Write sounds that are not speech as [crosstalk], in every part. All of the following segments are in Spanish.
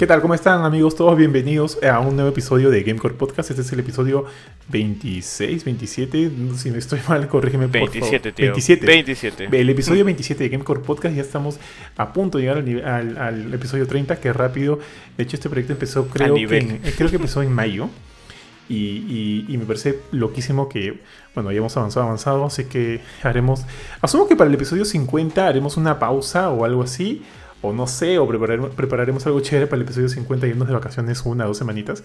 ¿Qué tal? ¿Cómo están amigos? Todos bienvenidos a un nuevo episodio de Gamecore Podcast. Este es el episodio 26, 27. Si no estoy mal, corrígeme por 27, favor. tío. 27. 27. El episodio 27 de Gamecore Podcast. Ya estamos a punto de llegar al, al- al episodio 30. Qué rápido. De hecho, este proyecto empezó, creo, que, nivel. en- eh, creo que empezó en mayo. Y, y- y me parece loquísimo que, bueno, ya hemos avanzado, avanzado, así que haremos, asumo que para el episodio 50 haremos una pausa o algo así, o no sé, o prepararemos, prepararemos algo chévere para el episodio 50 y irnos de vacaciones una o dos semanitas.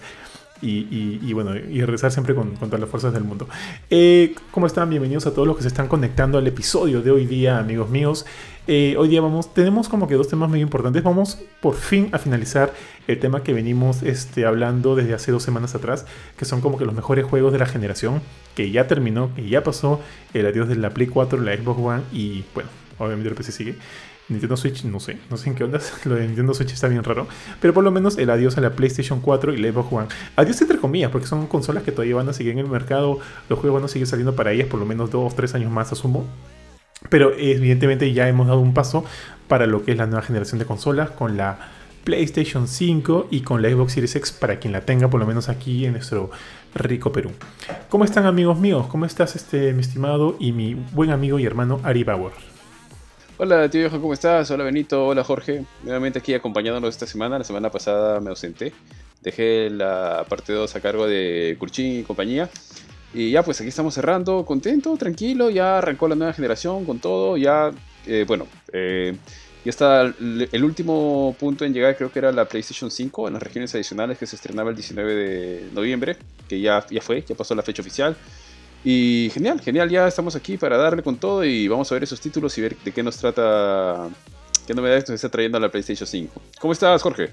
Y, y- y bueno, y regresar siempre con, con todas las fuerzas del mundo. Eh, ¿Cómo están? Bienvenidos a todos los que se están conectando al episodio de hoy día, amigos míos. Eh, hoy día vamos, tenemos como que dos temas muy importantes. Vamos por fin a finalizar el tema que venimos este, hablando desde hace dos semanas atrás, que son como que los mejores juegos de la generación, que ya terminó, que ya pasó el adiós de la Play 4, la Xbox One y bueno, obviamente el PC sigue. Nintendo Switch, no sé, no sé en qué onda, [laughs] lo de Nintendo Switch está bien raro, pero por lo menos el adiós a la PlayStation 4 y la Xbox One. Adiós entre comillas, porque son consolas que todavía van a seguir en el mercado, los juegos van a seguir saliendo para ellas por lo menos dos, tres años más, asumo. Pero evidentemente ya hemos dado un paso para lo que es la nueva generación de consolas con la PlayStation 5 y con la Xbox Series X para quien la tenga, por lo menos aquí en nuestro rico Perú. ¿Cómo están amigos míos? ¿Cómo estás este mi estimado y mi buen amigo y hermano Ari Bauer? Hola tío viejo, ¿cómo estás? Hola Benito, hola Jorge. Nuevamente aquí acompañándonos esta semana. La semana pasada me ausenté. Dejé la parte 2 a cargo de Kurchin y compañía. Y ya pues aquí estamos cerrando, contento, tranquilo. Ya arrancó la nueva generación con todo. Ya, eh, bueno, eh, ya está el último punto en llegar, creo que era la PlayStation 5 en las regiones adicionales que se estrenaba el 19 de noviembre. Que ya, ya fue, ya pasó la fecha oficial. Y genial, genial, ya estamos aquí para darle con todo y vamos a ver esos títulos y ver de qué nos trata, qué novedades nos está trayendo la PlayStation 5. ¿Cómo estás, Jorge?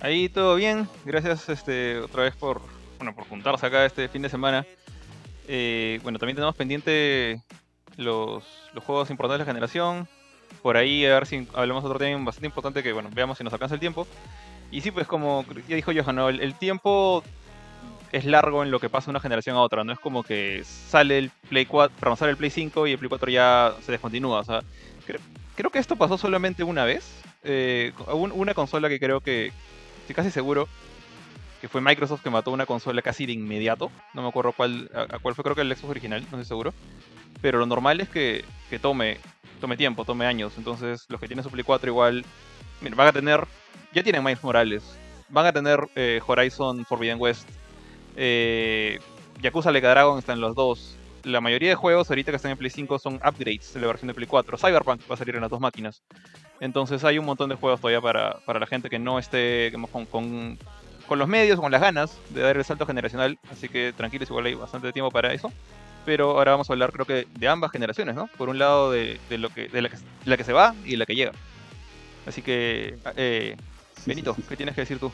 Ahí todo bien, gracias este, otra vez por, bueno, por juntarse acá este fin de semana. Eh, bueno, también tenemos pendiente los, los juegos importantes de la generación. Por ahí a ver si hablamos otro tema bastante importante que bueno, veamos si nos alcanza el tiempo. Y sí, pues como ya dijo Johan, ¿no? el tiempo es largo en lo que pasa de una generación a otra, no es como que sale el Play 4, perdón, sale el Play 5 y el Play 4 ya se descontinúa, o sea, creo, creo que esto pasó solamente una vez. Eh, un- una consola que creo que estoy casi seguro que fue Microsoft que mató una consola casi de inmediato. No me acuerdo cuál, a, a cuál fue, creo que el Xbox original, no estoy seguro. Pero lo normal es que, que tome, tome tiempo, tome años. Entonces, los que tienen su Play 4 igual mira, van a tener, ya tienen Miles Morales, van a tener eh, Horizon Forbidden West, eh, Yakuza Like Dragon están los dos. La mayoría de juegos ahorita que están en Play 5 son upgrades de la versión de Play 4. Cyberpunk va a salir en las dos máquinas. Entonces hay un montón de juegos todavía para, para la gente que no esté con, con, con los medios, con las ganas de dar el salto generacional. Así que tranquilos, igual hay bastante tiempo para eso. Pero ahora vamos a hablar creo que de ambas generaciones, ¿no? Por un lado de, de lo que, de la, que, la que se va y la que llega. Así que, eh, Benito, ¿qué tienes que decir tú?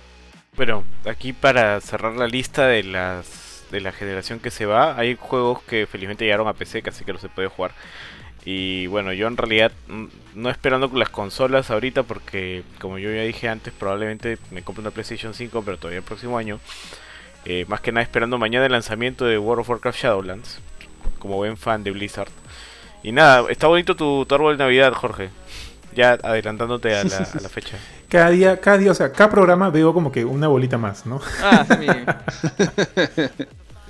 Bueno, aquí para cerrar la lista de las de la generación que se va, hay juegos que felizmente llegaron a PC, así que los se puede jugar. Y bueno, yo en realidad no esperando las consolas ahorita porque como yo ya dije antes, probablemente me compre una PlayStation 5, pero todavía el próximo año. Eh, más que nada esperando mañana el lanzamiento de World of Warcraft Shadowlands, como buen fan de Blizzard. Y nada, está bonito tu, tu de Navidad, Jorge. Ya adelantándote a la, a la fecha. [laughs] Cada día, cada día, o sea, cada programa veo como que una bolita más, ¿no? Ah, sí,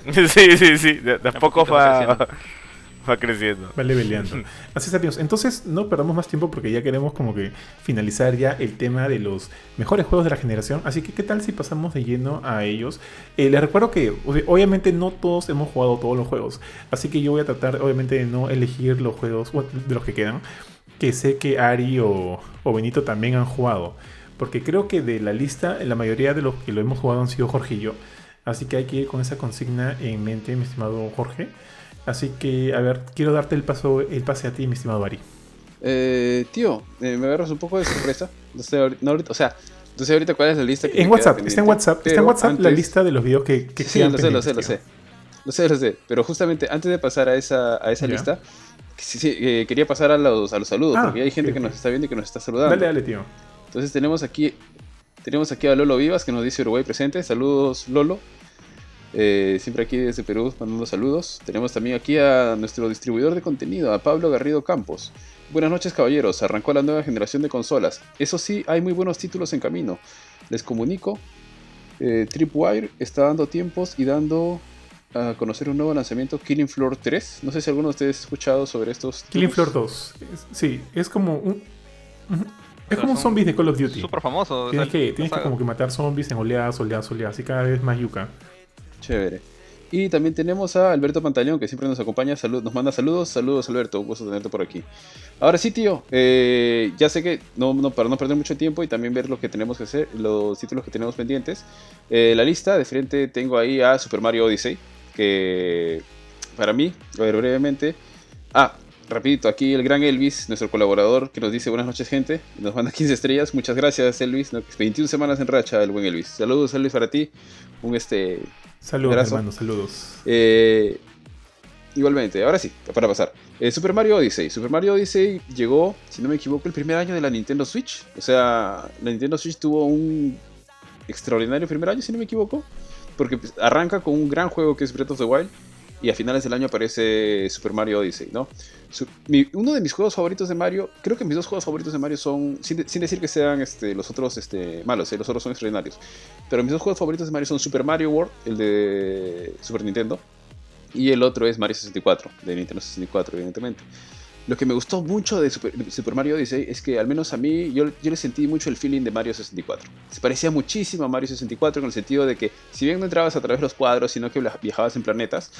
[laughs] sí, sí, sí. De, a poco va va, creciendo. [laughs] va creciendo. Va leveleando. [laughs] Así es, amigos. Entonces, no perdamos más tiempo porque ya queremos como que finalizar ya el tema de los mejores juegos de la generación. Así que, ¿qué tal si pasamos de lleno a ellos? Eh, les recuerdo que, ob- obviamente, no todos hemos jugado todos los juegos. Así que yo voy a tratar, obviamente, de no elegir los juegos de los que quedan. Que sé que Ari o, o Benito también han jugado. Porque creo que de la lista, la mayoría de los que lo hemos jugado han sido Jorge y yo. Así que hay que ir con esa consigna en mente, mi estimado Jorge. Así que, a ver, quiero darte el paso, el pase a ti, mi estimado Ari. Eh, tío, eh, me agarras un poco de sorpresa. No sé, ahorita, no ahorita- o sea, no sé ahorita cuál es la lista que En WhatsApp, está en WhatsApp, está en WhatsApp la antes- lista de los videos que, que Sí, quedan lo sé, lo sé, pendientes, lo tío. sé. Lo sé, lo sé. Pero justamente antes de pasar a esa, a esa lista, sí, sí, eh, quería pasar a los, a los saludos, Ah, porque hay gente que nos está viendo y que nos está saludando. Dale, dale, tío. Entonces tenemos aquí, tenemos aquí a Lolo Vivas que nos dice Uruguay presente. Saludos, Lolo. Eh, siempre aquí desde Perú mandando saludos. Tenemos también aquí a nuestro distribuidor de contenido, a Pablo Garrido Campos. Buenas noches caballeros, arrancó la nueva generación de consolas. Eso sí, hay muy buenos títulos en camino. les comunico. Eh, Tripwire está dando tiempos y dando a conocer un nuevo lanzamiento, Killing Floor 3. No sé si alguno de ustedes ha escuchado sobre estos. Killing Floor 2. Es- sí, es como un. Es como un zombies de Call of Duty. Súper famoso. Tienes que, tienes que como que matar zombies en oleadas, oleadas, oleadas. Y cada vez más yuca. Chévere. Y también tenemos a Alberto Pantaleón, que siempre nos acompaña, salud, nos manda saludos. Saludos, Alberto, un gusto tenerte por aquí. Ahora sí, tío, eh, ya sé que no, no, para no perder mucho tiempo y también ver lo que tenemos que hacer, los títulos que tenemos pendientes. eh, la lista, de frente tengo ahí a Super Mario Odyssey, que para mí, a ver brevemente. Ah, rapidito, aquí el gran Elvis, nuestro colaborador, que nos dice buenas noches, gente. Nos manda [laughs] 15 estrellas. Muchas gracias, Elvis. ¿no? 21 semanas en racha, el buen Elvis. Saludos, Elvis, para ti. Un este Saludos, Abrazo. hermano, saludos. eh, igualmente, ahora sí, para pasar. Eh, Super Mario Odyssey. Super Mario Odyssey llegó, si no me equivoco, el primer año de la Nintendo Switch. O sea, la Nintendo Switch tuvo un extraordinario primer año, si no me equivoco. Porque pues, arranca con un gran juego que es Breath of the Wild. Y a finales del año aparece Super Mario Odyssey, ¿no? Su- mi- uno de mis juegos favoritos de Mario, creo que mis dos juegos favoritos de Mario son, sin, de- sin decir que sean este, los otros este, malos, ¿eh? los otros son extraordinarios. Pero mis dos juegos favoritos de Mario son Super Mario World, el de Super Nintendo, y el otro es Mario 64, de Nintendo 64, evidentemente. Lo que me gustó mucho de Super, Mario Odyssey es que al menos a mí yo, yo le sentí mucho el feeling de Mario 64. Se parecía muchísimo a Mario 64 en el sentido de que si bien no entrabas a través de los cuadros, sino que viajabas en planetas,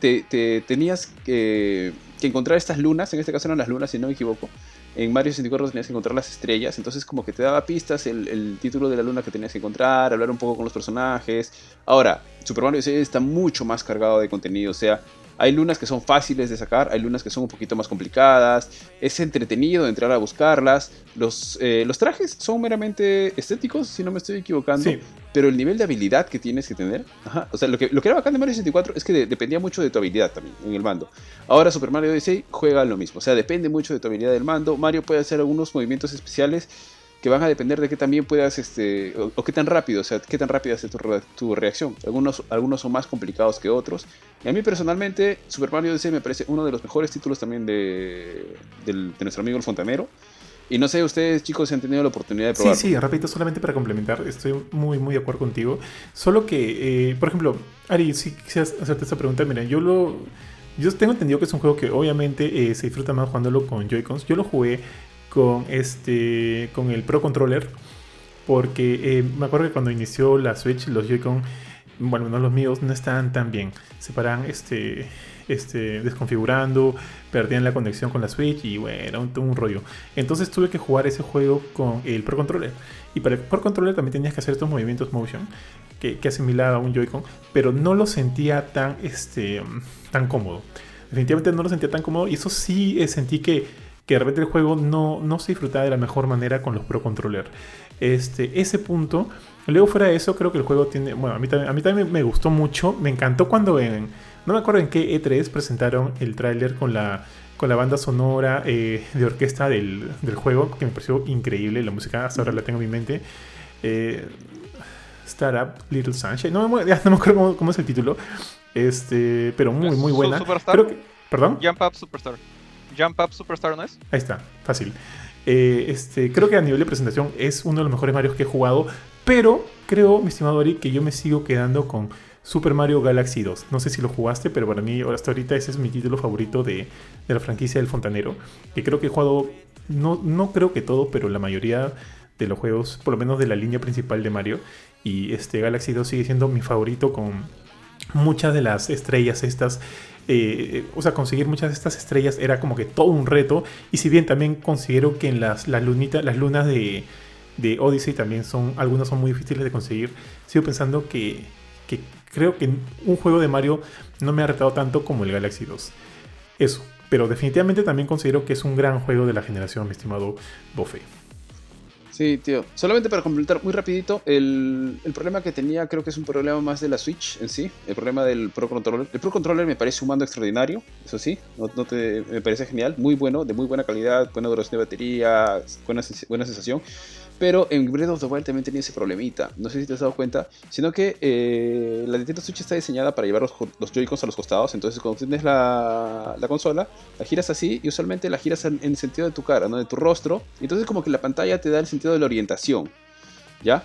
te, te- tenías que, que encontrar estas lunas, en este caso eran las lunas si no me equivoco. En Mario 64 tenías que encontrar las estrellas, entonces como que te daba pistas el, el título de la luna que tenías que encontrar, hablar un poco con los personajes. Ahora, Super Mario Odyssey está mucho más cargado de contenido, o sea, hay lunas que son fáciles de sacar, hay lunas que son un poquito más complicadas, es entretenido entrar a buscarlas, los, eh, los trajes son meramente estéticos, si no me estoy equivocando, Sí, pero el nivel de habilidad que tienes que tener, ajá, o sea, lo que, lo que era bacán de Mario 64 es que de- dependía mucho de tu habilidad también en el mando. Ahora Super Mario Odyssey juega lo mismo, o sea, depende mucho de tu habilidad del mando. Mario puede hacer algunos movimientos especiales que van a depender de que también puedas, este, o, o qué tan rápido, o sea, qué tan rápida es tu, re- tu reacción. Algunos, algunos son más complicados que otros. Y a mí personalmente, Super Mario Odyssey me parece uno de los mejores títulos también de, del- de nuestro amigo el Fontanero. Y no sé, ustedes chicos si han tenido la oportunidad de Sí, probar. sí, repito, solamente para complementar, estoy muy, muy de acuerdo contigo. Solo que, eh, por ejemplo, Ari, si quisieras hacerte esta pregunta, mira, yo lo. Yo tengo entendido que es un juego que obviamente eh, se disfruta más jugándolo con Joy-Cons. Yo lo jugué con este. con el Pro Controller. Porque eh, me acuerdo que cuando inició la Switch, los Joy-Con, bueno, no los míos, no estaban tan bien. Se paran este, este, desconfigurando, perdían la conexión con la Switch y bueno, era un, rollo. Entonces tuve que jugar ese juego con el Pro Controller. Y para el Pro Controller también tenías que hacer estos movimientos motion que, que asimilaba a un Joy-Con, pero no lo sentía tan, este, tan cómodo. Definitivamente no lo sentía tan cómodo y eso sí eh, sentí que, que de repente el juego no, no se disfrutaba de la mejor manera con los Pro Controller. Este, ese punto. Luego fuera de eso, creo que el juego tiene... Bueno, a mí también, a mí también me gustó mucho. Me encantó cuando en... No me acuerdo en qué E3 presentaron el tráiler con la, con la banda sonora eh, de orquesta del, del juego, que me pareció increíble. La música hasta ahora la tengo en mi mente. Eh, Startup Little Sunshine. No, me- ya no me acuerdo cómo, cómo es el título. Este, pero muy, muy buena. Superstar. Creo que, ¿Perdón? Jump Up Superstar. Jump Up Superstar, ¿no? Ahí está, fácil. Eh, este, creo que a nivel de presentación es uno de los mejores Marios que he jugado, pero creo, mi estimado Ari, que yo me sigo quedando con Super Mario Galaxy 2. No sé si lo jugaste, pero para mí hasta ahorita ese es mi título favorito de, de la franquicia del Fontanero. Que creo que he jugado, no, no creo que todo, pero la mayoría de los juegos, por lo menos de la línea principal de Mario. Y este Galaxy 2 sigue siendo mi favorito con muchas de las estrellas estas. Eh, o sea, conseguir muchas de estas estrellas era como que todo un reto. Y si bien también considero que en las, las, las lunas de, de Odyssey también son, algunas son muy difíciles de conseguir, sigo pensando que, que creo que un juego de Mario no me ha retado tanto como el Galaxy 2. Eso. Pero definitivamente también considero que es un gran juego de la generación, mi estimado Bofe. Sí, tío. Solamente para completar muy rapidito, el, el problema que tenía creo que es un problema más de la Switch en sí, el problema del Pro Controller. El Pro Controller me parece un mando extraordinario, eso sí, no, te, me parece genial, muy bueno, de muy buena calidad, buena duración de batería, buena, buena sensación. Pero en Breath of the Wild también tenía ese problemita, no sé si te has dado cuenta, sino que eh, la Nintendo Switch está diseñada para llevar los, los Joy-Cons a los costados, entonces cuando tienes la, la consola, la giras así y usualmente la giras en, en el sentido de tu cara, ¿no? de tu rostro, entonces como que la pantalla te da el sentido de la orientación, ¿ya?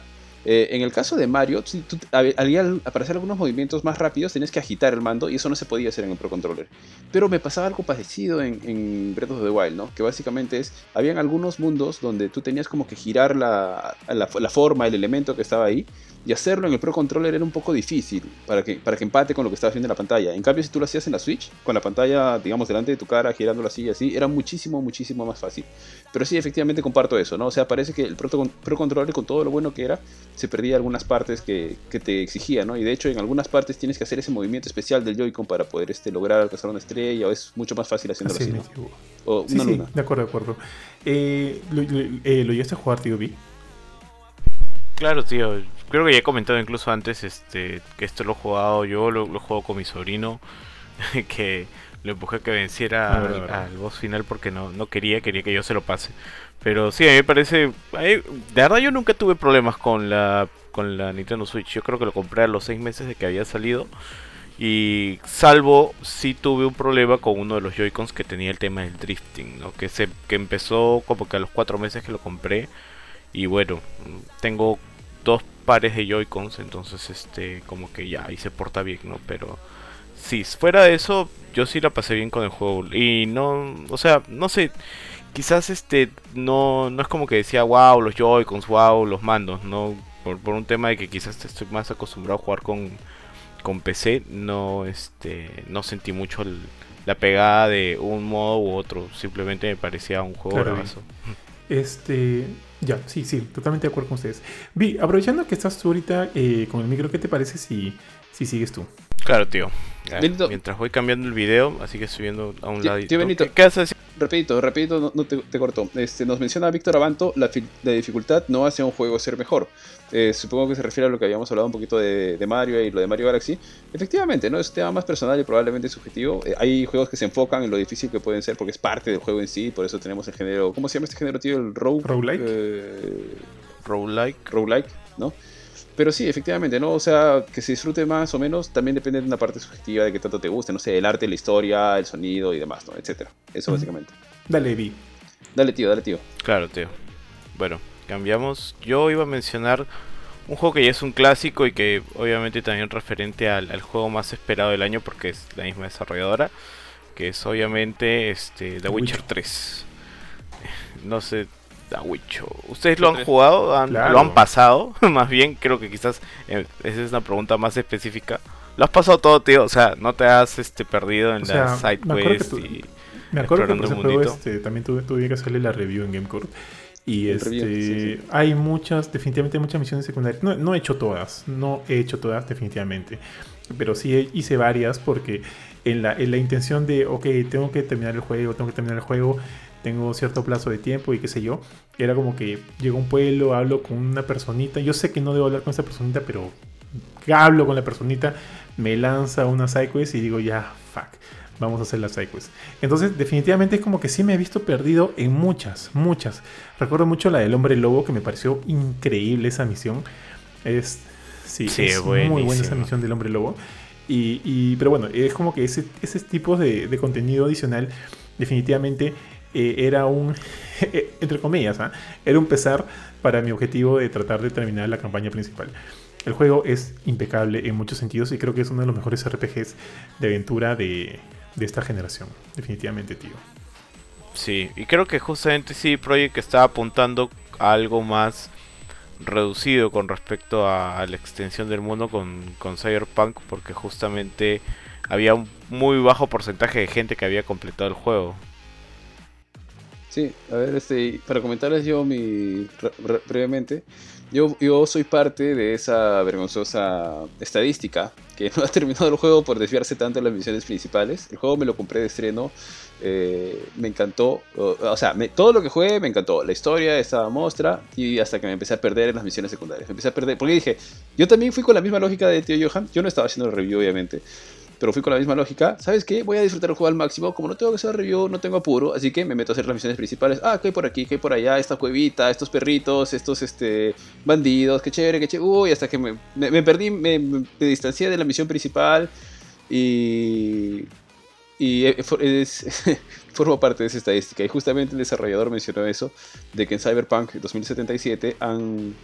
Eh, en el caso de Mario, si tú- para hacer algunos movimientos más rápidos tenías que agitar el mando y eso no se podía hacer en el Pro Controller. Pero me pasaba algo parecido en, Breath of the Wild, ¿no? Que básicamente es, habían algunos mundos donde tú tenías como que girar la, la, la forma, el elemento que estaba ahí y hacerlo en el Pro Controller era un poco difícil para que, para que empate con lo que estabas viendo en la pantalla. En cambio, si tú lo hacías en la Switch, con la pantalla, digamos, delante de tu cara, girándola así y así, era muchísimo, muchísimo más fácil. Pero sí, efectivamente comparto eso, ¿no? O sea, parece que el Pro, Pro Controller, con todo lo bueno que era, se perdía algunas partes que, que te exigía, ¿no? Y de hecho, en algunas partes tienes que hacer ese movimiento especial del Joy-Con para poder este, lograr alcanzar una estrella, o es mucho más fácil haciéndolo Así así. O Sí, una sí, luna. de acuerdo, de acuerdo. Eh, ¿lo, lo, eh, ¿lo llegaste a jugar, tío B? Claro, tío. Creo que ya he comentado incluso antes este, que esto lo he jugado yo, lo, lo he jugado con mi sobrino, [laughs] que lo empujé a que venciera Ah, al, boss final porque no, no quería, quería que yo se lo pase. Pero sí, a mí me parece... mí- de verdad yo nunca tuve problemas con la, con la Nintendo Switch. Yo creo que lo compré a los seis meses de que había salido. Y salvo si tuve un problema con uno de los Joy-Cons que tenía el tema del drifting, ¿no? Que, se, que empezó como que a los cuatro meses que lo compré. Y bueno, tengo dos pares de Joy-Cons, entonces este como que ya ahí se porta bien, ¿no? Pero sí, fuera de eso, yo sí la pasé bien con el juego. Y no, o sea, no sé, quizás este no, no es como que decía, wow, los Joy-Cons, wow, los mandos, ¿no? Por, por un tema de que quizás estoy más acostumbrado a jugar con, con PC, no, este, no sentí mucho el- la pegada de un modo u otro, simplemente me parecía un juego Claro. Este. Ya, sí, sí, totalmente de acuerdo con ustedes. Vi, aprovechando que estás tú ahorita eh, con el micro, ¿qué te parece si, si sigues tú? Claro, tío. Mientras voy cambiando el video, así que estoy viendo a un tío Benito. ¿Qué, qué haces? Rapidito, rapidito, no, no te, te corto. Este, nos menciona Víctor Abanto, la, fi- la dificultad no hace a un juego ser mejor. Eh, supongo que se refiere a lo que habíamos hablado un poquito de, de Mario y lo de Mario Galaxy. Efectivamente, ¿no? Es un tema más personal y probablemente subjetivo. Eh, hay juegos que se enfocan en lo difícil que pueden ser porque es parte del juego en sí, por eso tenemos el género... ¿Cómo se llama este género, tío? El rogue, Roguelike. eh, Roguelike. roguelike, ¿no? Pero sí, efectivamente, ¿no? O sea, que se disfrute más o menos también depende de una parte subjetiva de que tanto te guste, no sé, el arte, la historia, el sonido y demás, ¿no? Etcétera. Eso básicamente. Dale, Vi. Dale, tío, dale, tío. Claro, tío. Bueno, cambiamos. Yo iba a mencionar un juego que ya es un clásico y que obviamente también referente al, al juego más esperado del año porque es la misma desarrolladora, que es obviamente este The Witcher. 3. No sé, The Witcher. ¿Ustedes lo han Witcher 3. jugado? ¿Han- Claro. ¿Lo han pasado? [laughs] más bien, creo que quizás eh, esa es una pregunta más específica. ¿Lo has pasado todo, tío? O sea, no te has este, perdido en O sea, las side me acuerdo que quests tú- y... Me acuerdo que por juego este, también tuve, tuve que hacerle la review en GameCore. Y este, review, sí, sí. hay muchas, definitivamente muchas misiones secundarias. No, no he hecho todas, no he hecho todas definitivamente. Pero sí hice varias porque en la, en la intención de, ok, tengo que terminar el juego, tengo que terminar el juego, tengo cierto plazo de tiempo y qué sé yo. Era como que llego a un pueblo, hablo con una personita. Yo sé que no debo hablar con esa personita, pero hablo con la personita, me lanza una sidequest y digo, ya, fuck, vamos a hacer la sidequest. Entonces, definitivamente es como que sí me he visto perdido en muchas, muchas. Recuerdo mucho la del hombre lobo, que me pareció increíble esa misión. Es, sí, Sí, es muy buena esa misión del hombre lobo. Y, y- pero bueno, es como que ese, ese tipo de, de contenido adicional definitivamente eh, era un, [laughs] entre comillas, ¿ah? era un pesar para mi objetivo de tratar de terminar la campaña principal. El juego es impecable en muchos sentidos y creo que es uno de los mejores RPGs de aventura de, esta generación. Definitivamente, tío. Sí, y creo que justamente sí, Project estaba apuntando a algo más reducido con respecto a, la extensión del mundo con Cyberpunk, porque justamente había un muy bajo porcentaje de gente que había completado el juego. Sí, a ver, este, para comentarles yo mi re- re- brevemente, yo, yo soy parte de esa vergonzosa estadística que [laughs] no ha terminado el juego por desviarse tanto de las misiones principales. El juego me lo compré de estreno, eh, me encantó, o, o sea, me- todo lo que jugué me encantó, la historia estaba mostra y hasta que me empecé a perder en las misiones secundarias. Me empecé a perder, porque dije, yo también fui con la misma lógica de Tío Johan, yo no estaba haciendo el review obviamente, pero fui con la misma lógica. ¿Sabes qué? Voy a disfrutar el juego al máximo. Como no tengo que hacer review, no tengo apuro. Así que me meto a hacer las misiones principales. Ah, que hay por aquí, que hay por allá. Esta cuevita, estos perritos, estos este, bandidos. Qué chévere, qué chévere. Uy, hasta que me, me- perdí, me, me distancié de la misión principal. Y. Y eh, es, [laughs] formo parte de esa estadística. Y justamente el desarrollador mencionó eso: de que en Cyberpunk 2077 han,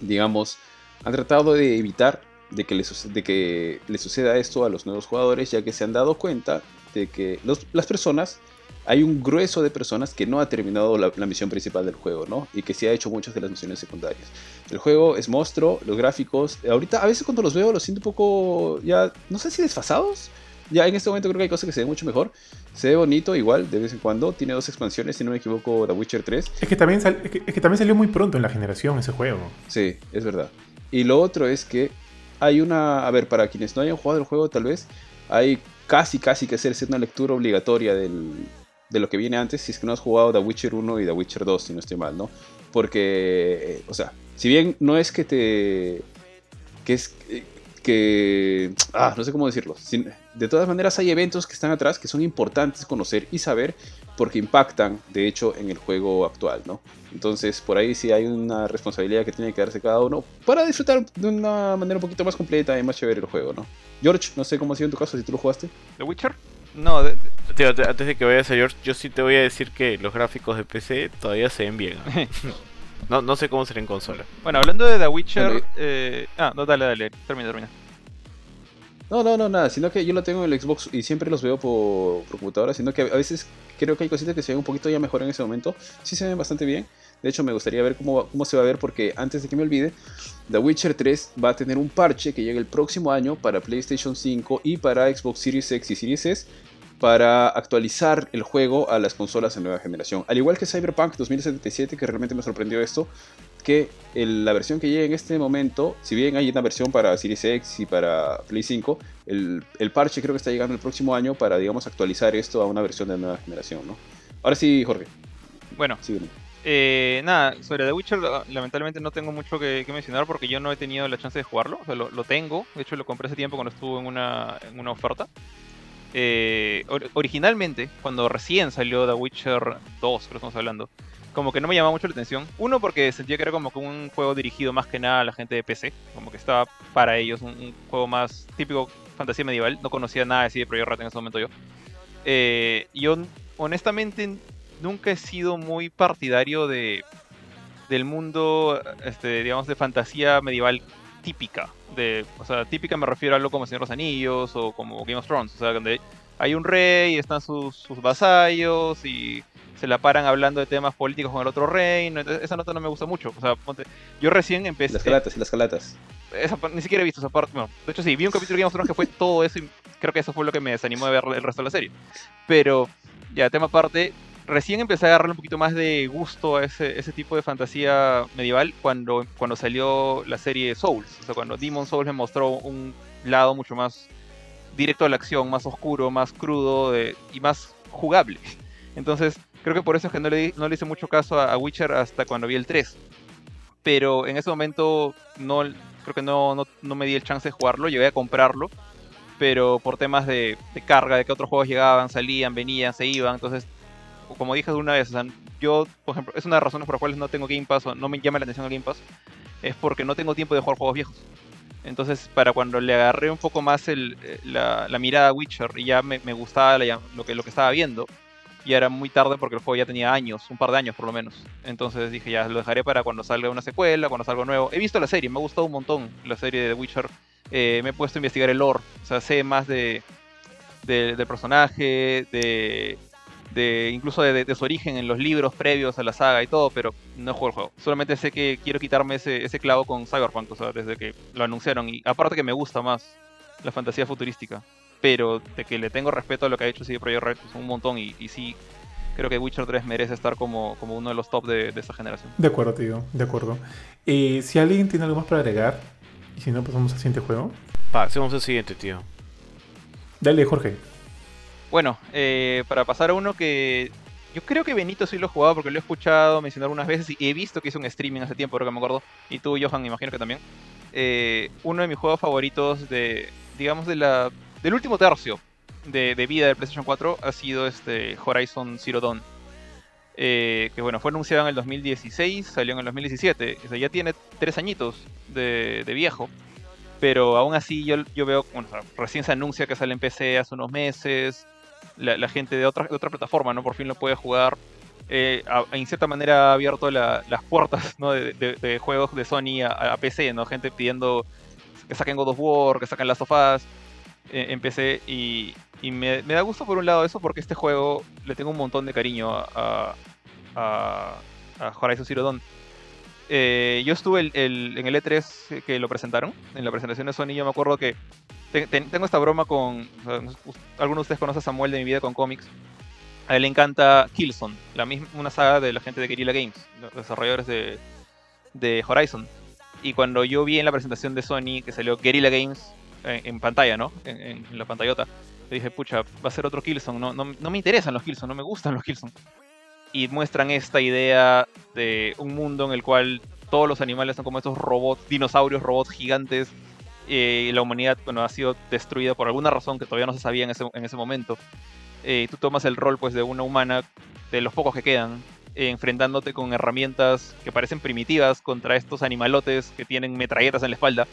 digamos, han tratado de evitar de que, le, suce- de que le suceda esto a los nuevos jugadores, ya que se han dado cuenta de que los- las personas, hay un grueso de personas que no ha terminado la, la misión principal del juego, ¿no? Y que sí ha hecho muchas de las misiones secundarias. El juego es monstruo, los gráficos, ahorita a veces cuando los veo los siento un poco, ya, no sé si desfasados. Ya en este momento creo que hay cosas que se ven mucho mejor. Se ve bonito igual, de vez en cuando. Tiene dos expansiones, si no me equivoco, The Witcher 3. Es que, también es, que, es que también salió muy pronto en la generación ese juego. Sí, es verdad. Y lo otro es que hay una. A ver, para quienes no hayan jugado el juego, tal vez hay casi, casi que hacerse una lectura obligatoria del, de lo que viene antes si es que no has jugado The Witcher 1 y The Witcher 2, si no estoy mal, ¿no? Porque, eh, o sea, si bien no es que te. que es. Que. Ah, no sé cómo decirlo. sin- de todas maneras, hay eventos que están atrás que son importantes conocer y saber porque impactan, de hecho, en el juego actual, ¿no? Entonces, por ahí sí hay una responsabilidad que tiene que darse cada uno para disfrutar de una manera un poquito más completa y más chévere el juego, ¿no? George, no sé cómo ha sido en tu caso, si tú lo jugaste. ¿The Witcher? No, de- de- Tío, te- antes de que vayas a George, yo sí te voy a decir que los gráficos de PC todavía se ven bien. ¿no? [laughs] No, no sé cómo será en consola. bueno, hablando de The Witcher... Bueno, eh, Ah, no, dale, dale, termina, termina. No, no, no, nada, sino que yo lo tengo en el Xbox y siempre los veo por, por computadora, sino que a veces creo que hay cositas que se ven un poquito ya mejor en ese momento. Sí se ven bastante bien. De hecho, me gustaría ver cómo, va- cómo se va a ver porque antes de que me olvide, The Witcher 3 va a tener un parche que llega el próximo año para PlayStation 5 y para Xbox Series X y Series S para actualizar el juego a las consolas de nueva generación. Al igual que Cyberpunk 2077, que realmente me sorprendió esto, que el- la versión que llega en este momento, si bien hay una versión para Series X y para Play 5, el, el parche creo que está llegando el próximo año para, digamos, actualizar esto a una versión de nueva generación, ¿no? Ahora sí, Jorge, Bueno, sígueme. Eh, nada, sobre The Witcher la- lamentablemente no tengo mucho que, que mencionar porque yo no he tenido la chance de jugarlo. O sea, lo, lo tengo, de hecho lo compré hace tiempo cuando estuvo en una, en una oferta. Eh, or- originalmente, cuando recién salió The Witcher 2, creo que estamos hablando, como que no me llamaba mucho la atención. Uno, porque sentía que era como que un juego dirigido más que nada a la gente de PC, como que estaba para ellos, un, juego más típico fantasía medieval. No conocía nada así de Project Red en ese momento yo. Eh, yo, honestamente, nunca he sido muy partidario de del mundo, este, digamos, de fantasía medieval típica. De, o sea, típica me refiero a algo como Señor de los Anillos o como Game of Thrones. O sea, donde hay un rey, están sus, sus vasallos y se la paran hablando de temas políticos con el otro reino. Entonces, esa nota no me gusta mucho. O sea, ponte- yo recién empecé. Las calatas y las calatas. esa ni siquiera he visto esa parte. Bueno, de hecho sí, vi un capítulo de Game of Thrones que fue todo eso y creo que eso fue lo que me desanimó de ver el resto de la serie. Pero, ya, tema aparte, recién empecé a agarrarle un poquito más de gusto a ese, tipo de fantasía medieval cuando, cuando salió la serie Souls. O sea, cuando Demon Souls me mostró un lado mucho más directo a la acción, más oscuro, más crudo y más jugable. [laughs] Entonces, creo que por eso es que no le, no le hice mucho caso a, a Witcher hasta cuando vi el 3. Pero en ese momento no, creo que no, no, no me di el chance de jugarlo, llegué a comprarlo, pero por temas de, de carga, de que otros juegos llegaban, salían, venían, se iban, entonces, como dije de una vez, yo, por ejemplo, es una de las razones por las cuales no tengo Game Pass o no me llama la atención el Game Pass, es porque no tengo tiempo de jugar juegos viejos. Entonces, para cuando le agarré un poco más eh, la, mirada a Witcher y ya me, gustaba lo, que, estaba viendo, ya era muy tarde porque el juego ya tenía años, un par de años por lo menos. Entonces dije, ya lo dejaré para cuando salga una secuela, cuando salga nuevo. He visto la serie, me ha gustado un montón la serie de The Witcher. Eh, me he puesto a investigar el lore, o sea, sé más de, de- del personaje, de, de incluso de, de- de su origen en los libros previos a la saga y todo, pero no he jugado el juego. Solamente sé que quiero quitarme ese, ese clavo con Cyberpunk, o sea, desde que lo anunciaron. Y aparte que me gusta más la fantasía futurística, pero de que le tengo respeto a lo que ha hecho CD Projekt Red pues, un montón y, y sí creo que Witcher 3 merece estar como, como uno de los top de, de esta generación. De acuerdo, tío, de acuerdo. Eh, si alguien tiene algo más para agregar, y si no, pasamos al siguiente juego. Pasemos al siguiente, tío. Dale, Jorge. Bueno, eh, para pasar a uno que yo creo que Benito sí lo ha jugado porque lo he escuchado mencionar unas veces y he visto que hizo un streaming hace tiempo, ahora que me acuerdo. Y tú, Johan, imagino que también. Eh, uno de mis juegos favoritos de, digamos, de la, del último tercio de, vida del PlayStation 4 ha sido este Horizon Zero Dawn. Eh, que bueno, fue anunciado en el 2016, salió en el 2017. O sea, ya tiene tres añitos de, de viejo. Pero aún así yo, yo veo, bueno, recién se anuncia que sale en PC hace unos meses. La, la gente de otra, de plataforma, ¿no? Por fin lo puede jugar. eh, en cierta manera ha abierto las puertas de, juegos de Sony a, PC, ¿no? Gente pidiendo que saquen God of War, que saquen las sofás eh, en PC y, me, da gusto por un lado eso porque este juego le tengo un montón de cariño a, a, Horizon Zero Dawn. Eh, yo estuve en el E3 que lo presentaron, en la presentación de Sony, yo me acuerdo que tengo esta broma con... algunos de ustedes conocen a Samuel de mi vida con cómics. A él le encanta Killzone, la misma, una saga de la gente de Guerrilla Games, los desarrolladores de, de Horizon. Y cuando yo vi en la presentación de Sony que salió Guerrilla Games en, pantalla, ¿no? En, la pantallota, le dije, pucha, va a ser otro Killzone. No, no, no me interesan los Killzone, no me gustan los Killzone. Y muestran esta idea de un mundo en el cual todos los animales son como estos robots, dinosaurios, robots gigantes. Eh, la humanidad bueno, ha sido destruida por alguna razón que todavía no se sabía en ese, en ese momento. Eh, tú tomas el rol pues de una humana, de los pocos que quedan, eh, enfrentándote con herramientas que parecen primitivas contra estos animalotes que tienen metralletas en la espalda.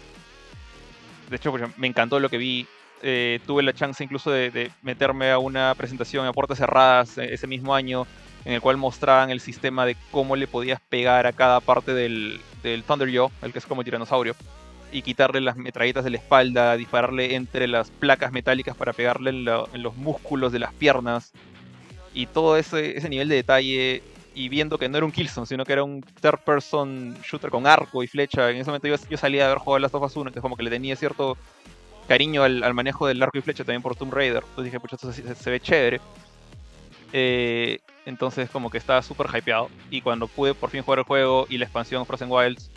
De hecho, pues, me encantó lo que vi. Tuve la chance incluso de, meterme a una presentación a puertas cerradas ese mismo año, en el cual mostraban el sistema de cómo le podías pegar a cada parte del, del Thunder el que es como tiranosaurio y quitarle las metralletas de la espalda, dispararle entre las placas metálicas para pegarle en, los músculos de las piernas. Y todo ese, ese, nivel de detalle. Y viendo que no era un Killzone, sino que era un third person shooter con arco y flecha. En ese momento yo, yo salía de haber jugado Last of Us 1, entonces como que le tenía cierto cariño al, manejo del arco y flecha también por Tomb Raider. Entonces dije, pucha, esto se, ve chévere. Eh, entonces como que estaba súper hypeado. Y cuando pude por fin jugar el juego y la expansión Frozen Wilds,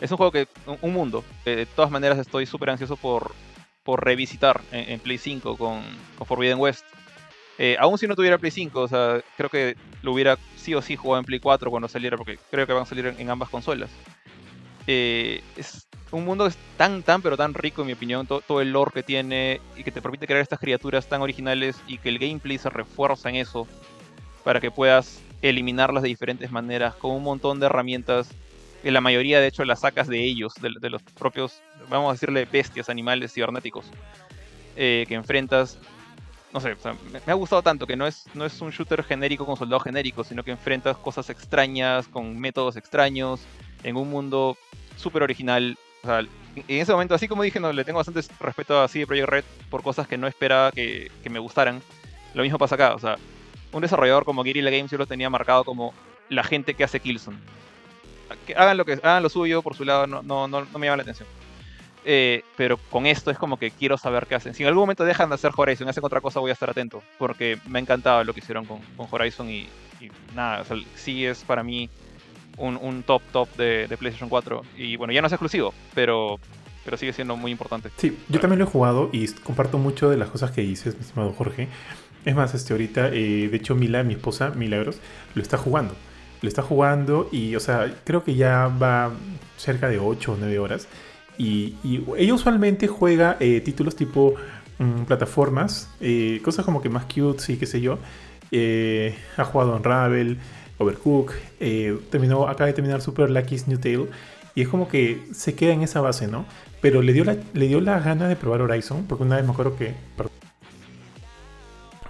es un juego que, un mundo. de todas maneras estoy súper ansioso por, por revisitar en, Play 5 con, Forbidden West. Eh, aún si no tuviera Play 5, o sea, creo que lo hubiera sí o sí jugado en Play 4 cuando saliera, porque creo que van a salir en, ambas consolas. Eh, es un mundo tan, tan, pero tan rico, en mi opinión, todo, el lore que tiene y que te permite crear estas criaturas tan originales y que el gameplay se refuerza en eso para que puedas eliminarlas de diferentes maneras con un montón de herramientas que la mayoría de hecho las sacas de ellos, de, los propios, vamos a decirle, bestias, animales cibernéticos eh, que enfrentas. No sé, me, ha gustado tanto que no es, no es un shooter genérico con soldados genéricos, sino que enfrentas cosas extrañas, con métodos extraños, en un mundo súper original. O sea, en ese momento, así como dije, no, le tengo bastante respeto a CD Projekt Red por cosas que no esperaba que, que me gustaran. Lo mismo pasa acá, o sea, un desarrollador como Guerrilla Games yo lo tenía marcado como la gente que hace Killzone hagan lo que hagan lo suyo por su lado, no, no, no, me llama la atención. Eh, pero con esto es como que quiero saber qué hacen. Si en algún momento dejan de hacer Horizon y hacen otra cosa, voy a estar atento. Porque me ha encantado lo que hicieron con, Horizon y, nada, sí es para mí un, top top de, PlayStation 4. Y bueno, ya no es exclusivo, pero, pero sigue siendo muy importante. Sí, yo también lo he jugado y comparto mucho de las cosas que dices, mi estimado Jorge. Es más, este ahorita, eh, de hecho, Mila, mi esposa, Milagros, lo está jugando lo está jugando y, o sea, creo que ya va cerca de 8 o 9 horas. Y, ella usualmente juega eh, títulos tipo mm, plataformas, eh, cosas como que más cute, sí, qué sé yo. Eh, ha jugado Unravel, Overcook, terminó, acaba de terminar Super Lucky's New Tale. Y es como que se queda en esa base, ¿no? Pero le dio la, le dio la gana de probar Horizon, porque una vez me acuerdo que...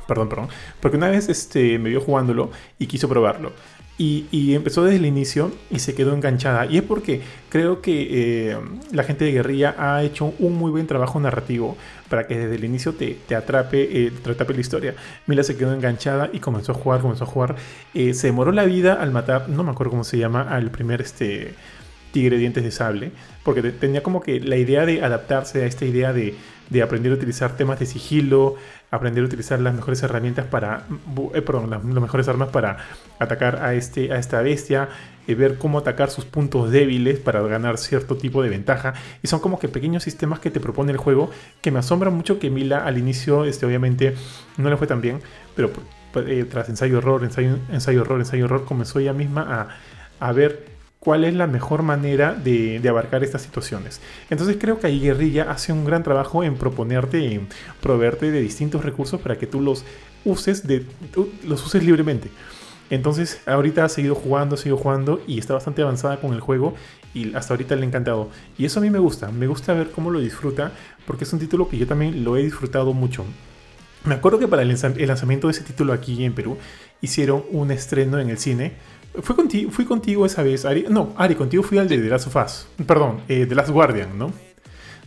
Perdón, perdón. Porque una vez este, me vio jugándolo y quiso probarlo. Y, empezó desde el inicio y se quedó enganchada. Y es porque creo que eh, la gente de guerrilla ha hecho un muy buen trabajo narrativo para que desde el inicio te, atrape, eh, te atrape la historia. Mila se quedó enganchada y comenzó a jugar, comenzó a jugar. Eh, se demoró la vida al matar, no me acuerdo cómo se llama, al primer este, tigre dientes de sable. Porque tenía como que la idea de adaptarse a esta idea de, de aprender a utilizar temas de sigilo, aprender a utilizar las mejores herramientas para, eh, perdón, las, mejores armas para atacar a, este, a esta bestia, eh, ver cómo atacar sus puntos débiles para ganar cierto tipo de ventaja. Y son como que pequeños sistemas que te propone el juego que me asombra mucho que Mila al inicio, este, obviamente, no le fue tan bien, pero eh, tras ensayo error, ensayo, ensayo error, ensayo error, comenzó ella misma a, a ver cuál es la mejor manera de, abarcar estas situaciones. Entonces creo que ahí Guerrilla hace un gran trabajo en proponerte, en proveerte de distintos recursos para que tú los uses, los uses libremente. Entonces ahorita ha seguido jugando, ha seguido jugando y está bastante avanzada con el juego y hasta ahorita le ha encantado. Y eso a mí me gusta, me gusta ver cómo lo disfruta porque es un título que yo también lo he disfrutado mucho. Me acuerdo que para el lanzamiento de ese título aquí en Perú, hicieron un estreno en el cine. Fui contigo, fui contigo esa vez, Ari. No, Ari, contigo fui al de The Last of Us. Perdón, eh, The Last Guardian, ¿no?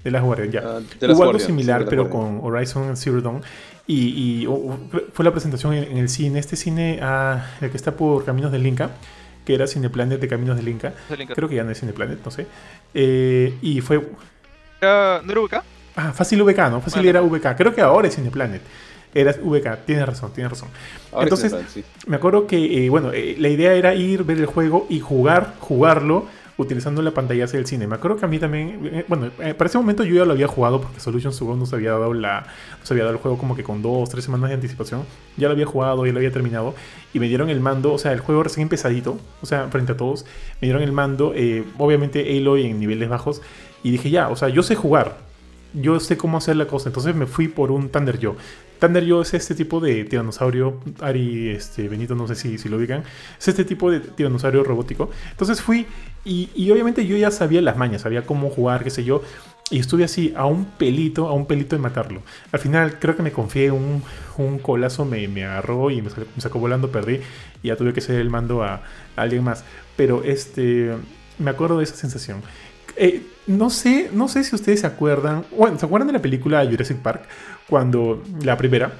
The Last Guardian, ya. Ah, Hubo algo Guardian, similar, sí, pero Guardian. con Horizon Zero Dawn. Y, y, o- o- fue la presentación en, en el cine. Este cine, ah, el que está por Caminos del Inca, que era Cineplanet de Caminos del Inca. Link. Creo que ya no es Cineplanet, no sé. Eh, y fue. Era- ¿No era VK? Ah, fácil VK, ¿no? Fácil Bueno. era VK. Creo que ahora es Cineplanet. Era VK, tienes razón, tienes razón. Ahora Entonces, sí. Me acuerdo que, eh, bueno, eh, la idea era ir, ver el juego y jugar, jugarlo utilizando la pantalla del cine. Me acuerdo que a mí también, eh, bueno, eh, para ese momento yo ya lo había jugado porque Solution Sugo nos había dado la, nos había dado el juego como que con dos, tres semanas de anticipación. Ya lo había jugado, ya lo había terminado y me dieron el mando, o sea, el juego recién empezadito, o sea, frente a todos, me dieron el mando, eh, obviamente Aloy en niveles bajos y dije ya, o sea, yo sé jugar, yo sé cómo hacer la cosa. Entonces me fui por un Thunder Yo. Thunder Yo es este tipo de tiranosaurio. Ari, este, Benito, no sé si, si lo ubican. Es este tipo de tiranosaurio robótico. Entonces fui y, y obviamente yo ya sabía las mañas, sabía cómo jugar, qué sé yo. Y estuve así, a un pelito, a un pelito de matarlo. Al final creo que me confié, un, un colazo me, me agarró y me sacó, me sacó volando, perdí. Y ya tuve que ceder el mando a, a alguien más. Pero este, me acuerdo de esa sensación. Eh, no sé, no sé si ustedes se acuerdan. Bueno, ¿se acuerdan de la película Jurassic Park? Cuando. La primera.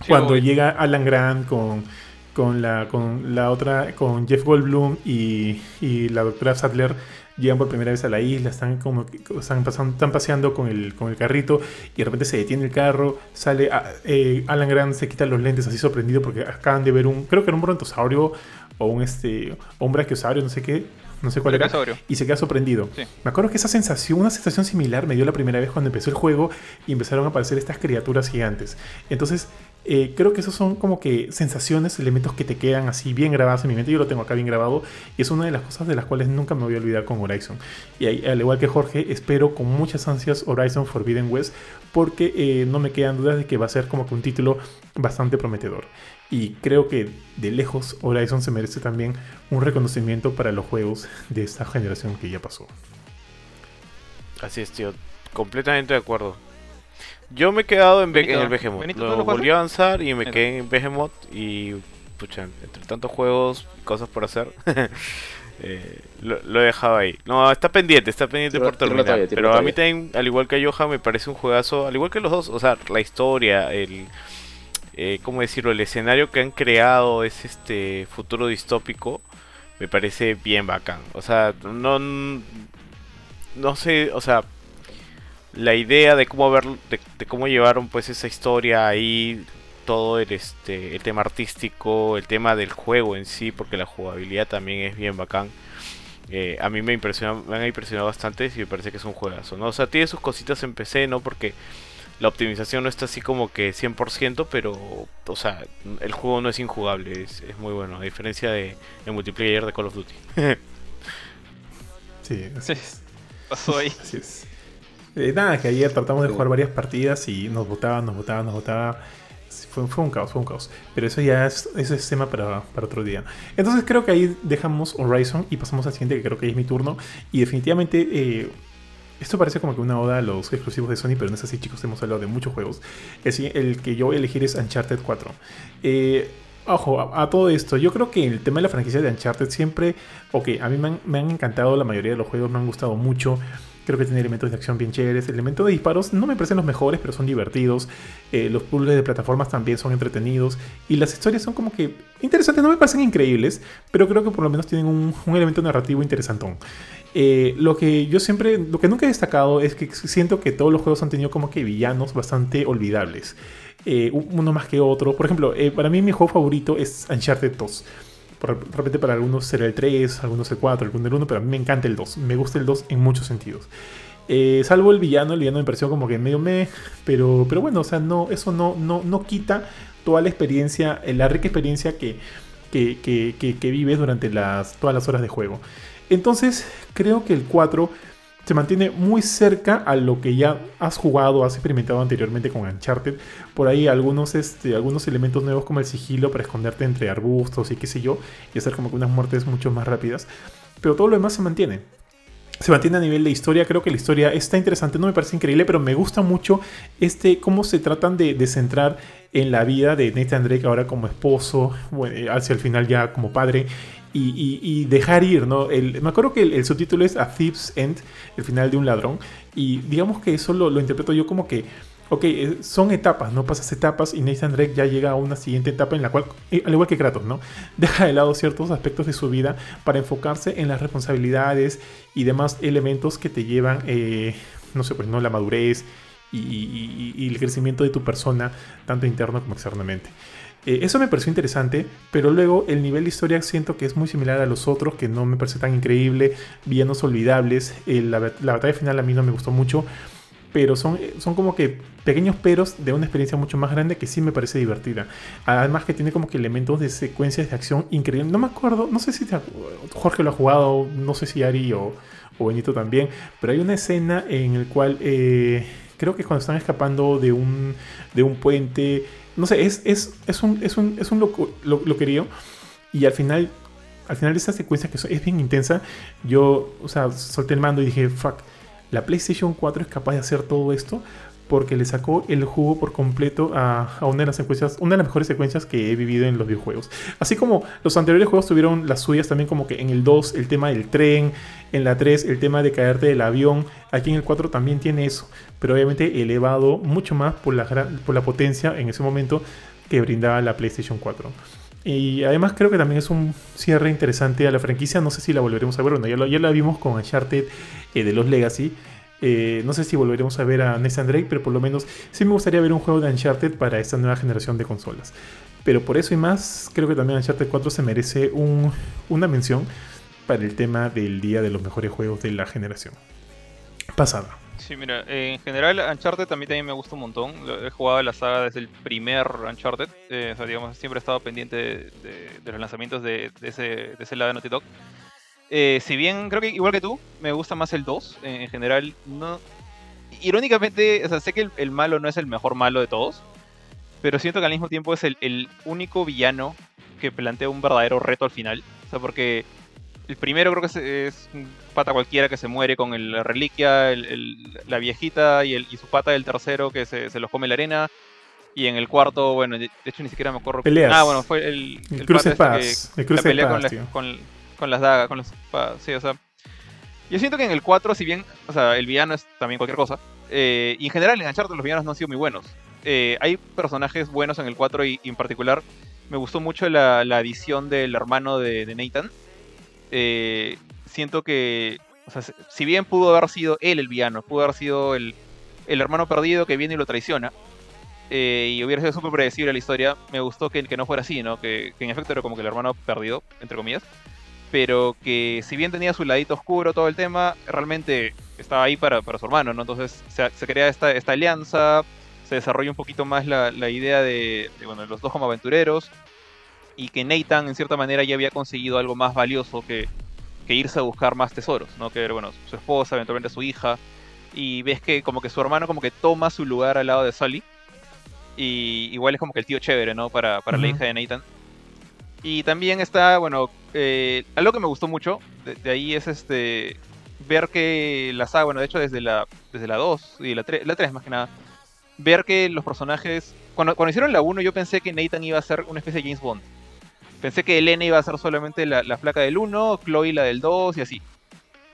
Sí, cuando obvio. llega Alan Grant con. Con la, con la otra, con Jeff Goldblum y, y la doctora Sadler llegan por primera vez a la isla, están como están, pasando, están paseando con el, con el carrito y de repente se detiene el carro, sale a- eh, Alan Grant se quita los lentes así sorprendido porque acaban de ver un, creo que era un brontosaurio o un este, o un brachiosaurio, no sé qué, no sé cuál era, y se queda sorprendido. Sí. Me acuerdo que esa sensación, una sensación similar me dio la primera vez cuando empezó el juego y empezaron a aparecer estas criaturas gigantes. Entonces, eh, creo que esos son como que sensaciones, elementos que te quedan así bien grabados en mi mente. Yo lo tengo acá bien grabado y es una de las cosas de las cuales nunca me voy a olvidar con Horizon. Y ahí, al igual que Jorge, espero con muchas ansias Horizon Forbidden West porque eh, no me quedan dudas de que va a ser como que un título bastante prometedor. Y creo que de lejos Horizon se merece también un reconocimiento para los juegos de esta generación que ya pasó. Así es, tío. Completamente de acuerdo. Yo me he quedado en, Be- Benito, en el Behemoth. ¿Benito, tú Lo lo volví a avanzar y me quedé en Behemoth. Y, pucha, entre tantos juegos, cosas por hacer, [laughs] eh, lo, lo he dejado ahí. No, está pendiente, está pendiente por terminar. tira Pero a mí también, al igual que a Johan, me parece un juegazo, al igual que los dos. O sea, la historia, el. Eh, ¿Cómo decirlo? El escenario que han creado es este futuro distópico. Me parece bien bacán. O sea, no. No sé, o sea, la idea de cómo ver, de, cómo llevaron pues esa historia ahí, todo el este, el tema artístico, el tema del juego en sí, porque la jugabilidad también es bien bacán. Eh, a mí me impresiona, me han impresionado bastante y me parece que es un juegazo, ¿no? O sea, tiene sus cositas en PC, ¿no? Porque la optimización no está así como que 100%, pero, o sea, el juego no es injugable, es, es muy bueno, a diferencia de el multiplayer de Call of Duty. [laughs] Sí, así es. Pasó ahí. Así es. Eh, nada, que ayer tratamos de jugar varias partidas y nos votaban, nos votaban, nos votaban. Sí, Fue, fue un caos, fue un caos. Pero eso ya es, eso es tema para, para otro día. Entonces creo que ahí dejamos Horizon y pasamos al siguiente, que creo que es mi turno. Y definitivamente, eh, esto parece como que una oda a los exclusivos de Sony, pero no es así, chicos. Hemos hablado de muchos juegos. El, si- el que yo voy a elegir es Uncharted 4. Eh, Ojo, a, a todo esto, yo creo que el tema de la franquicia de Uncharted siempre, ok, a mí me han, me han encantado la mayoría de los juegos, me han gustado mucho, creo que tiene elementos de acción bien chéveres, elementos de disparos no me parecen los mejores, pero son divertidos, eh, los puzzles de plataformas también son entretenidos, y las historias son como que interesantes, no me parecen increíbles, pero creo que por lo menos tienen un, un elemento narrativo interesantón. Eh, lo que yo siempre, lo que nunca he destacado es que siento que todos los juegos han tenido como que villanos bastante olvidables. Eh, uno más que otro. Por ejemplo, eh, para mí mi juego favorito es Uncharted 2. Por- De repente para algunos será el 3, algunos el 4, algunos el 1, pero a mí me encanta el 2. Me gusta el 2 en muchos sentidos. Salvo el villano, el villano me pareció como que medio me, pero, pero bueno, o sea, no, eso no, no, no quita toda la experiencia, la rica experiencia que, que, que, que- que vives durante las, todas las horas de juego. Entonces, creo que el 4 se mantiene muy cerca a lo que ya has jugado, has experimentado anteriormente con Uncharted. Por ahí algunos, este, algunos elementos nuevos como el sigilo para esconderte entre arbustos y qué sé yo, y hacer como que unas muertes mucho más rápidas. Pero todo lo demás se mantiene. se mantiene a nivel de historia. Creo que la historia está interesante, no me parece increíble, pero me gusta mucho este cómo se tratan de, centrar en la vida de Nathan Drake ahora como esposo, hacia el final ya como padre. Y, dejar ir, ¿no? me acuerdo que el, subtítulo es A Thief's End, el final de un ladrón. Y digamos que eso lo, interpreto yo como que ok, eh, son etapas, ¿no? Pasas etapas y Nathan Drake ya llega a una siguiente etapa en la cual, eh, al igual que Kratos, ¿no? [laughs] Deja de lado ciertos aspectos de su vida para enfocarse en las responsabilidades y demás elementos que te llevan, eh, no sé, pues, ¿no? La madurez y, el crecimiento de tu persona, tanto interno como externamente. Eso me pareció interesante, pero luego el nivel de historia siento que es muy similar a los otros, que no me parece tan increíble, villanos olvidables, la, la batalla final a mí no me gustó mucho pero son, son como que pequeños peros de una experiencia mucho más grande que sí me parece divertida. Además que tiene como que elementos de secuencias de acción increíbles. No me acuerdo, no sé si Jorge lo ha jugado, no sé si Ari o, Benito también, pero hay una escena en la cual eh, creo que cuando están escapando de un, de un puente, no sé, es, es, es un, es un, es un lo, lo, querido. Y al final al final de esa secuencia que es bien intensa, yo, o sea, solté el mando y dije, fuck, la PlayStation 4 es capaz de hacer todo esto porque le sacó el jugo por completo a, una de las secuencias, una de las mejores secuencias que he vivido en los videojuegos. Así como los anteriores juegos tuvieron las suyas también como que en el 2 el tema del tren, en la 3 el tema de caerte del avión, aquí en el 4 también tiene eso, pero obviamente elevado mucho más por la, potencia en ese momento que brindaba la PlayStation 4. Y además creo que también es un cierre interesante a la franquicia. No sé si la volveremos a ver. Bueno, ya, ya la vimos con Uncharted eh, de los Legacy. Eh, no sé si volveremos a ver a Nathan Drake, pero por lo menos sí me gustaría ver un juego de Uncharted para esta nueva generación de consolas. Pero por eso y más, creo que también Uncharted 4 se merece una mención para el tema del día de los mejores juegos de la generación pasada. Sí, mira, en general Uncharted también, también me gusta un montón. He jugado la saga desde el primer Uncharted. Eh, o sea, digamos, siempre he estado pendiente de, los lanzamientos de, ese, de ese lado de Naughty Dog. Eh, si bien creo que igual que tú, me gusta más el 2. en general, no. Irónicamente, o sea, sé que el, malo no es el mejor malo de todos. Pero siento que al mismo tiempo es el, el único villano que plantea un verdadero reto al final. O sea, porque el primero creo que es, un pata cualquiera que se muere con la reliquia, la viejita y, y, su pata del tercero que se, los come la arena. Y en el cuarto, bueno, de hecho ni siquiera me acuerdo. Peleas. Ah, bueno, fue el, el, el cruce el cruce pelea con, con, las dagas, con las Sí, o sea. Yo siento que en el 4, si bien, o sea, el villano es también cualquier cosa. Eh, y en general en Uncharted los villanos no han sido muy buenos. Eh, hay personajes buenos en el 4 y, en particular me gustó mucho la, la adición del hermano de, Nathan eh, siento que, o sea, si bien pudo haber sido él el villano, pudo haber sido el, hermano perdido que viene y lo traiciona, eh, y hubiera sido súper predecible la historia, me gustó que no fuera así, ¿no? Que, en efecto era como que el hermano perdido, entre comillas, pero que si bien tenía su ladito oscuro todo el tema, realmente estaba ahí para, su hermano, ¿no? Entonces se, crea esta, esta alianza, se desarrolla un poquito más la, idea de, de, bueno, los dos como aventureros, y que Nathan en cierta manera ya había conseguido algo más valioso que, irse a buscar más tesoros, ¿no? Que bueno, su esposa, eventualmente su hija, y ves que como que su hermano como que toma su lugar al lado de Sully, y igual es como que el tío chévere, ¿no? Para, para la hija de Nathan. Y también está, bueno, eh, algo que me gustó mucho de, ahí es este ver que la saga, bueno, de hecho desde la, desde la 2 y la 3, la 3 más que nada, ver que los personajes, cuando, cuando hicieron la 1 yo pensé que Nathan iba a ser una especie de James Bond Pensé que Elena iba a ser solamente la, la flaca del 1, Chloe la del 2 y así.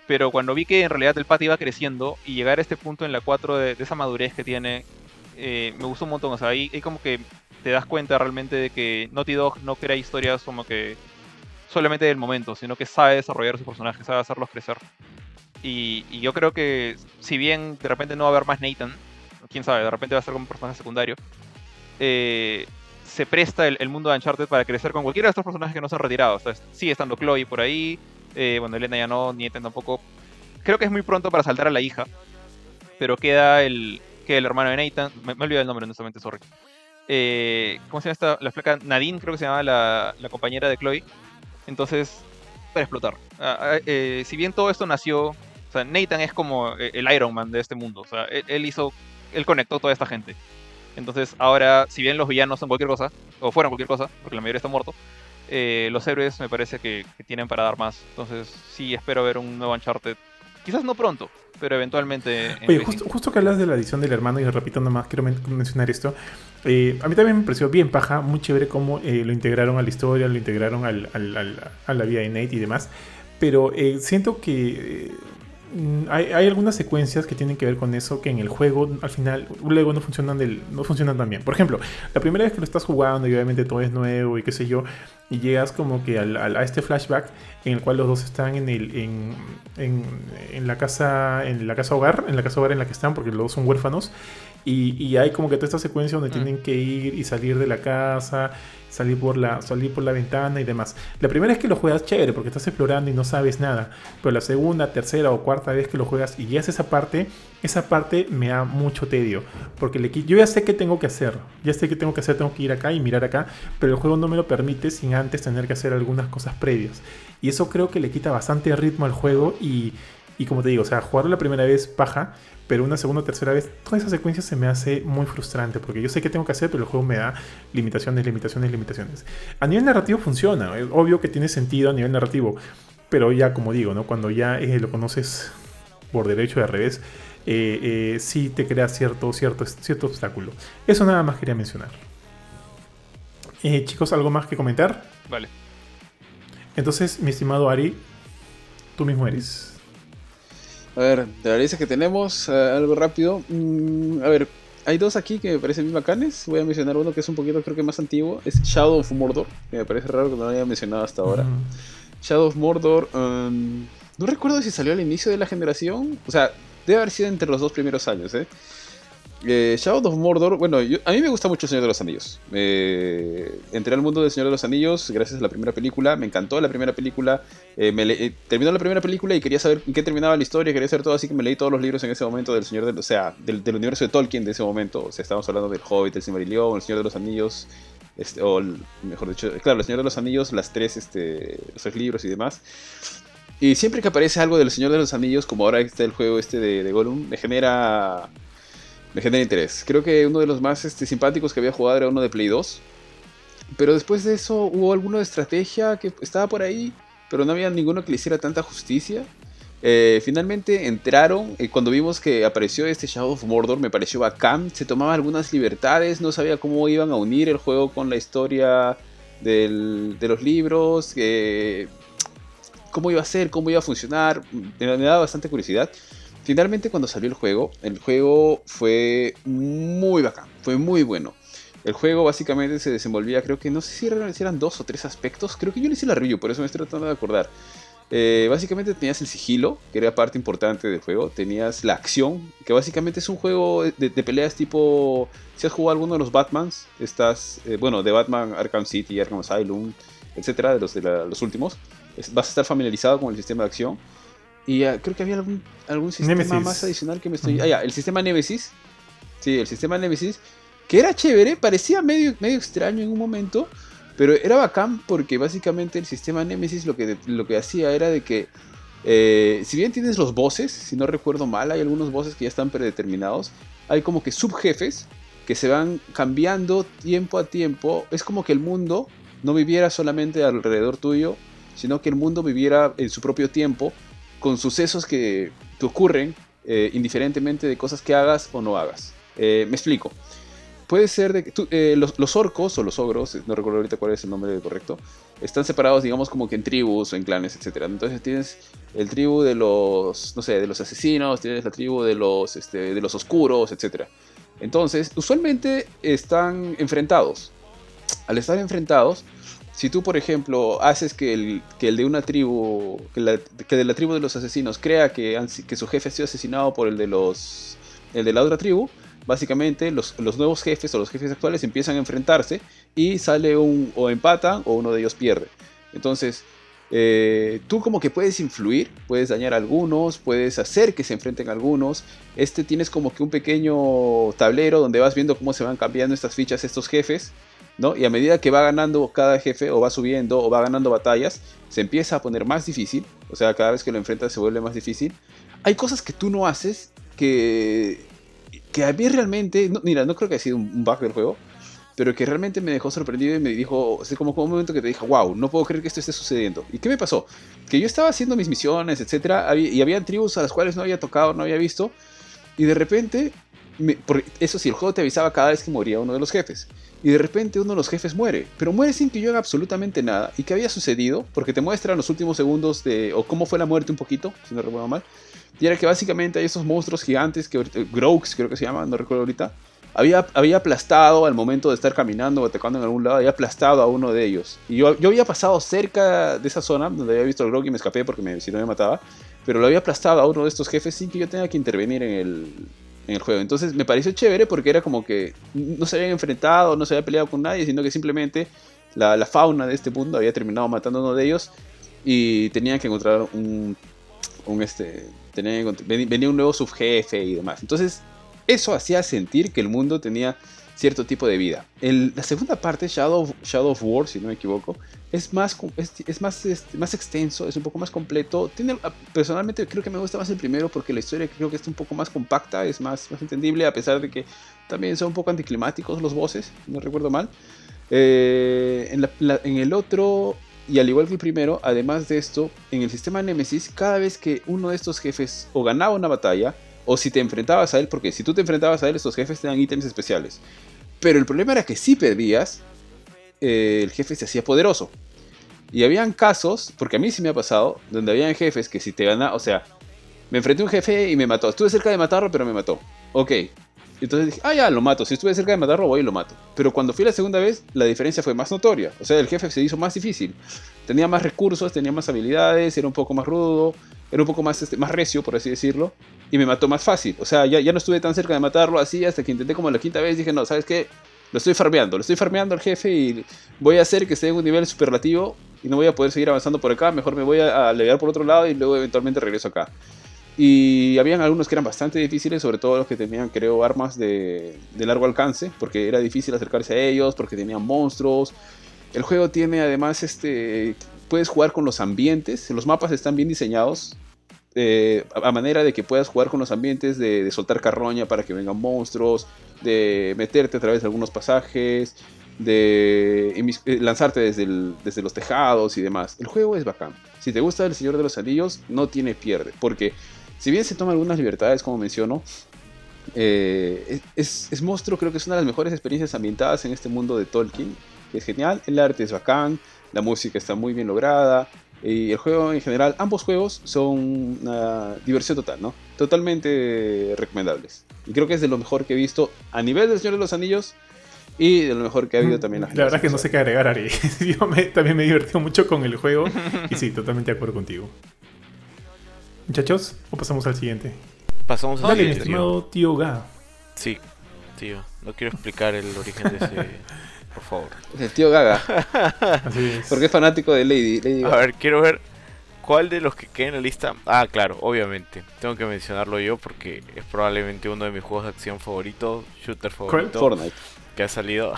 Pero cuando vi que en realidad el pata iba creciendo y llegar a este punto en la 4 de, esa madurez que tiene, eh, me gustó un montón. O sea, ahí, como que te das cuenta realmente de que Naughty Dog no crea historias como que solamente del momento, sino que sabe desarrollar sus personajes, sabe hacerlos crecer. Y, yo creo que si bien de repente no va a haber más Nathan, quién sabe, de repente va a ser como un personaje secundario, eh, se presta el, mundo de Uncharted para crecer con cualquiera de estos personajes que no se han retirado. O sea, sigue estando Chloe por ahí, eh, bueno, Elena ya no, ni Ethan tampoco. Creo que es muy pronto para saltar a la hija, pero queda el, queda el hermano de Nathan, me, me olvidé el nombre honestamente, sorry. Eh, ¿Cómo se llama esta? La flaca Nadine, creo que se llama la, la compañera de Chloe. Entonces, para explotar. Ah, ah, eh, si bien todo esto nació, o sea, Nathan es como eh, el Iron Man de este mundo. O sea, él hizo, él conectó toda esta gente. Entonces, ahora, si bien los villanos son cualquier cosa, o fueron cualquier cosa, porque la mayoría está muerto, eh, los héroes me parece que, tienen para dar más. Entonces, sí, espero ver un nuevo Uncharted Quizás no pronto, pero eventualmente. en Oye, justo, justo que hablas de la edición del hermano, y repito nomás, quiero men- mencionar esto. Eh, a mí también me pareció bien paja, muy chévere cómo eh, lo integraron a la historia, lo integraron al- al- al- a la vida de Nate y demás. Pero eh, siento que mm, hay, hay algunas secuencias que tienen que ver con eso que en el juego al final luego no funcionan, del, no funcionan tan bien. Por ejemplo, la primera vez que lo estás jugando y obviamente todo es nuevo y qué sé yo, y llegas como que al- al- a este flashback en el cual los dos están en el en, en- en la casa en la casa hogar en la casa hogar en la que están porque los dos son huérfanos y, y hay como que toda esta secuencia donde Mm. tienen que ir y salir de la casa salir por la salir por la ventana y demás. La primera vez que lo juegas chévere porque estás explorando y no sabes nada. Pero la segunda tercera o cuarta vez que lo juegas y ya es esa parte esa parte me da mucho tedio. Porque le yo ya sé qué tengo que hacer ya sé qué tengo que hacer tengo que ir acá y mirar acá pero el juego no me lo permite sin antes tener que hacer algunas cosas previas. Y eso creo que le quita bastante ritmo al juego y, y como te digo, o sea, jugarlo la primera vez paja, pero una segunda o tercera vez, toda esa secuencia se me hace muy frustrante porque yo sé qué tengo que hacer, pero el juego me da limitaciones, limitaciones, limitaciones. A nivel narrativo funciona, es obvio que tiene sentido a nivel narrativo, pero ya como digo, ¿no? cuando ya eh, lo conoces por derecho y al revés, eh, eh, sí te crea cierto, cierto, cierto obstáculo. Eso nada más quería mencionar. Eh, chicos, ¿algo más que comentar? Vale. Entonces, mi estimado Ari, tú mismo eres. A ver, de la lista que tenemos, eh, algo rápido. Mm, a ver, hay dos aquí que me parecen bien bacanes. Voy a mencionar uno que es un poquito, creo que más antiguo. Es Shadow of Mordor, que me parece raro que no lo haya mencionado hasta ahora. Shadow of Mordor, um, no recuerdo si salió al inicio de la generación. O sea, debe haber sido entre los dos primeros años, ¿eh? Eh, Shadow of Mordor, bueno, a mí me gusta mucho El Señor de los Anillos. Eh, entré al mundo del Señor de los Anillos gracias a la primera película. Me encantó la primera película. Eh, eh, terminó la primera película y quería saber en qué terminaba la historia. Quería saber todo, así que me leí todos los libros en ese momento del Señor de, o sea, del, del universo de Tolkien de ese momento. O sea, estábamos hablando del Hobbit, el Silmarillion, el Señor de los Anillos. Este, o mejor dicho, claro, el Señor de los Anillos, las tres, este, los tres libros y demás. Y siempre que aparece algo del Señor de los Anillos, como ahora está el juego este de, de Gollum, me genera me genera interés. Creo que uno de los más este, simpáticos que había jugado era uno de Play 2. Pero después de eso hubo alguno de estrategia que estaba por ahí, pero no había ninguno que le hiciera tanta justicia. Eh, finalmente entraron, eh, cuando vimos que apareció este Shadow of Mordor, me pareció bacán, se tomaba algunas libertades, no sabía cómo iban a unir el juego con la historia del- de los libros, eh, cómo iba a ser, cómo iba a funcionar, me, me daba bastante curiosidad. Finalmente cuando salió el juego, el juego fue muy bacán, fue muy bueno. El juego básicamente se desenvolvía, creo que no sé si eran, dos o tres aspectos, creo que yo le hice la review, por eso me estoy tratando de acordar. Eh, básicamente tenías el sigilo, que era parte importante del juego, tenías la acción, que básicamente es un juego de, peleas tipo, si has jugado alguno de los Batmans, estás, eh, bueno, de Batman Arkham City, Arkham Asylum, etcétera, de los, últimos, vas a estar familiarizado con el sistema de acción. Y creo que había algún, algún sistema Nemesis. más adicional que me estoy... Ujú. Ah, ya, el sistema Nemesis. Sí, el sistema Nemesis. Que era chévere, parecía medio, medio extraño en un momento. Pero era bacán porque básicamente el sistema Nemesis lo que, lo que hacía era de que... eh, si bien tienes los bosses, si no recuerdo mal, hay algunos bosses que ya están predeterminados. Hay como que subjefes que se van cambiando tiempo a tiempo. Es como que el mundo no viviera solamente alrededor tuyo, sino que el mundo viviera en su propio tiempo con sucesos que te ocurren eh, indiferentemente de cosas que hagas o no hagas. Eh, me explico. Puede ser de que eh, los, los orcos o los ogros, no recuerdo ahorita cuál es el nombre correcto, están separados, digamos, como que en tribus o en clanes, etc. Entonces tienes el tribu de los, no sé, de los asesinos, tienes la tribu de los, este, de los oscuros, etc. Entonces, usualmente están enfrentados. Al estar enfrentados, si tú, por ejemplo, haces que el, que el de una tribu, que, de la tribu de los asesinos crea que, que su jefe ha sido asesinado por el de los el de la otra tribu, básicamente los, los nuevos jefes o los jefes actuales empiezan a enfrentarse y sale un o empatan o uno de ellos pierde. Entonces, eh, tú como que puedes influir, puedes dañar a algunos, puedes hacer que se enfrenten a algunos. Este tienes como que un pequeño tablero donde vas viendo cómo se van cambiando estas fichas estos jefes. ¿No? Y a medida que va ganando cada jefe o va subiendo o va ganando batallas, se empieza a poner más difícil. O sea, cada vez que lo enfrentas se vuelve más difícil. Hay cosas que tú no haces que, que a mí realmente, no, mira, no creo que haya sido un bug del juego, pero que realmente me dejó sorprendido y me dijo, es como, como un momento que te dije, wow, no puedo creer que esto esté sucediendo. ¿Y qué me pasó? Que yo estaba haciendo mis misiones, etcétera, y había tribus a las cuales no había tocado, no había visto, y de repente, eso sí, el juego te avisaba cada vez que moría uno de los jefes. Y de repente uno de los jefes muere, pero muere sin que yo haga absolutamente nada. ¿Y qué había sucedido? Porque te muestran los últimos segundos de, o cómo fue la muerte un poquito, si no recuerdo mal. Y era que básicamente hay esos monstruos gigantes, que creo que se llaman, no recuerdo ahorita, había, había aplastado al momento de estar caminando o atacando en algún lado, había aplastado a uno de ellos. Y yo, yo había pasado cerca de esa zona donde había visto al Grog y me escapé porque si no me mataba, pero lo había aplastado a uno de estos jefes sin que yo tenga que intervenir en el, en el juego. Entonces me pareció chévere porque era como que no se habían enfrentado, no se había peleado con nadie, sino que simplemente la, la fauna de este mundo había terminado matando a uno de ellos y tenían que encontrar un, un este, venía un nuevo subjefe y demás. Entonces eso hacía sentir que el mundo tenía cierto tipo de vida. la segunda parte, Shadow, Shadow of War, si no me equivoco, es más, es, más, este, más extenso, es un poco más completo. Tiene, ah, personalmente creo que me gusta más el primero porque la historia creo que está un poco más compacta, es más, más entendible, a pesar de que también son un poco anticlimáticos los bosses, no recuerdo mal. Eh, en, en el otro, y al igual que el primero, además de esto, en el sistema Nemesis, cada vez que uno de estos jefes o ganaba una batalla, o si te enfrentabas a él, porque si tú te enfrentabas a él, estos jefes te dan ítems especiales. Pero el problema era que si perdías, eh, el jefe se hacía poderoso. Y habían casos, porque a mí sí me ha pasado, donde habían jefes que si te gana, o sea, me enfrenté a un jefe y me mató. Estuve cerca de matarlo, pero me mató. Ok. Entonces dije, ah, ya, lo mato. Si estuve cerca de matarlo, voy y lo mato. Pero cuando fui la segunda vez, la diferencia fue más notoria. O sea, el jefe se hizo más difícil. Tenía más recursos, tenía más habilidades, era un poco más rudo, era un poco más, este, más recio, por así decirlo y me mató más fácil. O sea, ya, ya no estuve tan cerca de matarlo así hasta que intenté como la quinta vez. Dije, no, ¿sabes qué? Lo estoy farmeando, lo estoy farmeando al jefe y voy a hacer que esté en un nivel superlativo y no voy a poder seguir avanzando por acá. Mejor me voy a, a por otro lado y luego eventualmente regreso acá. Y habían algunos que eran bastante difíciles, sobre todo los que tenían, creo, armas de, de largo alcance, porque era difícil acercarse a ellos, porque tenían monstruos. El juego tiene además, este, puedes jugar con los ambientes, los mapas están bien diseñados, a manera de que puedas jugar con los ambientes, de, soltar carroña para que vengan monstruos, de meterte a través de algunos pasajes, de eh, lanzarte desde, desde los tejados y demás. El juego es bacán. Si te gusta El Señor de los Anillos, no tiene pierde, porque si bien se toma algunas libertades, como menciono, eh, es, es, Monstruo creo que es una de las mejores experiencias ambientadas en este mundo de Tolkien, es genial, el arte es bacán, la música está muy bien lograda, y el juego en general, ambos juegos son una diversión total, ¿no? Totalmente recomendables. Y creo que es de lo mejor que he visto a nivel del Señor de los Anillos y de lo mejor que ha habido también la La verdad es que no sé qué agregar, Ari. [laughs] Yo también me he divertido mucho con el juego y sí, [laughs] totalmente de acuerdo contigo. Muchachos, o pasamos al siguiente. Pasamos al siguiente. estimado tío Ga. Sí, tío. No quiero explicar el origen de ese [laughs] por favor. El tío Gaga. [laughs] Porque es fanático de Lady, A ver, quiero ver cuál de los que queden en la lista. Ah, claro, obviamente. Tengo que mencionarlo yo porque es probablemente uno de mis juegos de acción favoritos, shooter favorito. Fortnite. Que ha salido.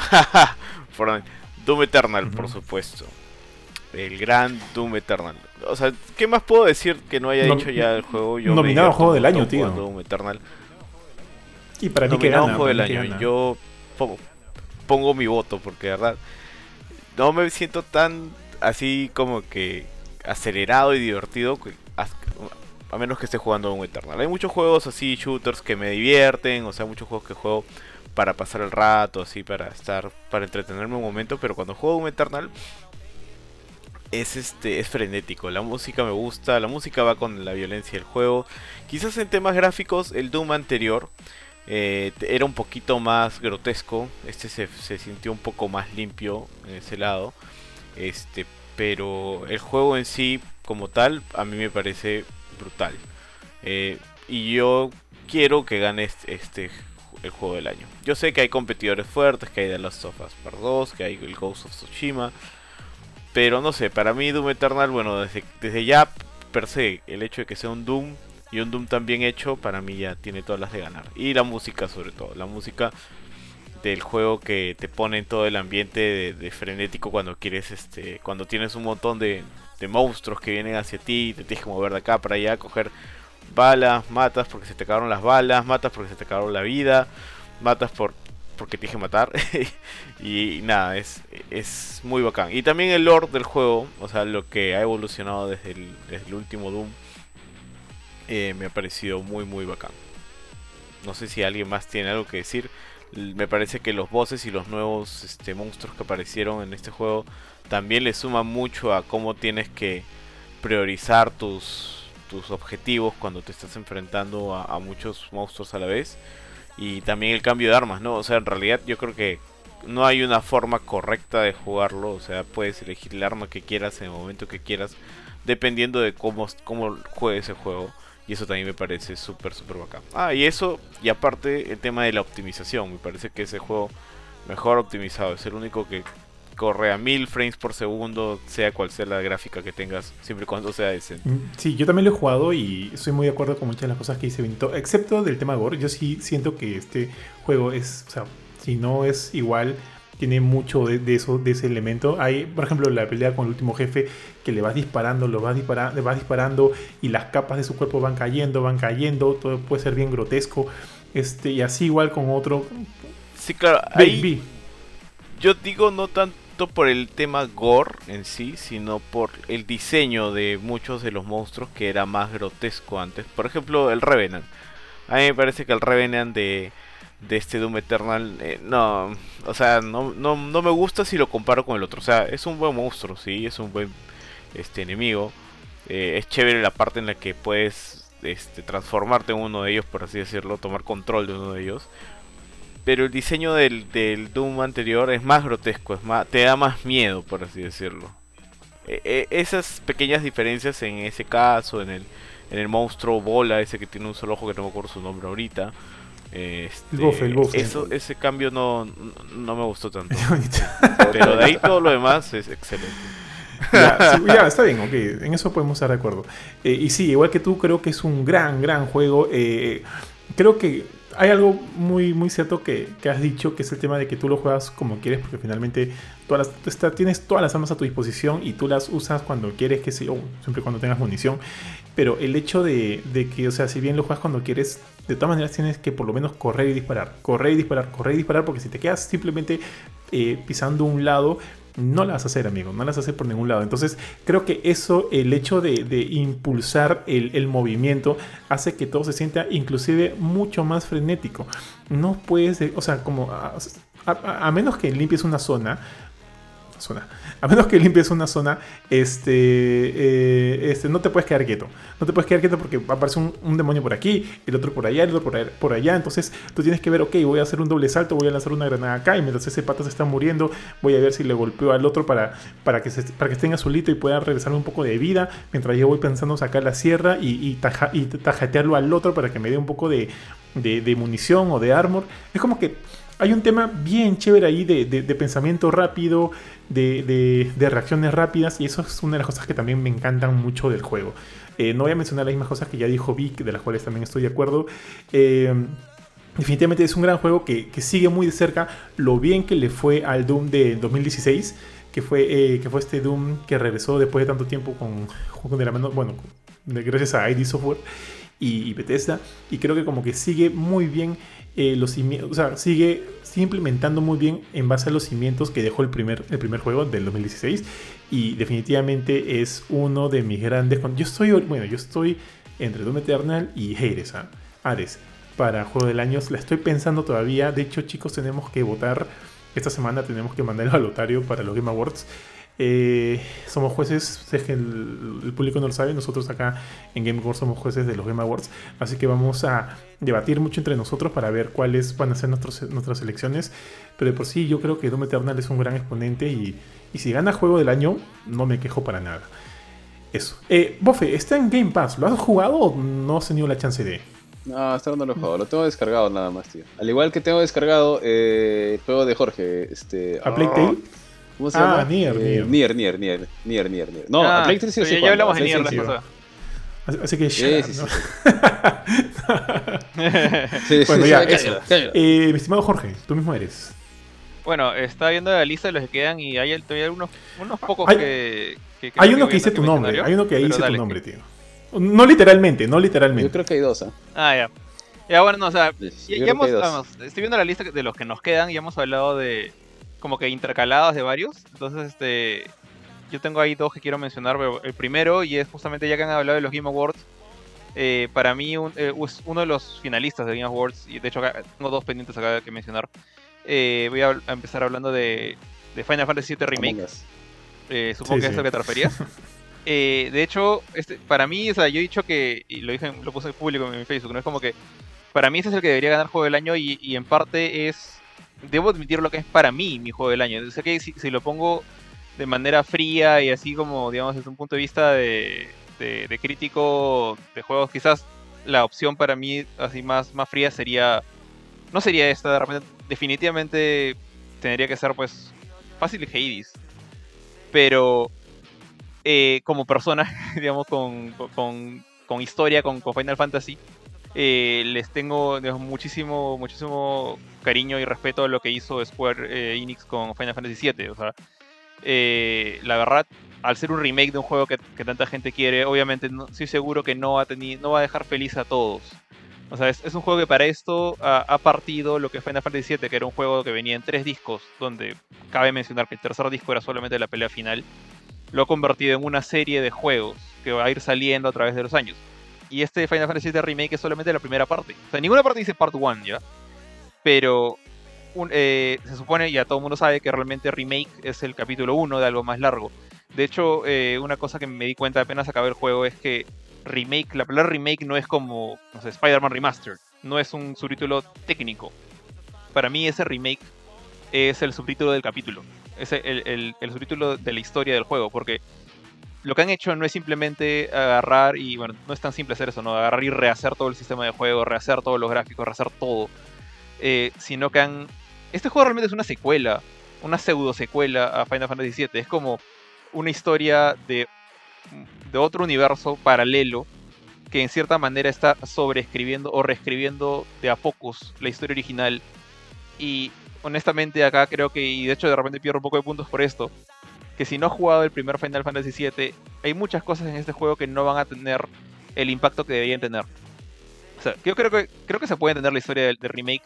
[laughs] Fortnite. Doom Eternal, por supuesto. El gran Doom Eternal. O sea, ¿qué más puedo decir que no haya dicho ya el juego? Yo nominado juego del año, tío. Doom Eternal. Y para mí que gana. juego del año. Yo pongo mi voto, porque verdad no me siento tan así como que acelerado y divertido a, menos que esté jugando un Eternal. Hay muchos juegos así, shooters que me divierten, o sea, muchos juegos que juego para pasar el rato, así, para estar, para entretenerme un momento, pero cuando juego un Eternal es este es frenético, la música me gusta, la música va con la violencia del juego. Quizás en temas gráficos el Doom anterior eh, era un poquito más grotesco. Este se, sintió un poco más limpio en ese lado. Este, pero el juego en sí, como tal, a mí me parece brutal. Eh, y yo quiero que gane este, el juego del año. Yo sé que hay competidores fuertes, que hay The Last of Us Part 2, que hay el Ghost of Tsushima. Pero no sé, para mí Doom Eternal, bueno, desde, desde ya per se, el hecho de que sea un Doom y un Doom tan bien hecho, para mí ya tiene todas las de ganar. Y la música sobre todo, la música del juego que te pone en todo el ambiente de, frenético cuando quieres, este, cuando tienes un montón de, de monstruos que vienen hacia ti, te tienes que mover de acá para allá, coger balas, matas porque se te acabaron las balas, matas porque se te acabaron la vida, matas por porque te dije matar. [laughs] y, nada, es, es muy bacán. Y también el lore del juego, o sea, lo que ha evolucionado desde el último Doom, eh, me ha parecido muy, muy bacán. No sé si alguien más tiene algo que decir. Me parece que los bosses y los nuevos este, monstruos que aparecieron en este juego también le suman mucho a cómo tienes que priorizar tus, tus objetivos cuando te estás enfrentando a, muchos monstruos a la vez y también el cambio de armas, ¿no? O sea, en realidad yo creo que no hay una forma correcta de jugarlo, o sea, puedes elegir el arma que quieras en el momento que quieras, dependiendo de cómo, cómo juegues ese juego. Y eso también me parece súper, súper bacán. Ah, y eso, y aparte el tema de la optimización, me parece que ese juego mejor optimizado, es el único que corre a mil frames por segundo, sea cual sea la gráfica que tengas, siempre y cuando sea decente. Mm, Sí, yo también lo he jugado y estoy muy de acuerdo con muchas de las cosas que dice Benito, excepto del tema gore. Yo sí siento que este juego es, o sea, si no es igual, tiene mucho de, de eso, de ese elemento. Hay, por ejemplo, la pelea con el último jefe que le vas disparando, lo vas disparando, le vas disparando y las capas de su cuerpo van cayendo, van cayendo, todo puede ser bien grotesco. Este, y así igual con otro. Sí, claro, ahí vi. yo digo no tanto por el tema gore en sí, sino por el diseño de muchos de los monstruos que era más grotesco antes. Por ejemplo, el Revenant. A mí me parece que el Revenant de, de este Doom Eternal, eh, no, o sea, no, no, no me gusta si lo comparo con el otro. O sea, es un buen monstruo, sí, es un buen este enemigo. Eh, es chévere la parte en la que puedes este, transformarte en uno de ellos, por así decirlo, tomar control de uno de ellos. Pero el diseño del, del Doom anterior es más grotesco, es más, te da más miedo, por así decirlo. E- e- esas pequeñas diferencias en ese caso, en el, en el monstruo bola, ese que tiene un solo ojo que no me acuerdo su nombre ahorita. Este, El bofe, el bofe. Eso, ese cambio no, no me gustó tanto. [laughs] Pero de ahí todo lo demás es excelente. ya, sí, ya, está bien, ok, en eso podemos estar de acuerdo. Eh, y sí, igual que tú, creo que es un gran, gran juego. Eh, creo que hay algo muy, muy cierto que, que has dicho, que es el tema de que tú lo juegas como quieres, porque finalmente todas tienes todas las armas a tu disposición y tú las usas cuando quieres, que sé yo, siempre cuando tengas munición. Pero el hecho de, de que, o sea, si bien lo juegas cuando quieres, de todas maneras tienes que por lo menos correr y disparar, correr y disparar, correr y disparar, porque si te quedas simplemente eh, pisando un lado, no la vas a hacer, amigo, no la vas a hacer por ningún lado. Entonces, creo que eso, el hecho de, impulsar el, movimiento, hace que todo se sienta inclusive mucho más frenético. No puedes, o sea, como a, a- a menos que limpies una zona, zona. A menos que limpies una zona, este, eh, este, no te puedes quedar quieto. No te puedes quedar quieto porque aparece un, un demonio por aquí, el otro por allá, el otro por allá. Entonces tú tienes que ver, ok, voy a hacer un doble salto, voy a lanzar una granada acá y mientras ese pata se está muriendo, voy a ver si le golpeo al otro para, para, que, se, para que esté en azulito y pueda regresarme un poco de vida. Mientras yo voy pensando sacar la sierra y, y, taja- y tajatearlo al otro para que me dé un poco de- de munición o de armor. Es como que hay un tema bien chévere ahí de, pensamiento rápido, de, reacciones rápidas, y eso es una de las cosas que también me encantan mucho del juego. Eh, no voy a mencionar las mismas cosas que ya dijo Vic, de las cuales también estoy de acuerdo. Eh, definitivamente es un gran juego que, sigue muy de cerca lo bien que le fue al Doom de 2016, que fue, eh, que fue este Doom que regresó después de tanto tiempo con, con de la mano, bueno, gracias a ID Software y, y Bethesda. Y creo que como que sigue muy bien eh, los o sigue, implementando muy bien en base a los cimientos que dejó el primer, el primer juego del 2016. Y definitivamente es uno de mis grandes... Yo estoy, bueno, yo estoy entre Doom Eternal y Hades, ¿ah? Ares, para Juego del Año. La estoy pensando todavía. De hecho, chicos, tenemos que votar. Esta semana tenemos que mandarlo al lotario para los Game Awards. Eh, somos jueces, es que el, el público no lo sabe, nosotros acá en Game Awards somos jueces de los Game Awards, así que vamos a debatir mucho entre nosotros para ver cuáles van a ser nuestros, nuestras elecciones, pero de por sí yo creo que Doom Eternal es un gran exponente y, y si gana Juego del Año no me quejo para nada. Eso. Eh, Bofe, ¿está en Game Pass? ¿Lo has jugado o no has tenido la chance de...? No, hasta ahora no lo he jugado, lo tengo descargado nada más, tío. Al igual que tengo descargado eh, el juego de Jorge, este... ¿A Plague Tale? ¿Cómo se Ah, llama? Nier, Eh, Nier. Nier, Nier, Nier, Nier, Nier, Nier. No, Ah, a Plague Tale sí o pero sí ya, hablamos de Nier la sí. Así- que... Sí, sí, sí. [laughs] Sí, Bueno, sí, ya, sí, eso. Eh, mi estimado Jorge, tú mismo eres. Bueno, está viendo la lista de los que quedan y hay todavía unos, unos pocos Hay- que, que Hay uno que dice tu nombre, yo, hay uno que dice tu nombre, tío. No literalmente, no Yo literalmente. creo que hay dos, ¿ah? Ah, ya. Ya bueno, no, o sea, ya, yo hemos, vamos, estoy viendo la lista de los que nos quedan y hemos hablado de como que intercalados de varios. Entonces, este, yo tengo ahí dos que quiero mencionar. El primero, y es justamente ya que han hablado de los Game Awards, eh, para mí un- eh, es uno de los finalistas de Game Awards, y de hecho acá tengo dos pendientes acá que mencionar. Eh, voy a, a empezar hablando de, de Final Fantasy VII Remake. Eh, supongo Sí, que es sí. lo que te referías. [laughs] Eh, de hecho, este, para mí, o sea, yo he dicho que, y lo dije, en- lo puse en público en mi Facebook, ¿no? Es como que para mí ese es el que debería ganar juego del año y, y en parte es, debo admitir lo que es para mí mi juego del año. Sé que si, lo pongo de manera fría y así como, digamos, desde un punto de vista de, de- de crítico de juegos, quizás la opción para mí así más, más fría sería, no sería esta, de repente, definitivamente tendría que ser pues fácil Hades. Pero eh, como persona, [laughs] digamos, con, con, con historia, con, con Final Fantasy, eh, les tengo muchísimo, muchísimo cariño y respeto a lo que hizo Square eh, Enix con Final Fantasy VII. O sea, eh, la verdad, al ser un remake de un juego que, tanta gente quiere, obviamente no, estoy seguro que no va, a no va a dejar feliz a todos. O sea, es, un juego que para esto ha, ha partido lo que es Final Fantasy VII, que era un juego que venía en tres discos, donde cabe mencionar que el tercer disco era solamente la pelea final lo ha convertido en una serie de juegos que va a ir saliendo a través de los años. Y este Final Fantasy VII Remake es solamente la primera parte. O sea, ninguna parte dice Part 1 ya. Pero eh, se supone, ya todo el mundo sabe que realmente Remake es el capítulo 1 de algo más largo. De hecho, eh, una cosa que me di cuenta apenas acabé el juego es que Remake, la palabra Remake no es como, no sé, Spider-Man Remastered. No es un subtítulo técnico. Para mí ese Remake es el subtítulo del capítulo es el subtítulo de la historia del juego, porque lo que han hecho no es simplemente agarrar y, bueno, no es tan simple hacer eso, ¿no? Agarrar y rehacer todo el sistema de juego, rehacer todos los gráficos, rehacer todo, eh, sino que han... Este juego realmente es una secuela, una pseudo secuela a Final Fantasy VII, es como una historia de, de otro universo paralelo que en cierta manera está sobreescribiendo o reescribiendo de a pocos la historia original y honestamente acá creo que, y de hecho de repente pierdo un poco de puntos por esto, que si no has jugado el primer Final Fantasy VII, hay muchas cosas en este juego que no van a tener el impacto que deberían tener. O sea, yo creo que, creo que se puede entender la historia del, remake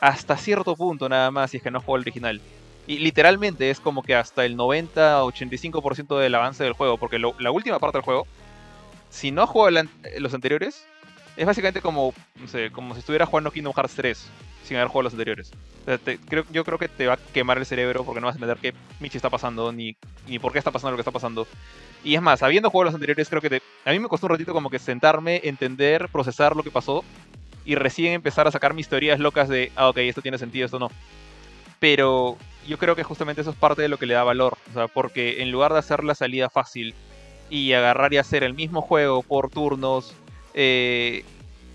hasta cierto punto nada más si es que no has jugado el original. Y literalmente es como que hasta el 90-85% del avance del juego, porque la última parte del juego, si no has jugado los anteriores, es básicamente como, no sé, como si estuvieras jugando Kingdom Hearts 3 sin haber jugado los anteriores. O sea, te- creo, yo creo que te va a quemar el cerebro porque no vas a entender qué Michi está pasando ni, ni por qué está pasando lo que está pasando. Y es más, habiendo jugado los anteriores, creo que a mí me costó un ratito como que sentarme, entender, procesar lo que pasó y recién empezar a sacar mis teorías locas de, ah, ok, esto tiene sentido, esto no. Pero yo creo que justamente eso es parte de lo que le da valor. O sea, porque en lugar de hacer la salida fácil y agarrar y hacer el mismo juego por turnos, eh,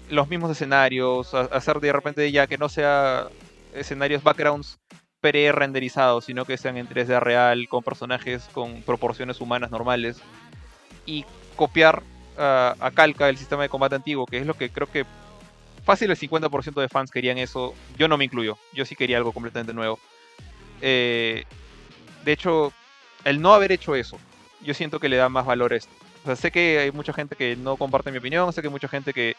los mismos escenarios, hacer de repente ya que no sea escenarios backgrounds pre-renderizados, sino que sean en 3D real, con personajes con proporciones humanas normales, y copiar a calca el sistema de combate antiguo, que es lo que creo que fácil el 50% de fans querían eso, yo no me incluyo, yo sí quería algo completamente nuevo. Eh, de hecho, el no haber hecho eso, yo siento que le da más valor a esto. O sea, sé que hay mucha gente que no comparte mi opinión, sé que hay mucha gente que,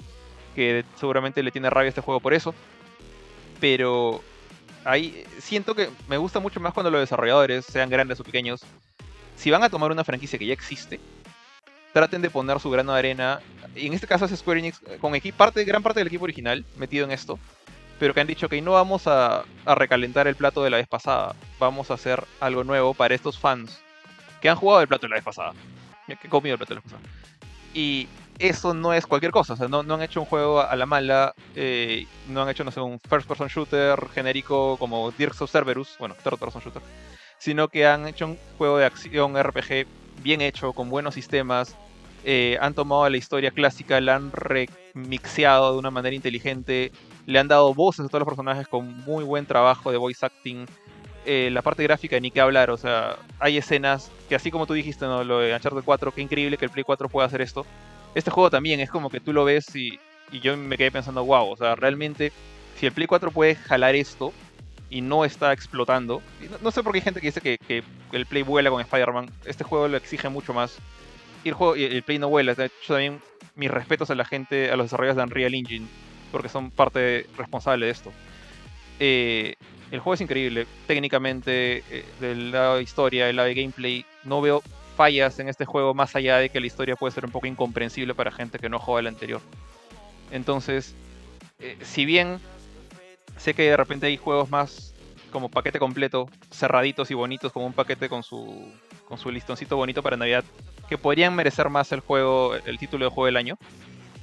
que seguramente le tiene rabia a este juego por eso, pero ahí siento que me gusta mucho más cuando los desarrolladores, sean grandes o pequeños, si van a tomar una franquicia que ya existe, traten de poner su grano de arena. Y en este caso es Square Enix eh, con parte, gran parte del equipo original metido en esto, pero que han dicho que no vamos a, a recalentar el plato de la vez pasada, vamos a hacer algo nuevo para estos fans que han jugado el plato de la vez pasada, que han comido el plato de la vez pasada. Y eso no es cualquier cosa, o sea, no, no han hecho un juego a la mala, eh, no han hecho, no sé, un first person shooter genérico como Dirks of Cerberus, bueno, third person shooter, sino que han hecho un juego de acción RPG bien hecho, con buenos sistemas, eh, han tomado la historia clásica, la han remixeado de una manera inteligente, le han dado voces a todos los personajes con muy buen trabajo de voice acting. Eh, la parte gráfica ni que hablar, o sea, hay escenas que así como tú dijiste, ¿no? lo de Uncharted 4, qué increíble que el Play 4 pueda hacer esto. Este juego también es como que tú lo ves y, yo me quedé pensando, wow, o sea, realmente, si el Play 4 puede jalar esto y no está explotando, no, sé por qué hay gente que dice que, que el Play vuela con Spider-Man, este juego lo exige mucho más. Y el, juego, y el Play no vuela, de hecho también mis respetos a la gente, a los desarrolladores de Unreal Engine, porque son parte responsable de esto. Eh, el juego es increíble, técnicamente, eh, del lado de historia, del lado de gameplay, no veo fallas en este juego más allá de que la historia puede ser un poco incomprensible para gente que no juega el anterior. Entonces, eh, si bien sé que de repente hay juegos más como paquete completo, cerraditos y bonitos, como un paquete con su, con su listoncito bonito para Navidad, que podrían merecer más el juego, el título de juego del año.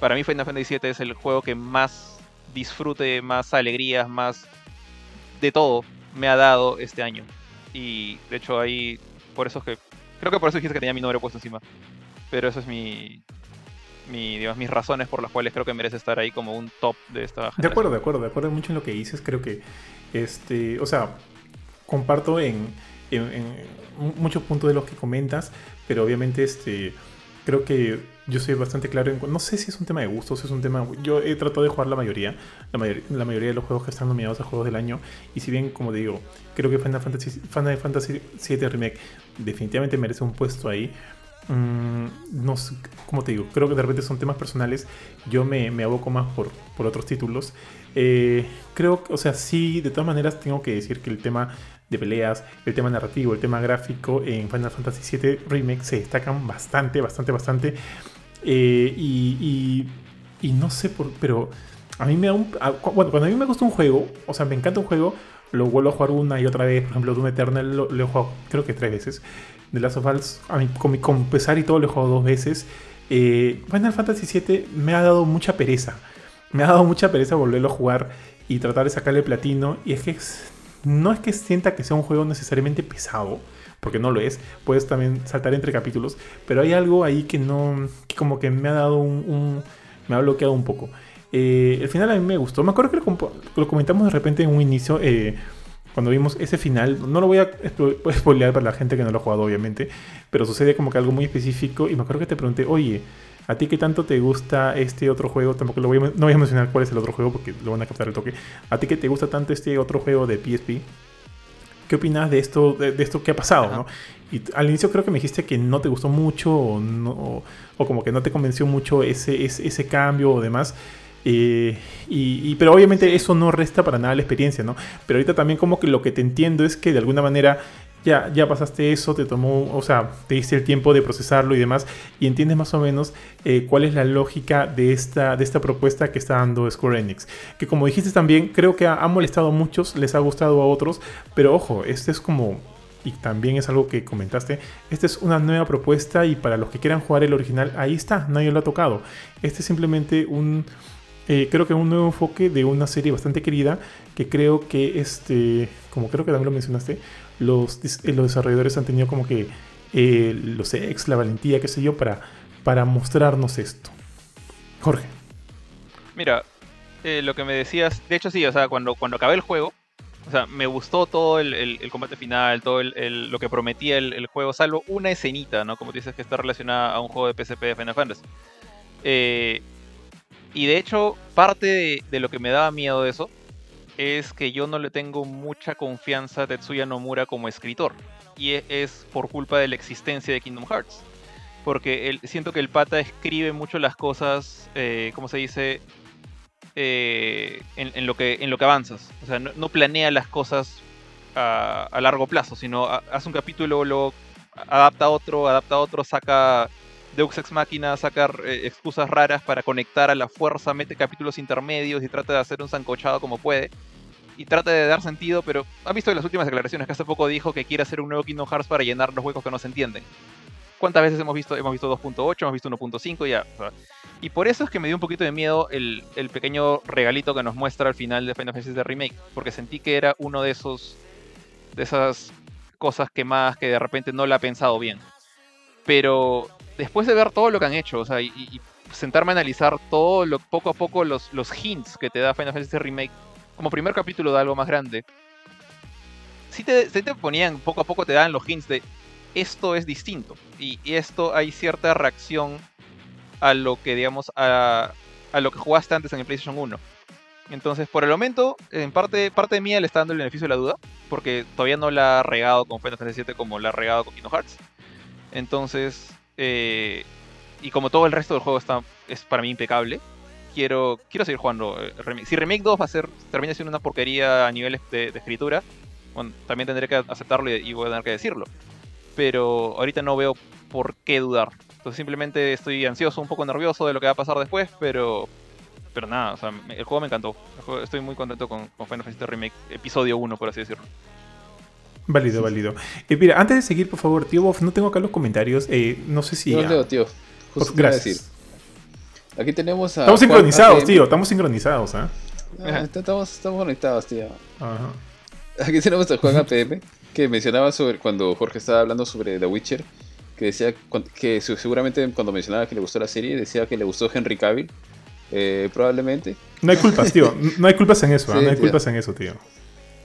Para mí Final Fantasy VII es el juego que más disfrute, más alegrías, más de todo me ha dado este año. Y de hecho ahí, por eso es que, creo que por eso dijiste que tenía mi nombre puesto encima. Pero eso es mi, mi, digamos, mis razones por las cuales creo que merece estar ahí como un top de esta generación. De acuerdo, de acuerdo, de acuerdo mucho en lo que dices. Creo que, este, o sea, comparto en, en, muchos puntos de los que comentas, pero obviamente, este, creo que yo soy bastante claro en, no sé si es un tema de gustos, es un tema, yo he tratado de jugar la mayoría, la, mayoría, de los juegos que están nominados a juegos del año, y si bien, como digo, creo que Final Fantasy, Final Fantasy VII Remake definitivamente merece un puesto ahí, Mm, no como te digo, creo que de repente son temas personales. Yo me, me aboco más por, por otros títulos. Eh, creo que, o sea, sí, de todas maneras tengo que decir que el tema de peleas, el tema narrativo, el tema gráfico en Final Fantasy VII Remake se destacan bastante, bastante, bastante. Eh, y, y, no sé por, pero a mí me da bueno, cuando a mí me gusta un juego, o sea, me encanta un juego, lo vuelvo a jugar una y otra vez. Por ejemplo, Doom Eternal lo, lo he jugado creo que tres veces. The Last of Us, a mí, con, pesar y todo, lo he jugado dos veces. Eh, Final Fantasy VII me ha dado mucha pereza. Me ha dado mucha pereza volverlo a jugar y tratar de sacarle platino. Y es que no es que sienta que sea un juego necesariamente pesado, porque no lo es. Puedes también saltar entre capítulos, pero hay algo ahí que no, que como que me ha dado un, me ha bloqueado un poco. Eh, el final a mí me gustó. Me acuerdo que lo, comentamos de repente en un inicio. Eh, cuando vimos ese final, no lo voy a [laughs] spoilear para la gente que no lo ha jugado, obviamente, pero sucede como que algo muy específico. Y me acuerdo que te pregunté, oye, ¿a ti qué tanto te gusta este otro juego? Tampoco lo voy a, no voy a mencionar cuál es el otro juego porque lo van a captar el toque. ¿A ti qué te gusta tanto este otro juego de PSP? ¿Qué opinas de esto, de, esto que ha pasado? ¿no? Y al inicio creo que me dijiste que no te gustó mucho o, no, o como que no te convenció mucho ese, ese, ese cambio o demás. Eh, y, pero obviamente eso no resta para nada la experiencia, ¿no? Pero ahorita también como que lo que te entiendo es que de alguna manera ya, ya pasaste eso, te tomó, o sea, te diste el tiempo de procesarlo y demás, y entiendes más o menos eh, cuál es la lógica de esta, de esta propuesta que está dando Square Enix. Que como dijiste también, creo que ha, molestado a muchos, les ha gustado a otros, pero ojo, este es como y también es algo que comentaste, esta es una nueva propuesta y para los que quieran jugar el original, ahí está, nadie lo ha tocado. Este es simplemente un, eh, creo que un nuevo enfoque de una serie bastante querida que creo que, este, como creo que también lo mencionaste, los, eh, los desarrolladores han tenido como que eh, los ex, la valentía, qué sé yo, para, para mostrarnos esto. Jorge. Mira, lo que me decías, de hecho sí, o sea, cuando, cuando acabé el juego, o sea, me gustó todo el, combate final, todo lo que prometía el, juego, salvo una escenita, ¿no? Como dices que está relacionada a un juego de PSP de Final Fantasy. Eh, y de hecho, parte de, lo que me daba miedo de eso es que yo no le tengo mucha confianza a Tetsuya Nomura como escritor. Y e, es por culpa de la existencia de Kingdom Hearts. Porque siento que el pata escribe mucho las cosas, eh, ¿cómo se dice? Eh, en, lo que, en lo que avanzas. O sea, no, planea las cosas a, largo plazo, sino hace un capítulo, luego adapta otro, adapta otro, saca Deux Ex Máquina sacar eh, excusas raras para conectar a la fuerza, mete capítulos intermedios y trata de hacer un zancochado como puede. Y trata de dar sentido, pero ha visto en las últimas declaraciones que hace poco dijo que quiere hacer un nuevo Kingdom Hearts para llenar los huecos que no se entienden. ¿Cuántas veces hemos visto? Hemos visto 2.8, hemos visto 1.5 ya. y por eso es que me dio un poquito de miedo el, el, pequeño regalito que nos muestra al final de Final Fantasy de Remake. Porque sentí que era uno de esos. de esas cosas que más que de repente no la ha pensado bien. Pero después de ver todo lo que han hecho, o sea, y, sentarme a analizar todo lo poco a poco los, los hints que te da Final Fantasy Remake como primer capítulo de algo más grande, sí te, te ponían, poco a poco te dan los hints de esto es distinto y, esto hay cierta reacción a lo que, digamos, a, a, lo que jugaste antes en el PlayStation 1. Entonces, por el momento, en parte, parte de mí le está dando el beneficio de la duda, porque todavía no la ha regado con Final Fantasy VII como la ha regado con Kingdom Hearts. Entonces, eh, y como todo el resto del juego está, es para mí impecable, quiero quiero seguir jugando eh, Remake. Si Remake 2 va a ser, termina siendo una porquería a niveles de, escritura, bueno, también tendré que aceptarlo y, voy a tener que decirlo. Pero ahorita no veo por qué dudar. Entonces simplemente estoy ansioso, un poco nervioso de lo que va a pasar después, pero pero nada, el juego me encantó. Estoy muy contento con, con Final Fantasy Remake, episodio 1, por así decirlo. Válido, válido. Eh, mira, antes de seguir, por favor, tío Bof, no tengo acá los comentarios. eh, no sé si. Ah, leo, tío. Justo a gracias. decir. Aquí tenemos a. Estamos Juan sincronizados, tío. Estamos sincronizados, ¿ah? Ah, est- estamos, estamos conectados, tío. Ajá. Aquí tenemos a Juan APM, que mencionaba sobre cuando Jorge estaba hablando sobre The Witcher, que decía que seguramente cuando mencionaba que le gustó la serie, decía que le gustó Henry Cavill, eh, probablemente. No hay culpas, tío. [laughs] No hay culpas en eso, ¿ah? Sí, No hay tío. culpas en eso, tío.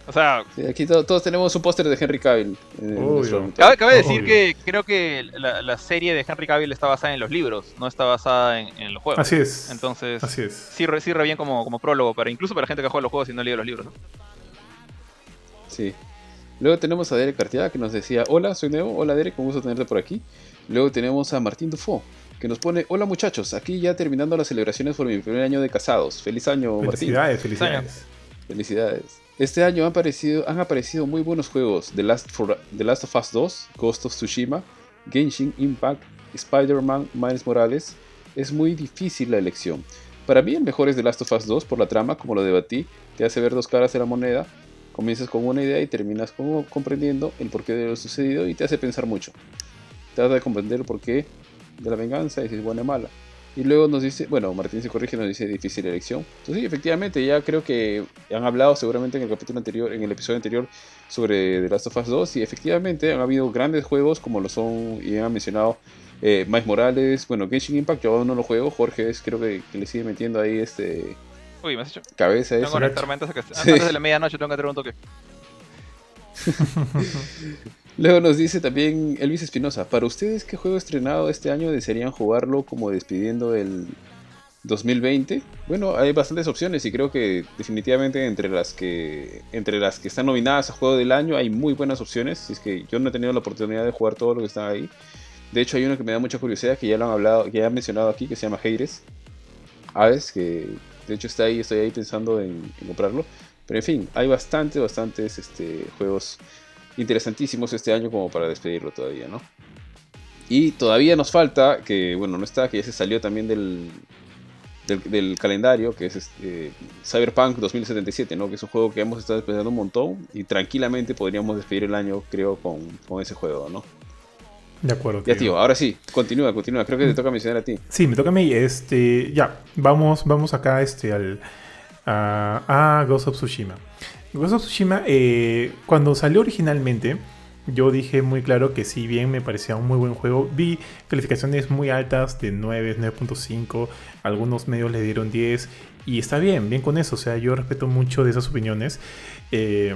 O sea, Sí, aquí to- todos tenemos un póster de Henry Cavill. monitor. cabe, cabe decir Obvio. que creo que la, la serie de Henry Cavill está basada en los libros, no está basada en, en los juegos. Así es. Entonces, Así es. re bien como, como prólogo, para, incluso para gente que juega los juegos y no lee los libros. ¿no? Sí. Luego tenemos a Derek Cartier que nos decía, hola, soy Neo, hola Derek, un gusto tenerte por aquí. Luego tenemos a Martín Dufo, que nos pone, hola muchachos, aquí ya terminando las celebraciones por mi primer año de casados. Feliz año, Martín. Felicidades, felicidades. Felicidades. Este año han aparecido, han aparecido muy buenos juegos. The Last, of Us 2, Ghost of Tsushima, Genshin Impact, Spider-Man, Miles Morales. Es muy difícil la elección. Para mí el mejor es The Last of Us 2 por la trama, como lo debatí. Te hace ver dos caras de la moneda. Comienzas con una idea y terminas comprendiendo el porqué de lo sucedido y te hace pensar mucho. Trata de comprender el porqué de la venganza y si es buena o mala. Y luego nos dice, bueno, Martín se corrige, nos dice difícil elección. Entonces, sí, efectivamente, ya creo que han hablado seguramente en el capítulo anterior, en el episodio anterior, sobre The Last of Us 2. Y efectivamente han habido grandes juegos como lo son, y han mencionado eh, Miles Morales, bueno, Genshin Impact, yo aún no lo juego. Jorge es, creo que, que le sigue metiendo ahí este Uy, me has hecho. cabeza Tengo eso. que Sí. antes de la medianoche, tengo que tener un toque. [laughs] Luego nos dice también Elvis Espinosa, para ustedes, ¿qué juego estrenado este año desearían jugarlo como despidiendo el 2020? Bueno, hay bastantes opciones y creo que definitivamente entre las que entre las que están nominadas a juego del año hay muy buenas opciones. Y es que yo no he tenido la oportunidad de jugar todo lo que está ahí. De hecho, hay uno que me da mucha curiosidad que ya lo han hablado, que ya han mencionado aquí, que se llama Hades. Hades, que de hecho está ahí, estoy ahí pensando en, en comprarlo. Pero en fin, hay bastantes, bastantes este, juegos interesantísimos este año como para despedirlo todavía, ¿no? Y todavía nos falta, que bueno, no está, que ya se salió también del, del, del calendario, que es este, Cyberpunk 2077, ¿no? Que es un juego que hemos estado esperando un montón y tranquilamente podríamos despedir el año, creo, con, con ese juego, ¿no? De acuerdo, Ya, tío, ahora sí, continúa, continúa. Creo que te toca mencionar a ti. Sí, me toca a mí. Este, ya, vamos, vamos acá este, al, a, a Ghost of Tsushima. Ghost of Tsushima, eh, cuando salió originalmente, yo dije muy claro que si bien me parecía un muy buen juego, vi calificaciones muy altas de 9, 9.5, algunos medios le dieron 10 y está bien, bien con eso, o sea, yo respeto mucho de esas opiniones, eh,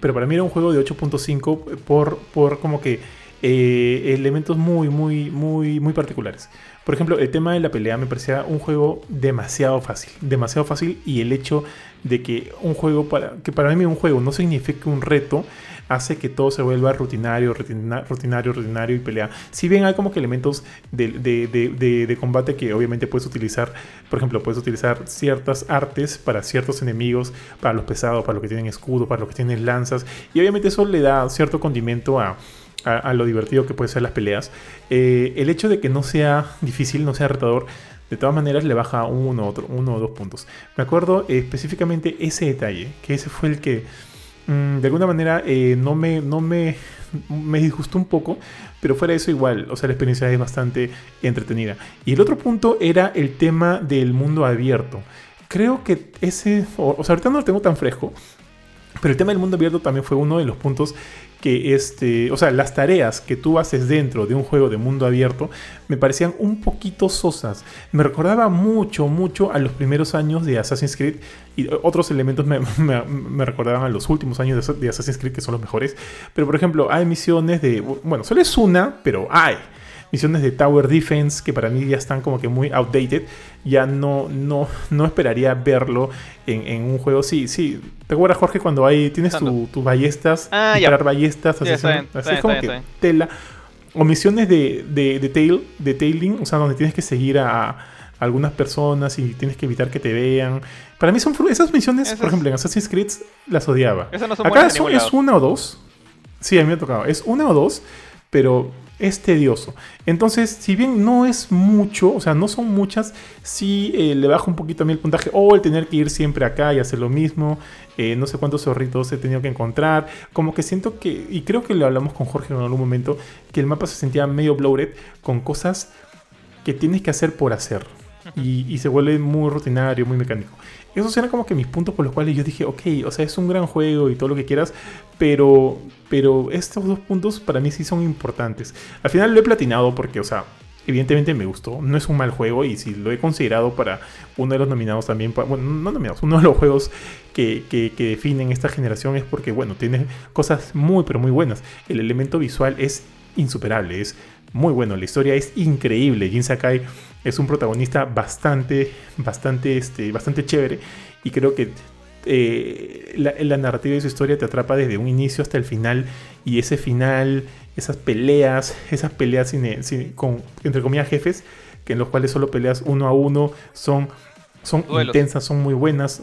pero para mí era un juego de 8.5 por, por como que eh, elementos muy, muy, muy, muy particulares. Por ejemplo, el tema de la pelea me parecía un juego demasiado fácil, demasiado fácil y el hecho de que un juego, para, que para mí un juego no signifique un reto, hace que todo se vuelva rutinario, rutina- rutinario, rutinario y pelea. Si bien hay como que elementos de, de- combate que obviamente puedes utilizar, por ejemplo, puedes utilizar ciertas artes para ciertos enemigos, para los pesados, para los que tienen escudo, para los que tienen lanzas, y obviamente eso le da cierto condimento a, a, lo divertido que pueden ser las peleas. Eh, el hecho de que no sea difícil, no sea retador, de todas maneras le baja uno, otro, uno o dos puntos. Me acuerdo eh, específicamente ese detalle, que ese fue el que mm, de alguna manera eh, no, me, no me, me disgustó un poco, pero fuera eso igual, o sea, la experiencia es bastante entretenida. Y el otro punto era el tema del mundo abierto. Creo que ese, o sea, ahorita no lo tengo tan fresco, pero el tema del mundo abierto también fue uno de los puntos que, este, o sea, las tareas que tú haces dentro de un juego de mundo abierto me parecían un poquito sosas. Me recordaba mucho, mucho a los primeros años de Assassin's Creed y otros elementos me, [laughs] me- recordaban a los últimos años de, de Assassin's Creed que son los mejores. Pero, por ejemplo, hay misiones de, bueno, solo es una, pero hay misiones de Tower Defense que para mí ya están como que muy outdated. Ya no, no, no esperaría verlo en, en un juego. Sí, sí. ¿Te acuerdas, Jorge, cuando hay, tienes tu- tus ballestas? Ah, ya. disparar ballestas, Sí, así, bien, bien, como que tela. O misiones de, de, de tail, de tailing, o sea, donde tienes que seguir a, algunas personas y tienes que evitar que te vean. Para mí son esas misiones, Esas- por ejemplo, en Assassin's Creed las odiaba. Esas no son Acá es, una o dos. Sí, a mí me ha tocado. Es una o dos, pero es tedioso. Entonces, si bien no es mucho, o sea, no son muchas, sí eh, le bajo un poquito a mí el puntaje. O el tener que ir siempre acá y hacer lo mismo. eh, no sé cuántos zorritos he tenido que encontrar. Como que siento que, y creo que lo hablamos con Jorge en algún momento, que el mapa se sentía medio bloated con cosas que tienes que hacer por hacer. Y, y se vuelve muy rutinario, muy mecánico. Esos eran como que mis puntos por los cuales yo dije, ok, o sea, es un gran juego y todo lo que quieras, pero, pero estos dos puntos para mí sí son importantes. Al final lo he platinado porque, o sea, evidentemente me gustó. No es un mal juego y si lo he considerado para uno de los nominados también, bueno, no nominados, uno de los juegos que, que- que definen esta generación es porque, bueno, tiene cosas muy, pero muy buenas. El elemento visual es insuperable, es muy bueno, la historia es increíble. Jin Sakai es un protagonista bastante, bastante, este, bastante chévere y creo que eh, la, la narrativa de su historia te atrapa desde un inicio hasta el final y ese final, esas peleas, esas peleas sin- sin- con, entre comillas, jefes, que en los cuales solo peleas uno a uno, son, son Duelos. intensas, son muy buenas.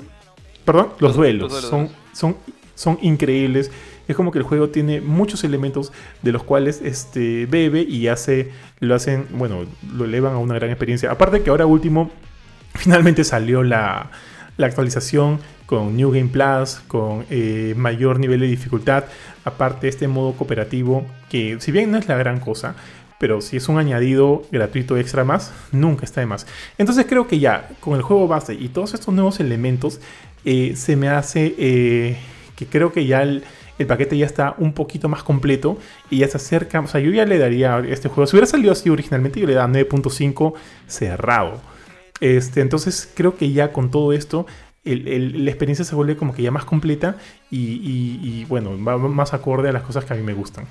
Perdón, los, Los- duelos, los duelos, son, son, son increíbles. Es como que el juego tiene muchos elementos de los cuales este, bebe y hace, lo hacen, bueno, lo elevan a una gran experiencia. Aparte que ahora último, [laughs] finalmente salió la, la actualización con New Game Plus, con eh, mayor nivel de dificultad. Aparte este modo cooperativo, que si bien no es la gran cosa, pero si es un añadido gratuito extra más, nunca está de más. Entonces creo que ya, con el juego base y todos estos nuevos elementos, eh, se me hace eh, que creo que ya el, el paquete ya está un poquito más completo y ya se acerca. O sea, yo ya le daría este juego, si hubiera salido así originalmente, yo le daba 9.5 cerrado. Este, entonces creo que ya con todo esto la experiencia se vuelve como que ya más completa y, bueno, va más acorde a las cosas que a mí me gustan.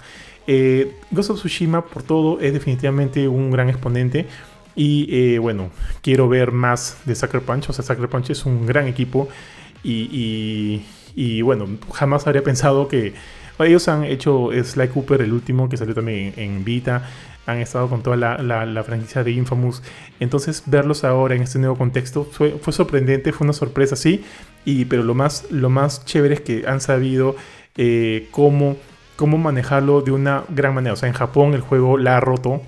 Eh, Ghost of Tsushima por todo es definitivamente un gran exponente y eh, bueno, quiero ver más de Sucker Punch, o sea, Sucker Punch es un gran equipo y, y- bueno, jamás habría pensado que ellos han hecho Sly Cooper, el último que salió también en, Vita, han estado con toda la, la- franquicia de Infamous. Entonces, verlos ahora en este nuevo contexto fue, fue sorprendente, fue una sorpresa, sí. Y, pero lo más, lo más chévere es que han sabido eh, cómo, cómo manejarlo de una gran manera. O sea, en Japón el juego la ha roto.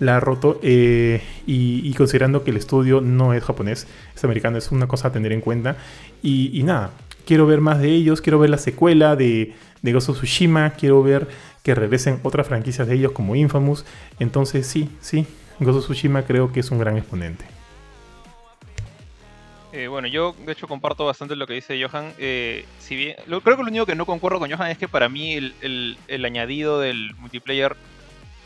La ha roto. eh, y, considerando que el estudio no es japonés, es americano, es una cosa a tener en cuenta. Y nada, quiero ver más de ellos. Quiero ver la secuela de, de Ghost Tsushima. Quiero ver que regresen otras franquicias de ellos como Infamous. Entonces, sí, sí, Ghost Tsushima creo que es un gran exponente. Eh, bueno, yo de hecho comparto bastante lo que dice Johan. Eh, creo que lo único que no concuerdo con Johan es que para mí el- el añadido del multiplayer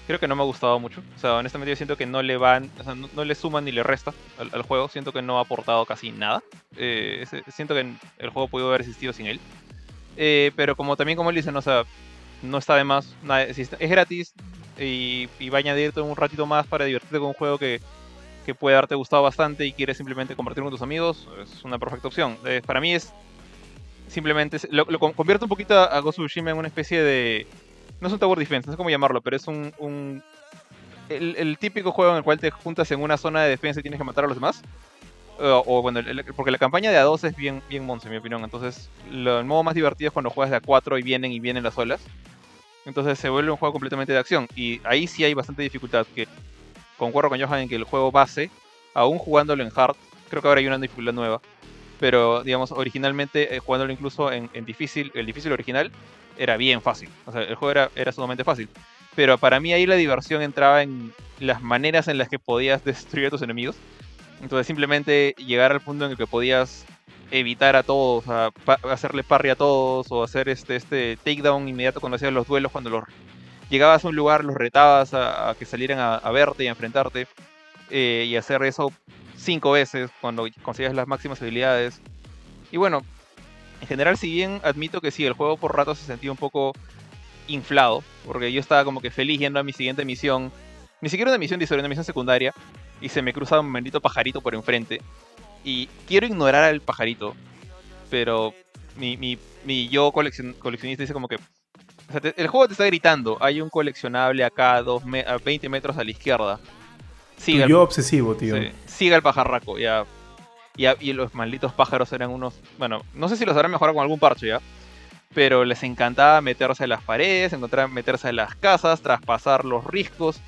creo que no me ha gustado mucho. O sea, honestamente yo siento que no le van, o sea, no, le suman ni le resta al, juego. Siento que no ha aportado casi nada. Eh, siento que el juego pudo haber existido sin él. Eh, pero como también como él dice, no, o sea, no está de más. es gratis y, va a añadirte un ratito más para divertirte con un juego que, puede haberte gustado bastante y quieres simplemente compartirlo con tus amigos, es una perfecta opción. Eh, para mí es simplemente lo, lo con- convierte un poquito a Ghost en una especie de no es un tower defense, no sé cómo llamarlo, pero es un, el, típico juego en el cual te juntas en una zona de defensa y tienes que matar a los demás. O, o bueno, porque la campaña de A2 es bien, bien en mi opinión. Entonces, lo- el modo más divertido es cuando juegas de A4 y vienen y vienen las olas. Entonces se vuelve un juego completamente de acción. Y ahí sí hay bastante dificultad. Que concuerdo con Johan en que el juego base, aún jugándolo en hard, creo que ahora hay una dificultad nueva. Pero, digamos, originalmente, eh, jugándolo incluso en, en difícil, el difícil original, era bien fácil. O sea, el juego era, sumamente fácil. Pero para mí ahí la diversión entraba en las maneras en las que podías destruir a tus enemigos. Entonces simplemente llegar al punto en el que podías evitar a todos, hacerle parry a todos o hacer este, este takedown inmediato cuando hacías los duelos, cuando los llegabas a un lugar, los retabas a, que salieran a, a verte y a enfrentarte eh, y hacer eso cinco veces cuando conseguías las máximas habilidades. Y bueno, en general si bien admito que sí, el juego por rato se sentía un poco inflado, porque yo estaba como que feliz yendo a mi siguiente misión, ni siquiera una misión de historia, una misión secundaria, y se me cruza un bendito pajarito por enfrente. Y quiero ignorar al pajarito, pero mi, mi, mi yo coleccion- coleccionista dice como que... o sea, te- el juego te está gritando, hay un coleccionable acá a, dos me- a 20 metros a la izquierda. siga, Tu el- yo obsesivo, tío. sí, siga el pajarraco, ya. Y, los malditos pájaros eran unos. Bueno, no sé si los habrán mejorado con algún parche ya. Pero les encantaba meterse a las paredes, encontrar meterse a las casas, traspasar los riscos.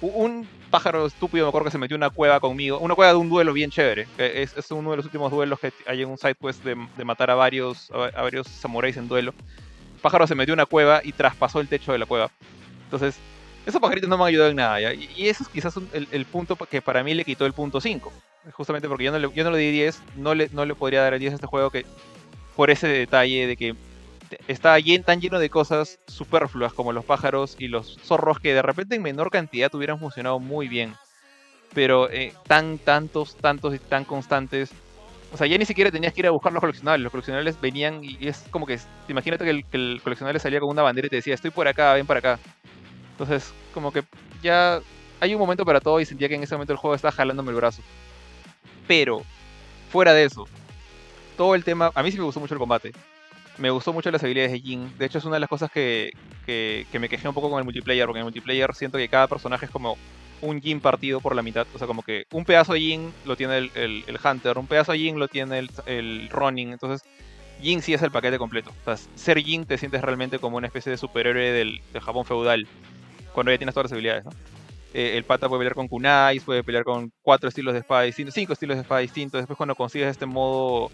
Un pájaro estúpido me acuerdo que se metió en una cueva conmigo. Una cueva de un duelo bien chévere. Es, uno de los últimos duelos que hay en un side quest de, matar a varios, a, varios samuráis en duelo. El pájaro se metió en una cueva y traspasó el techo de la cueva. Entonces, esos pajaritos no me han ayudado en nada. ¿ya? Y, y eso es quizás el, el punto que para mí le quitó el punto 5. Justamente porque yo no le, yo no le di 10, no le, no le podría dar el 10 a este juego que por ese detalle de que está tan lleno de cosas superfluas como los pájaros y los zorros que de repente en menor cantidad hubieran funcionado muy bien. Pero eh, tan, tantos, tantos y tan constantes. O sea, ya ni siquiera tenías que ir a buscar los coleccionables. Los coleccionables venían y es como que. Imagínate que el, que el coleccionable salía con una bandera y te decía: Estoy por acá, ven para acá. Entonces, como que ya hay un momento para todo y sentía que en ese momento el juego estaba jalándome el brazo. Pero, fuera de eso, todo el tema. A mí sí me gustó mucho el combate. Me gustó mucho las habilidades de Jin. De hecho, es una de las cosas que, que, me quejé un poco con el multiplayer. Porque en el multiplayer siento que cada personaje es como un Jin partido por la mitad. O sea, como que un pedazo de Jin lo tiene el Hunter, un pedazo de Jin lo tiene el, el Ronin. Entonces, Jin sí es el paquete completo. O sea, ser Jin te sientes realmente como una especie de superhéroe del, del Japón feudal. Cuando ya tienes todas las habilidades, ¿no? Eh, el pata puede pelear con kunais, puede pelear con cuatro estilos de espada distintos, cinco estilos de espada distintos. Después cuando consigues este modo,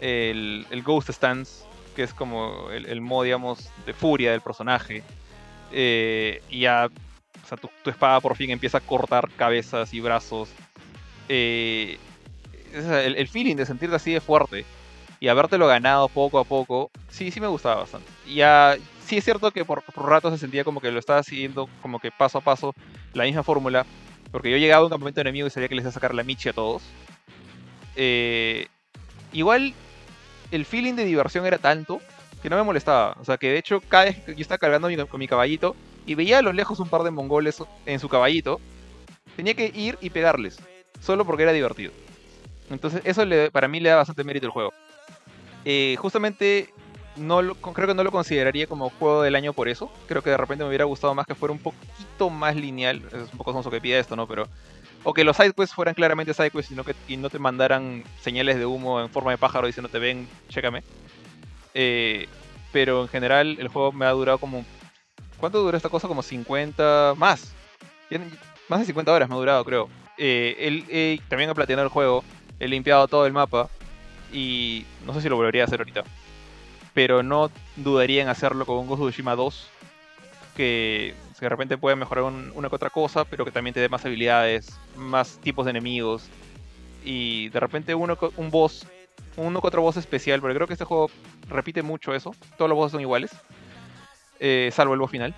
el, el Ghost Stance, que es como el, el modo, digamos, de furia del personaje. eh, y ya, o sea, tu, espada por fin empieza a cortar cabezas y brazos. Eh, el, el feeling de sentirte así de fuerte y habértelo ganado poco a poco, sí, sí me gustaba bastante. Y ya, sí es cierto que por, por rato se sentía como que lo estaba siguiendo como que paso a paso la misma fórmula, porque yo llegaba a un campamento enemigo y sabía que les iba a sacar la michi a todos. Eh, igual, el feeling de diversión era tanto que no me molestaba. O sea, que de hecho, cada vez que yo estaba cargando mi- con mi caballito y veía a lo lejos un par de mongoles en su caballito, tenía que ir y pegarles, solo porque era divertido. Entonces, eso le- para mí le da bastante mérito al juego. Eh, justamente, no creo que no lo consideraría como juego del año por eso. Creo que de repente me hubiera gustado más que fuera un poquito más lineal. Es un poco sonso que pida esto, ¿no? Pero. O que los sidequests fueran claramente sidequests y no, que, y no te mandaran señales de humo en forma de pájaro diciendo te ven, chécame. Eh, pero en general el juego me ha durado como... ¿Cuánto duró esta cosa? Como 50... Más. Más de 50 horas me ha durado, creo. Eh, el- eh, también he platinado el juego. He limpiado todo el mapa. Y no sé si lo volvería a hacer ahorita. Pero no dudaría en hacerlo con un Ghost of Tsushima 2. Que de repente puede mejorar un- una que otra cosa, pero que también te dé más habilidades, más tipos de enemigos. Y de repente uno, un boss, uno que otro boss especial, porque creo que este juego repite mucho eso. Todos los bosses son iguales. eh, salvo el boss final.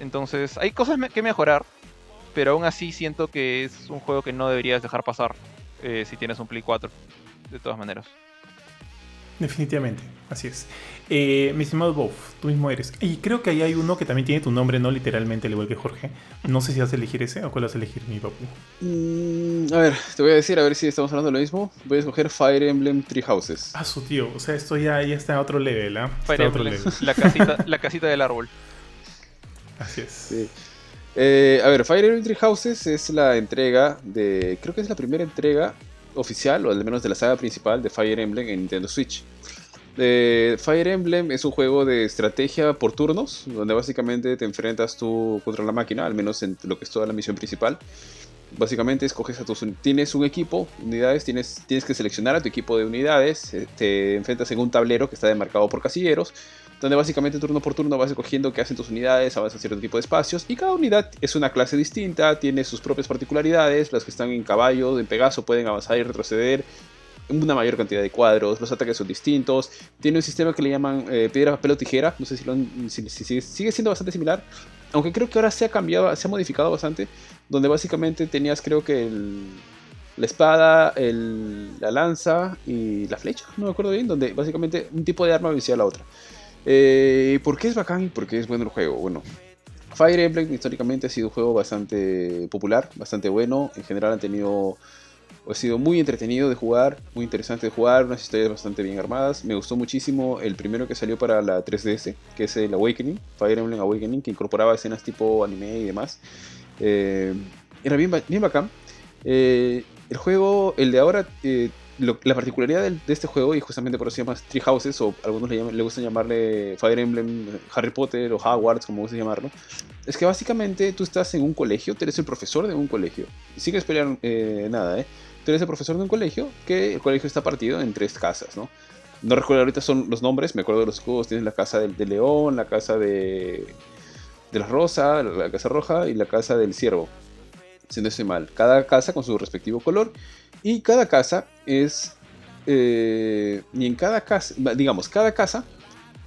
Entonces, hay cosas que mejorar. Pero aún así siento que es un juego que no deberías dejar pasar eh, si tienes un Play 4. De todas maneras. Definitivamente, así es. Eh, mi estimado Bof, tú mismo eres. Y creo que ahí hay uno que también tiene tu nombre, no literalmente, al igual que Jorge. No sé si vas a elegir ese o cuál vas a elegir, mi papu. Mm, a ver, te voy a decir, a ver si estamos hablando de lo mismo. Voy a escoger Fire Emblem Three Houses. Ah, su tío. O sea, esto ya, ya está a otro level, ¿ah? Está Fire Emblem, level. la casita, [laughs] la casita del árbol. Así es. Sí. Eh, a ver, Fire Emblem Three Houses es la entrega de. Creo que es la primera entrega oficial, o al menos de la saga principal de Fire Emblem en Nintendo Switch. Eh, Fire Emblem es un juego de estrategia por turnos, donde básicamente te enfrentas tú contra la máquina, al menos en lo que es toda la misión principal. Básicamente escoges a tus tienes un equipo, unidades, tienes, tienes que seleccionar a tu equipo de unidades, eh, te enfrentas en un tablero que está demarcado por casilleros, donde básicamente turno por turno vas escogiendo qué hacen tus unidades, avanzas cierto tipo de espacios, y cada unidad es una clase distinta, tiene sus propias particularidades, las que están en caballo, en Pegaso pueden avanzar y retroceder, una mayor cantidad de cuadros, los ataques son distintos, tiene un sistema que le llaman eh, piedra, papel o tijera, no sé si, lo si- si sigue, sigue siendo bastante similar, aunque creo que ahora se ha cambiado, se ha modificado bastante, donde básicamente tenías creo que el, la espada, el- la lanza y la flecha, no me acuerdo bien, donde básicamente un tipo de arma vencía a la otra. Eh, ¿Por qué es bacán y por qué es bueno el juego? Bueno, Fire Emblem históricamente ha sido un juego bastante popular, bastante bueno, en general han tenido ha sido muy entretenido de jugar, muy interesante de jugar, unas historias bastante bien armadas. Me gustó muchísimo el primero que salió para la 3DS, que es el Awakening, Fire Emblem Awakening, que incorporaba escenas tipo anime y demás. Eh, era bien, bien bacán. Eh, el juego, el de ahora, eh, la particularidad de, este juego, y justamente por eso se llama Tree Houses, o algunos le, gustan llamarle Fire Emblem, Harry Potter o Hogwarts, como gusta llamarlo, es que básicamente tú estás en un colegio, tú eres el profesor de un colegio, sin pelear nada, ¿eh? Tú eres el profesor de un colegio, que el colegio está partido en tres casas, ¿no? No recuerdo ahorita son los nombres, me acuerdo de los escudos. Tienes la casa del, de león, la casa de, de la rosa, la casa roja y la casa del ciervo. Si no estoy mal. Cada casa con su respectivo color. Y cada casa es... Eh, y en cada casa, digamos, cada casa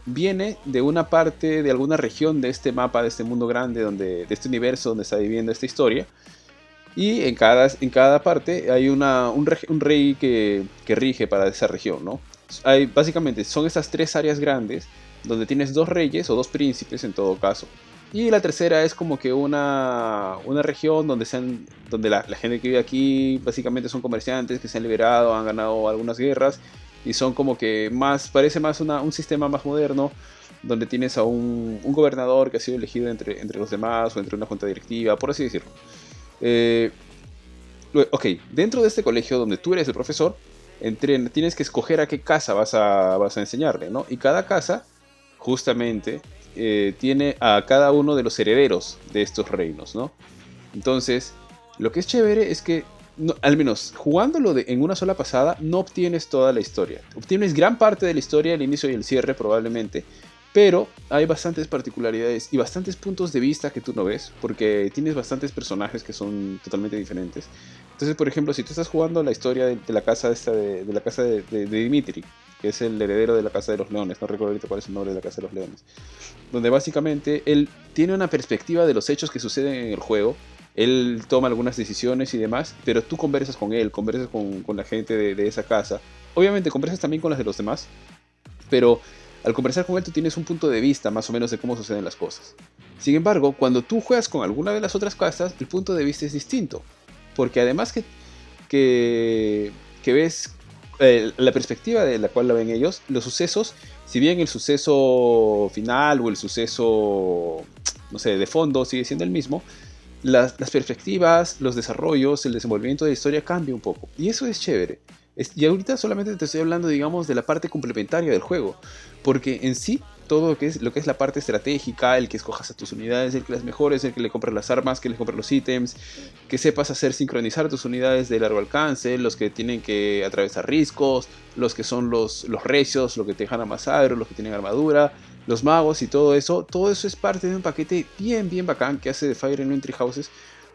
viene de una parte, de alguna región de este mapa, de este mundo grande, donde, de este universo donde está viviendo esta historia. Y en cada, en cada parte hay una, un, rey que, que, rige para esa región, ¿no? hay, básicamente son estas tres áreas grandes donde tienes dos reyes o dos príncipes en todo caso. Y la tercera es como que una, una región donde, sean, donde la, gente que vive aquí básicamente son comerciantes que se han liberado, han ganado algunas guerras y son como que más, parece más un sistema más moderno donde tienes a un, gobernador que ha sido elegido entre, entre los demás o entre una junta directiva, por así decirlo. Eh, ok, dentro de este colegio donde tú eres el profesor, tienes que escoger a qué casa vas a, vas a enseñarle, ¿no? Y cada casa, justamente, eh, tiene a cada uno de los herederos de estos reinos, ¿no? Entonces, lo que es chévere es que, al menos jugándolo de, en una sola pasada, no obtienes toda la historia. Obtienes gran parte de la historia, el inicio y el cierre probablemente, pero hay bastantes particularidades y bastantes puntos de vista que tú no ves, porque tienes bastantes personajes que son totalmente diferentes. Entonces, por ejemplo, si tú estás jugando la historia de, la casa esta de, la casa de, Dimitri, que es el heredero de la Casa de los Leones, no recuerdo ahorita cuál es el nombre de la Casa de los Leones, donde básicamente él tiene una perspectiva de los hechos que suceden en el juego, él toma algunas decisiones y demás, pero tú conversas con él, conversas con, con la gente de, esa casa, obviamente conversas también con las de los demás, pero al conversar con él tú tienes un punto de vista más o menos de cómo suceden las cosas. Sin embargo, cuando tú juegas con alguna de las otras casas, el punto de vista es distinto. Porque además que, que, ves eh, la perspectiva de la cual la ven ellos, los sucesos, si bien el suceso final o el suceso, no sé, de fondo sigue siendo el mismo, las, las perspectivas, los desarrollos, el desenvolvimiento de la historia cambia un poco. Y eso es chévere. Y ahorita solamente te estoy hablando, digamos, de la parte complementaria del juego. Porque en sí, todo lo que es, lo que es la parte estratégica, el que escojas a tus unidades, el que las mejores, el que le compres las armas, que le compres los ítems, que sepas hacer sincronizar tus unidades de largo alcance, los que tienen que atravesar riscos, los que son los, los recios, los que te dejan amasar, los que tienen armadura, los magos y todo eso. Todo eso es parte de un paquete bien, bien bacán que hace de Fire Emblem Three Houses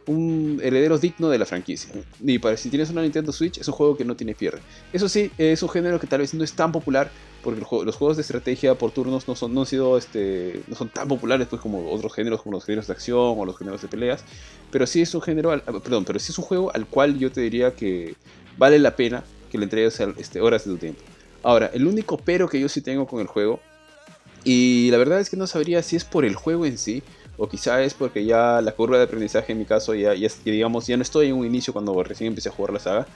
un heredero digno de la franquicia. Y para si tienes una Nintendo Switch, es un juego que no tiene pierde. Eso sí, es un género que tal vez no es tan popular, porque los juegos de estrategia por turnos no son, no han sido, este, no son tan populares pues, como otros géneros, como los géneros de acción o los géneros de peleas. Pero sí es un género, perdón, pero sí es un juego al cual yo te diría que vale la pena que le entregues este, horas de tu tiempo. Ahora, el único pero que yo sí tengo con el juego, y la verdad es que no sabría si es por el juego en sí, o quizá es porque ya la curva de aprendizaje en mi caso ya, ya, digamos, ya no estoy en un inicio cuando recién empecé a jugar la saga.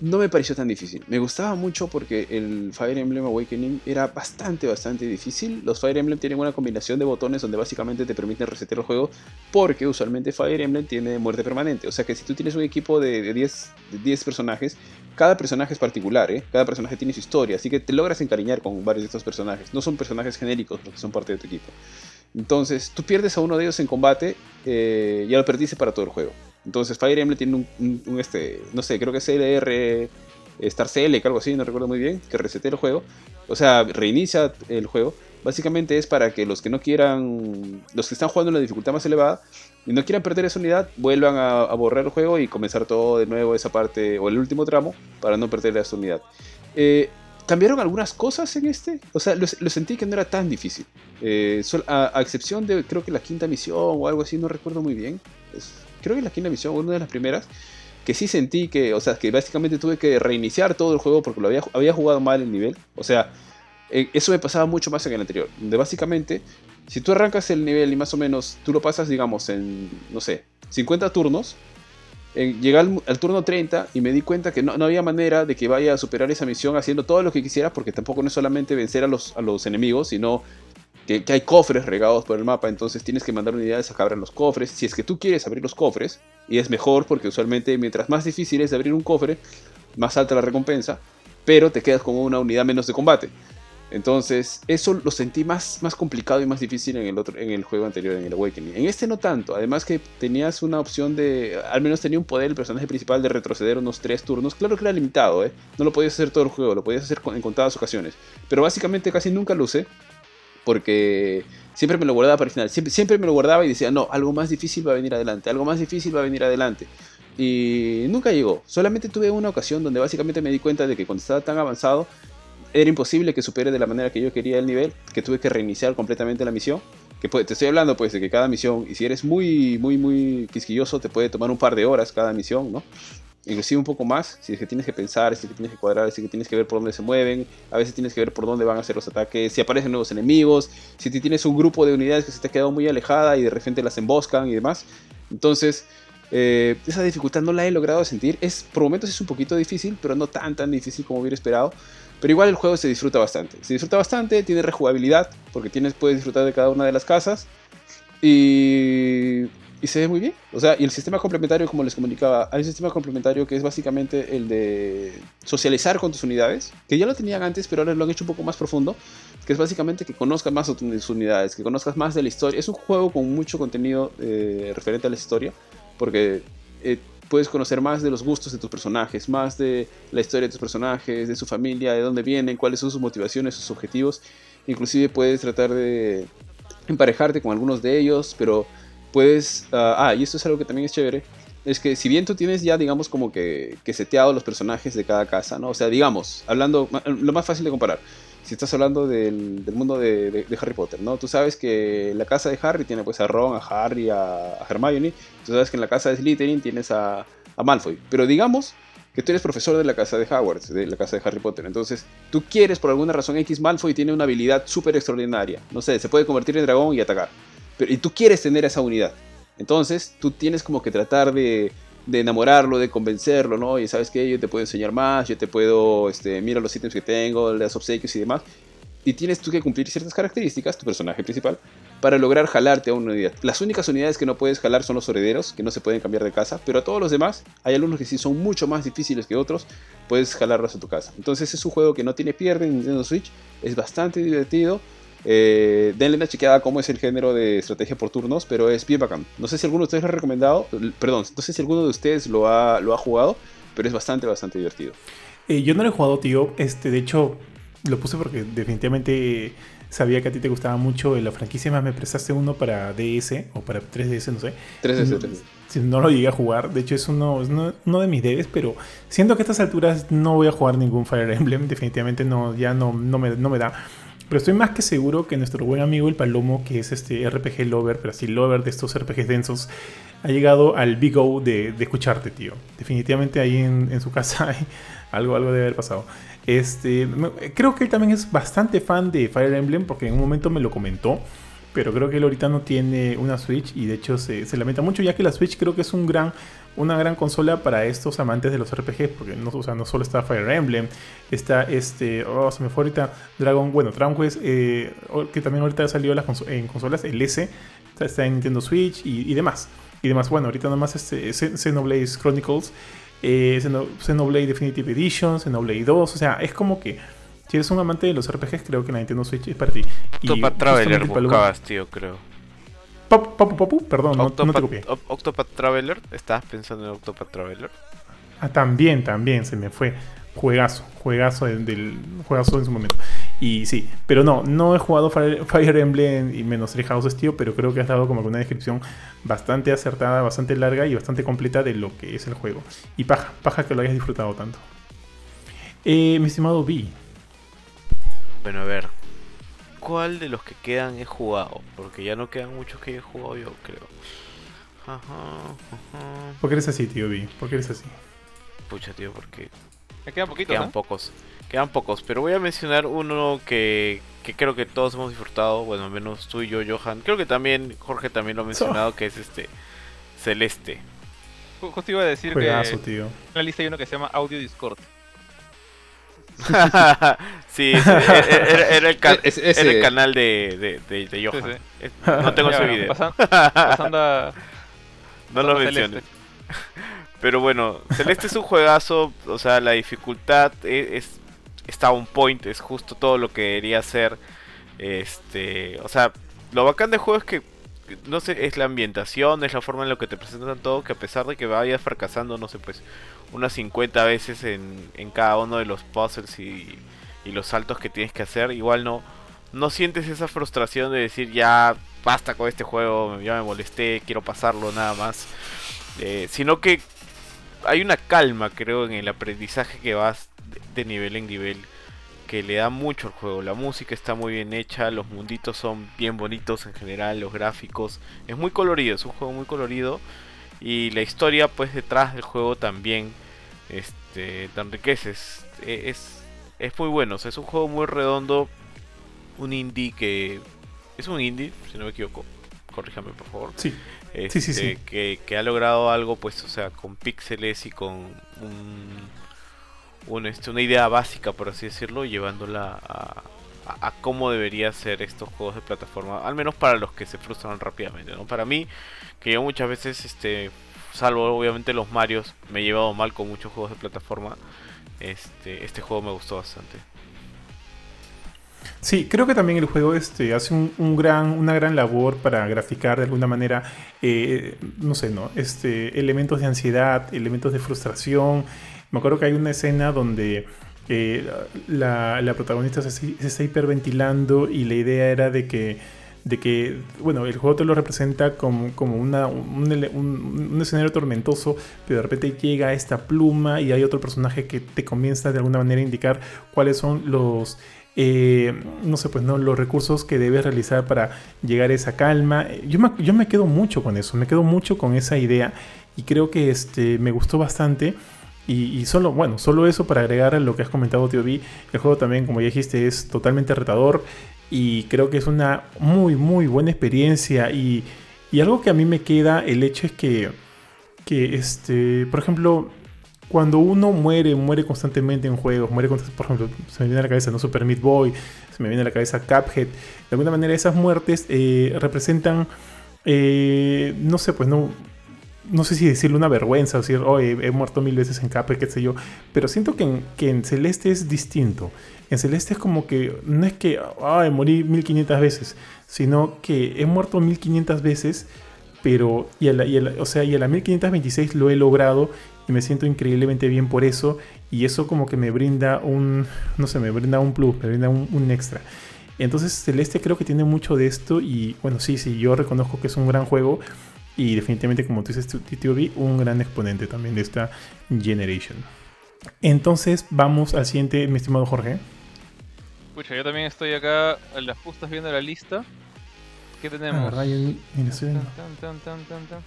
No me pareció tan difícil. Me gustaba mucho porque el Fire Emblem Awakening era bastante, bastante difícil. Los Fire Emblem tienen una combinación de botones donde básicamente te permiten resetear el juego porque usualmente Fire Emblem tiene muerte permanente. O sea que si tú tienes un equipo de 10, de 10 personajes, cada personaje es particular, ¿eh? cada personaje tiene su historia, así que te logras encariñar con varios de estos personajes. No son personajes genéricos los que son parte de tu equipo. Entonces, tú pierdes a uno de ellos en combate, eh, ya lo perdiste para todo el juego. Entonces, Fire Emblem tiene un, este, no sé, creo que es LR Star Select, algo así, no recuerdo muy bien, que resete el juego. O sea, reinicia el juego. Básicamente es para que los que no quieran, los que están jugando en la dificultad más elevada y no quieran perder esa unidad, vuelvan a, borrar el juego y comenzar todo de nuevo esa parte o el último tramo para no perder esa unidad. Eh, cambiaron algunas cosas en este. O sea, lo, sentí que no era tan difícil. Eh, a, excepción de, creo que la quinta misión o algo así, no recuerdo muy bien. creo que la quinta misión, una de las primeras, que sí sentí que, o sea, que básicamente tuve que reiniciar todo el juego porque lo había, había jugado mal el nivel. O sea, eh, eso me pasaba mucho más en el anterior. Donde básicamente, si tú arrancas el nivel y más o menos tú lo pasas, digamos, en, no sé, 50 turnos, llegué al, turno 30 y me di cuenta que no, había manera de que vaya a superar esa misión haciendo todo lo que quisiera, porque tampoco no es solamente vencer a los, a los enemigos, sino que, hay cofres regados por el mapa, entonces tienes que mandar unidades a que abran los cofres. Si es que tú quieres abrir los cofres, y es mejor porque usualmente mientras más difícil es abrir un cofre, más alta la recompensa, pero te quedas con una unidad menos de combate. Entonces, eso lo sentí más, más complicado y más difícil en el, otro, en el juego anterior, en el Awakening. En este no tanto, además que tenías una opción de, al menos tenía un poder el personaje principal de retroceder unos 3 turnos. Claro que era limitado, ¿eh? no lo podías hacer todo el juego, lo podías hacer en contadas ocasiones. Pero básicamente casi nunca lo usé, porque siempre me lo guardaba para el final. Siempre, siempre me lo guardaba y decía, no, algo más difícil va a venir adelante, algo más difícil va a venir adelante. Y nunca llegó. Solamente tuve una ocasión donde básicamente me di cuenta de que cuando estaba tan avanzado era imposible que supere de la manera que yo quería el nivel, que tuve que reiniciar completamente la misión. Que te estoy hablando pues de que cada misión, y si eres muy, muy, muy quisquilloso, te puede tomar un par de horas cada misión, ¿no? Inclusive un poco más, si es que tienes que pensar, si es que tienes que cuadrar, si es que tienes que ver por dónde se mueven, a veces tienes que ver por dónde van a hacer los ataques, si aparecen nuevos enemigos, si tienes un grupo de unidades que se te ha quedado muy alejada y de repente las emboscan y demás. Entonces, eh, esa dificultad no la he logrado sentir. Es, por momentos es un poquito difícil, pero no tan tan difícil como hubiera esperado. Pero igual el juego se disfruta bastante. Se disfruta bastante, tiene rejugabilidad, porque tienes, puedes disfrutar de cada una de las casas. Y, y se ve muy bien. O sea, y el sistema complementario, como les comunicaba, hay un sistema complementario que es básicamente el de socializar con tus unidades, que ya lo tenían antes, pero ahora lo han hecho un poco más profundo, que es básicamente que conozcas más tus unidades, que conozcas más de la historia. Es un juego con mucho contenido eh, referente a la historia, porque eh, puedes conocer más de los gustos de tus personajes, más de la historia de tus personajes, de su familia, de dónde vienen, cuáles son sus motivaciones, sus objetivos. Inclusive puedes tratar de emparejarte con algunos de ellos, pero puedes... ah, ah, y esto es algo que también es chévere. Es que si bien tú tienes ya, digamos, como que, que seteado los personajes de cada casa, ¿no? O sea, digamos, hablando, lo más fácil de comparar. Si estás hablando del, mundo de, Harry Potter, ¿no? Tú sabes que la casa de Harry tiene pues a Ron, a Harry, a, Hermione. Tú sabes que en la casa de Slytherin tienes a, Malfoy. Pero digamos que tú eres profesor de la casa de Hogwarts, de la casa de Harry Potter. Entonces, tú quieres por alguna razón X Malfoy tiene una habilidad súper extraordinaria. No sé, se puede convertir en dragón y atacar. Pero, y tú quieres tener esa unidad. Entonces, tú tienes como que tratar de, de enamorarlo, de convencerlo, ¿no? Y sabes que yo te puedo enseñar más, yo te puedo, este, mira los ítems que tengo, las obsequios y demás. Y tienes tú que cumplir ciertas características, tu personaje principal, para lograr jalarte a una unidad. Las únicas unidades que no puedes jalar son los herederos, que no se pueden cambiar de casa, pero a todos los demás, hay algunos que sí son mucho más difíciles que otros, puedes jalarlos a tu casa. Entonces es un juego que no tiene pierde en Nintendo Switch, es bastante divertido. Eh, denle una chequeada cómo es el género de estrategia por turnos, pero es bien bacán. No sé si alguno de ustedes lo ha recomendado, perdón, no sé si alguno de ustedes lo ha, lo ha jugado, pero es bastante, bastante divertido. Eh, yo no lo he jugado, tío. Este, de hecho, lo puse porque definitivamente sabía que a ti te gustaba mucho la franquicia. Más me prestaste uno para DS o para 3DS, no sé. 3DS, No, 3DS. si no lo llegué a jugar. De hecho, es uno, es uno, uno de mis debes, pero siento que a estas alturas no voy a jugar ningún Fire Emblem. Definitivamente no, ya no, no, me, no me da. Pero estoy más que seguro que nuestro buen amigo el Palomo, que es este RPG lover, pero así lover de estos RPGs densos, ha llegado al big de, escucharte, tío. Definitivamente ahí en, su casa hay [laughs] algo, algo debe haber pasado. Este, creo que él también es bastante fan de Fire Emblem porque en un momento me lo comentó. Pero creo que él ahorita no tiene una Switch y de hecho se lamenta mucho ya que la Switch creo que es un gran, una gran consola para estos amantes de los RPGs porque no, o sea, no solo está Fire Emblem, está este, oh, se me fue ahorita Dragon, bueno, Dragon Quest, eh, que también ahorita las conso- en consolas, el S, está, está en Nintendo Switch y, y demás. Y demás, bueno, ahorita nomás este, Xen- Xenoblade Chronicles, eh, Xeno- Xenoblade Definitive Edition, Xenoblade 2, o sea, es como que si eres un amante de los RPGs, creo que la Nintendo Switch es para ti. Y Octopath Traveler buscabas, tío, creo. Pop, pop, pop, pop, perdón, no, no te Octopath, copié. Oc- Octopath Traveler, ¿estabas pensando en Octopath Traveler? Ah, también, también, se me fue. Juegazo, juegazo del, del- juegazo en su momento. Y sí, pero no, no he jugado Fire, Fire Emblem y menos Three Houses, tío, pero creo que has dado como una descripción bastante acertada, bastante larga y bastante completa de lo que es el juego. Y paja, paja que lo hayas disfrutado tanto. Eh, mi estimado B, Bueno, a ver. ¿Cuál de los que quedan he jugado? Porque ya no quedan muchos que he jugado yo, creo. Ajá, ajá. ¿por qué eres así, tío B? ¿Por qué eres así? Pucha, tío, porque Me quedan poquitos, quedan pocos. Quedan pocos, pero voy a mencionar uno que, que creo que todos hemos disfrutado. Bueno, al menos tú y yo, Johan. Creo que también Jorge también lo ha mencionado, [laughs] que es este Celeste. Ju- Justo iba a decir Juegazo, que tío. en la lista hay uno que se llama Audio Discord. [laughs] sí, ese- era, era el ca- Es- ese- era el canal de, de, de, de Johan. Sí, sí. Es- No tengo Ya, ese bueno, video. pasan- [laughs] pasando a. No lo pasando a menciones. Celeste. [laughs] Pero bueno, Celeste es un juegazo, o sea, la dificultad e- es, está on point, es justo todo lo que debería ser. Este, o sea, lo bacán del juego es que no sé, es la ambientación, es la forma en la que te presentan todo, que a pesar de que vayas fracasando, no sé, pues unas 50 veces en, en cada uno de los puzzles y, y los saltos que tienes que hacer, igual no no sientes esa frustración de decir ya basta con este juego, ya me molesté, quiero pasarlo nada más. Eh, sino que hay una calma, creo, en el aprendizaje que vas de, nivel en nivel que le da mucho al juego. La música está muy bien hecha, los munditos son bien bonitos en general, los gráficos. Es muy colorido, es un juego muy colorido. Y la historia, pues, detrás del juego también este, te enriquece. Es, es, muy bueno, o sea, es un juego muy redondo. Un indie que. Es un indie, si no me equivoco. Corríjame, por favor. Sí, Este, sí, sí. Que, que ha logrado algo, pues, o sea, con píxeles y con un, un, este, una idea básica, por así decirlo, llevándola a, a, cómo debería ser estos juegos de plataforma, al menos para los que se frustran rápidamente, ¿no? Para mí, que yo muchas veces, este, salvo obviamente los Marios, me he llevado mal con muchos juegos de plataforma, este, este juego me gustó bastante. Sí, creo que también el juego este, hace un gran, una gran labor para graficar de alguna manera, eh, no sé, ¿no? Este, elementos de ansiedad, elementos de frustración. Me acuerdo que hay una escena donde eh, la, protagonista se, se está hiperventilando y la idea era de que, de que bueno, el juego te lo representa como, como una, un- un escenario tormentoso, pero de repente llega esta pluma y hay otro personaje que te comienza de alguna manera a indicar cuáles son los eh, no sé, pues no, los recursos que debes realizar para llegar a esa calma. Yo me, yo me quedo mucho con eso, me quedo mucho con esa idea y creo que este, me gustó bastante. Y, solo, bueno, solo eso para agregar a lo que has comentado, Tío B. El juego también, como ya dijiste, es totalmente retador y creo que es una muy, muy buena experiencia. Y, y algo que a mí me queda, el hecho es que, que este, por ejemplo, cuando uno muere, muere constantemente en juegos, muere por ejemplo, se me viene a la cabeza, ¿no? Super Meat Boy, se me viene a la cabeza Cuphead. De alguna manera esas muertes eh, representan, eh, no sé, pues no, no sé si decirle una vergüenza, o decir, oh, he, muerto mil veces en Cuphead, qué sé yo, pero siento que en, que en Celeste es distinto. En Celeste es como que, no es que, ay, morí 1500 veces, sino que he muerto 1500 veces, pero, y a la, y a la- o sea, y a la 1526 lo he logrado y me siento increíblemente bien por eso y eso como que me brinda un, no sé, me brinda un plus, me brinda un, un extra. Entonces Celeste creo que tiene mucho de esto y bueno, sí, sí, yo reconozco que es un gran juego y definitivamente como tú dices, tu- Tío B, un gran exponente también de esta generation. Entonces vamos al siguiente, mi estimado Jorge. Pucha, yo también estoy acá a las justas viendo la lista. ¿Qué Ah, tenemos? yo estoy viendo. Tan, tan.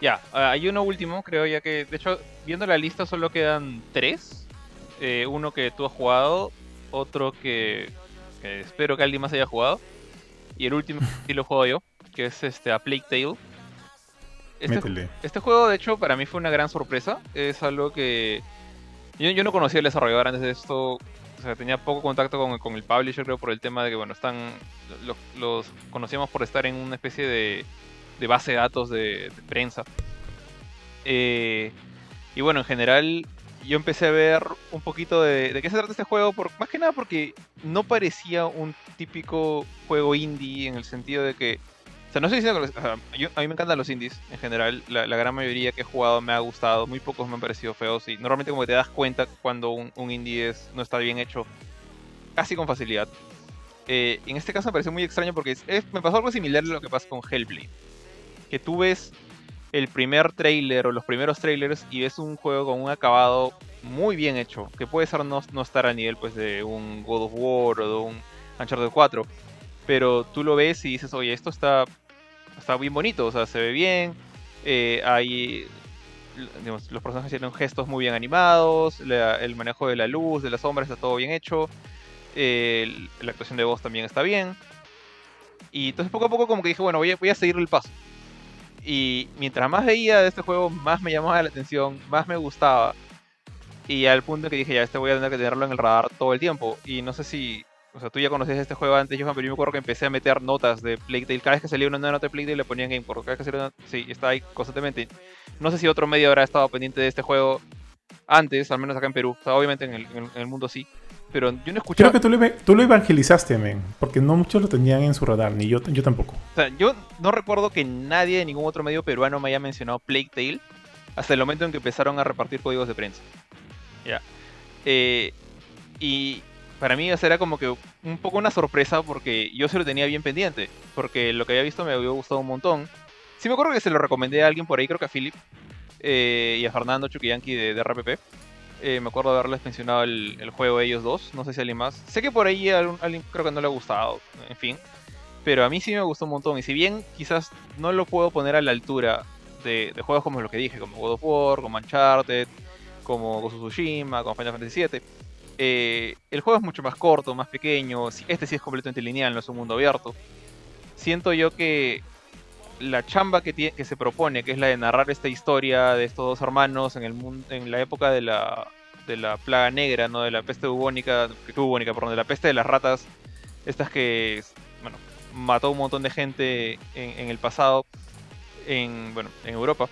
Ya, ah, hay uno último, creo ya que, de hecho, viendo la lista solo quedan tres. Eh, uno que tú has jugado, otro que, que espero que alguien más haya jugado, y el último que [laughs] sí lo juego yo, que es este A Plague Tale. Este, este juego, de hecho, para mí fue una gran sorpresa. Es algo que yo, yo no conocía al desarrollador antes de esto. O sea, tenía poco contacto con, con el publisher, creo, por el tema de que, bueno, están lo- los conocíamos por estar en una especie de, de base de datos de, de prensa. Eh, y bueno, en general, yo empecé a ver un poquito de, de qué se trata este juego, por, más que nada porque no parecía un típico juego indie en el sentido de que. O sea, no estoy diciendo que. los- yo- a mí me encantan los indies en general. La, gran mayoría que he jugado me ha gustado. Muy pocos me han parecido feos. Y normalmente, como te das cuenta cuando un, indie es, no está bien hecho, casi con facilidad. Eh, en este caso me pareció muy extraño porque es- me pasó algo similar a lo que pasa con Hellblade. Que tú ves el primer trailer o los primeros trailers y ves un juego con un acabado muy bien hecho. Que puede ser no, no estar a nivel pues, de un God of War o de un Uncharted 4. Pero tú lo ves y dices, oye, esto está, está bien bonito, o sea, se ve bien. eh, hay digamos, los personajes tienen gestos muy bien animados, el manejo de la luz, de las sombras está todo bien hecho, la actuación de voz también está bien. Y entonces poco a poco como que dije, bueno, voy a, voy a seguir el paso. Y mientras más veía de este juego, más me llamaba la atención, más me gustaba. Y al punto que dije, ya, este voy a tener que tenerlo en el radar todo el tiempo. Y no sé si, o sea, tú ya conocías este juego antes, Johan, pero yo me acuerdo que empecé a meter notas de Plague Tale. Cada vez que salía una nueva nota de Plague Tale le ponía en GamePort. Cada vez que salía una... Sí, está ahí constantemente. No sé si otro medio habrá estado pendiente de este juego antes, al menos acá en Perú. O sea, obviamente en el, en el mundo sí. Pero yo no escuchaba... Creo que tú lo, tú lo evangelizaste, men. Porque no muchos lo tenían en su radar, ni yo, yo tampoco. O sea, yo no recuerdo que nadie de ningún otro medio peruano me haya mencionado Plague Tale hasta el momento en que empezaron a repartir códigos de prensa. Ya. Eh, y para mí era como que un poco una sorpresa porque yo se lo tenía bien pendiente. Porque lo que había visto me había gustado un montón. Sí me acuerdo que se lo recomendé a alguien por ahí, creo que a Philip eh, y a Fernando Chuquillanqui de, de RPP. Eh, me acuerdo de haberles mencionado el, juego de ellos dos, no sé si alguien más. Sé que por ahí a alguien creo que no le ha gustado, en fin. Pero a mí sí me gustó un montón. Y si bien quizás no lo puedo poner a la altura de, juegos como lo que dije, como God of War, como Uncharted, como of Tsushima, como Final Fantasy VII, eh, el juego es mucho más corto, más pequeño. Este sí es completamente lineal, no es un mundo abierto. Siento yo que la chamba que, se propone, que es la de narrar esta historia de estos dos hermanos en, la época de la, plaga negra, ¿no? de la peste bubónica, bubónica, perdón, de la peste de las ratas, estas que bueno, mató un montón de gente en, el pasado en, en Europa.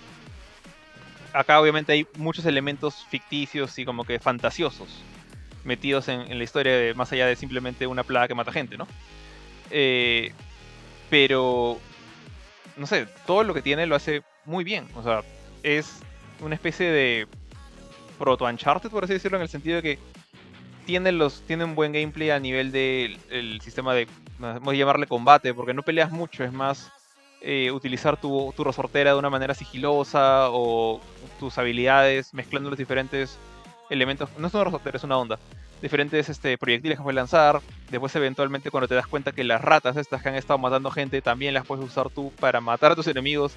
Acá obviamente hay muchos elementos ficticios y como que fantasiosos metidos en, la historia de, más allá de simplemente una plaga que mata gente, ¿no? Eh, pero no sé, todo lo que tiene lo hace muy bien. O sea, es una especie de proto Uncharted, por así decirlo, en el sentido de que tiene, los, tiene un buen gameplay a nivel del el sistema de, vamos a llamarle combate, porque no peleas mucho, es más eh, utilizar tu, tu resortera de una manera sigilosa o tus habilidades mezclando los diferentes elementos. No es una resortera, es una onda diferentes este, proyectiles que puedes lanzar. Después, eventualmente, cuando te das cuenta que las ratas estas que han estado matando gente, también las puedes usar tú para matar a tus enemigos.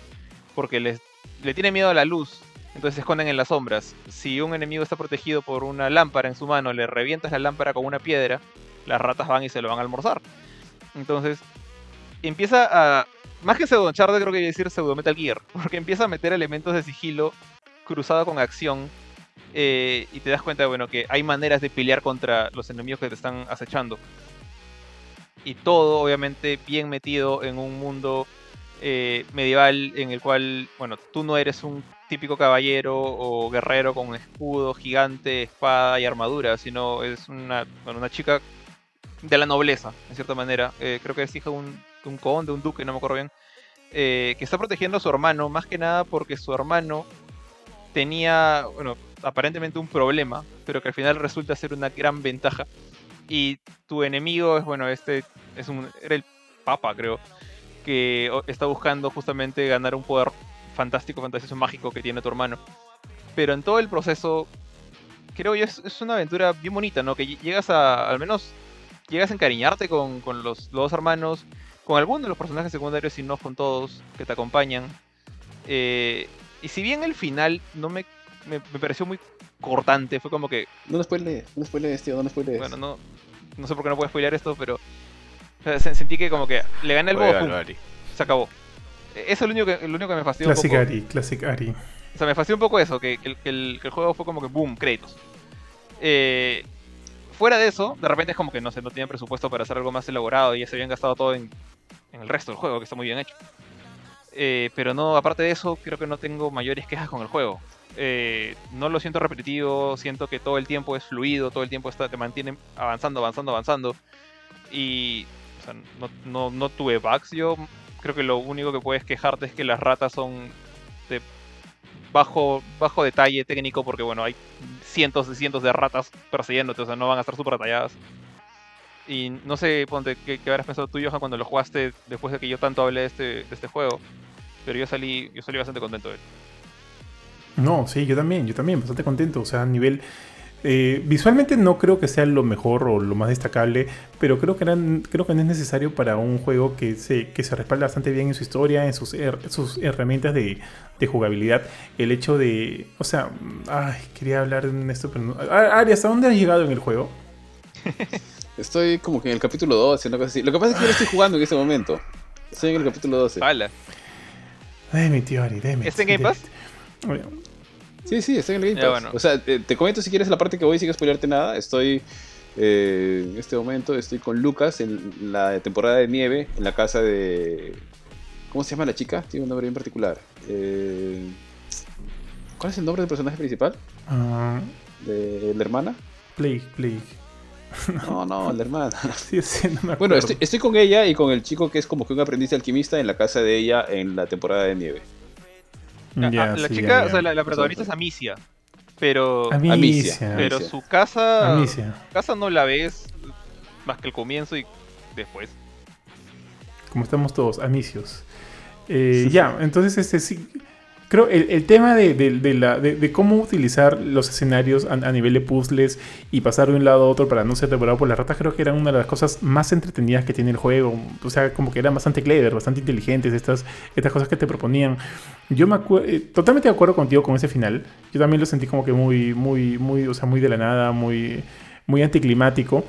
Porque les, le tiene miedo a la luz. Entonces se esconden en las sombras. Si un enemigo está protegido por una lámpara en su mano, le revientas la lámpara con una piedra, las ratas van y se lo van a almorzar. Entonces, empieza a. Más que pseudo creo que decir pseudo Metal Gear. [laughs] Porque empieza a meter elementos de sigilo cruzado con acción eh, y te das cuenta, bueno, que hay maneras de pelear contra los enemigos que te están acechando. Y todo, obviamente, bien metido en un mundo eh, medieval en el cual, bueno, tú no eres un típico caballero o guerrero con un escudo gigante, espada y armadura, sino es una, una chica de la nobleza, en cierta manera. Eh, creo que es hija de un, de un conde, un duque, no me acuerdo bien. que está protegiendo a su hermano, más que nada porque su hermano tenía, bueno, aparentemente un problema, pero que al final resulta ser una gran ventaja. Y tu enemigo es, bueno, este es un, era el Papa, creo, que está buscando justamente ganar un poder fantástico, fantasioso, mágico que tiene tu hermano. Pero en todo el proceso, creo yo, es, una aventura bien bonita, ¿no? Que llegas a, al menos, llegas a encariñarte con, con los, los, dos hermanos, con algunos de los personajes secundarios y no con todos que te acompañan. Eh, y si bien el final no me me, pareció muy cortante. Fue como que. No nos spoilees, no spoilees, tío, no nos spoilees. Bueno, no, no sé por qué no puedo spoilear esto, pero. sentí que como que le gané el bobo. Se acabó. E, eso es lo único que, lo único que me fastidió Classic un poco. Ari, Classic Ari. O sea, me fastidió un poco eso, que, que, el, que, el, juego fue como que boom, créditos. Eh, fuera de eso, de repente es como que no sé, no tenían presupuesto para hacer algo más elaborado y ya se habían gastado todo en, en el resto del juego, que está muy bien hecho. Eh, pero no, aparte de eso, creo que no tengo mayores quejas con el juego. Eh, no lo siento repetitivo, siento que todo el tiempo es fluido, todo el tiempo está, te mantiene avanzando, avanzando, avanzando. Y no, tuve bugs. Yo creo que lo único que puedes quejarte es que las ratas son de bajo, bajo detalle técnico, porque bueno, hay cientos y cientos de ratas persiguiéndote, o sea, no van a estar súper detalladas. Y no sé, ponte, ¿qué, qué habrás pensado tú, Johan, cuando lo jugaste después de que yo tanto hablé de este, de este juego? Pero yo salí, yo salí bastante contento de él. No, sí, yo también, yo también, bastante contento. O sea, a nivel. Eh, visualmente no creo que sea lo mejor o lo más destacable, pero creo que, eran, creo que no es necesario para un juego que se, que se respalda bastante bien en su historia, en sus, sus herramientas de, de, jugabilidad. El hecho de. O sea, ay, quería hablar de esto, pero no. Ari, ¿hasta dónde has llegado en el juego? [laughs] Estoy como que en el capítulo 12, una cosa así. Lo que pasa es que yo lo estoy jugando en este momento. Estoy en el capítulo 12. Hala. Deme, tío Ari, deme. ¿Este en Game Pass? Sí, sí, está en el Game Ya, Pass. bueno. O sea, te, te comento si quieres la parte que voy sin spoilearte nada. Estoy. eh, en este momento estoy con Lucas en la temporada de nieve en la casa de. ¿Cómo se llama la chica? Tiene un nombre bien particular. Eh, ¿Cuál es el nombre del personaje principal? Ah, ¿De la hermana? Plague, Plague. [laughs] No, no, la hermana. [laughs] Sí, sí, no me Bueno, estoy, estoy con ella y con el chico que es como que un aprendiz de alquimista en la casa de ella en la temporada de nieve. Ah, ah, la sí, chica, o sea, la, la protagonista es Amicia. Pero, Amicia. Amicia. pero Amicia. su casa, Amicia. su casa no la ves más que el comienzo y después. Como estamos todos, amicios. Eh, ya, [laughs] entonces este sí. Creo el, el tema de, de- la- de- cómo utilizar los escenarios a, nivel de puzzles y pasar de un lado a otro para no ser devorado por las ratas, creo que era una de las cosas más entretenidas que tiene el juego. O sea, como que eran bastante clever, bastante inteligentes estas, estas cosas que te proponían. Yo me acuerdo, totalmente de acuerdo contigo con ese final. Yo también lo sentí como que muy, muy, muy, o sea, muy de la nada, muy, muy anticlimático.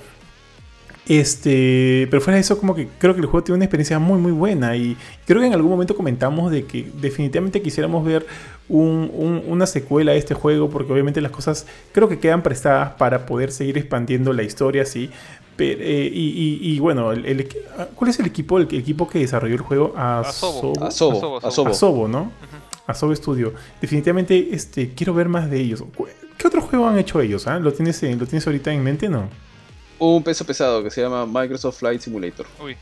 Este, pero fuera de eso, como que creo que el juego tiene una experiencia muy, muy buena. Y creo que en algún momento comentamos de que definitivamente quisiéramos ver un- un- una secuela a este juego, porque obviamente las cosas creo que quedan prestadas para poder seguir expandiendo la historia, sí. Pero, eh, y, y- y bueno, el- el equi- ¿cuál es el equipo? El, equipo que desarrolló el juego? Asobo. Asobo. Asobo, Asobo, Asobo. ¿no? Asobo Studio. Definitivamente este, quiero ver más de ellos. ¿Cu- ¿Qué otro juego han hecho ellos? ah? ¿Lo, tienes, en- ¿Lo tienes ahorita en mente? No. Un peso pesado que se llama Microsoft Flight Simulator. Uy,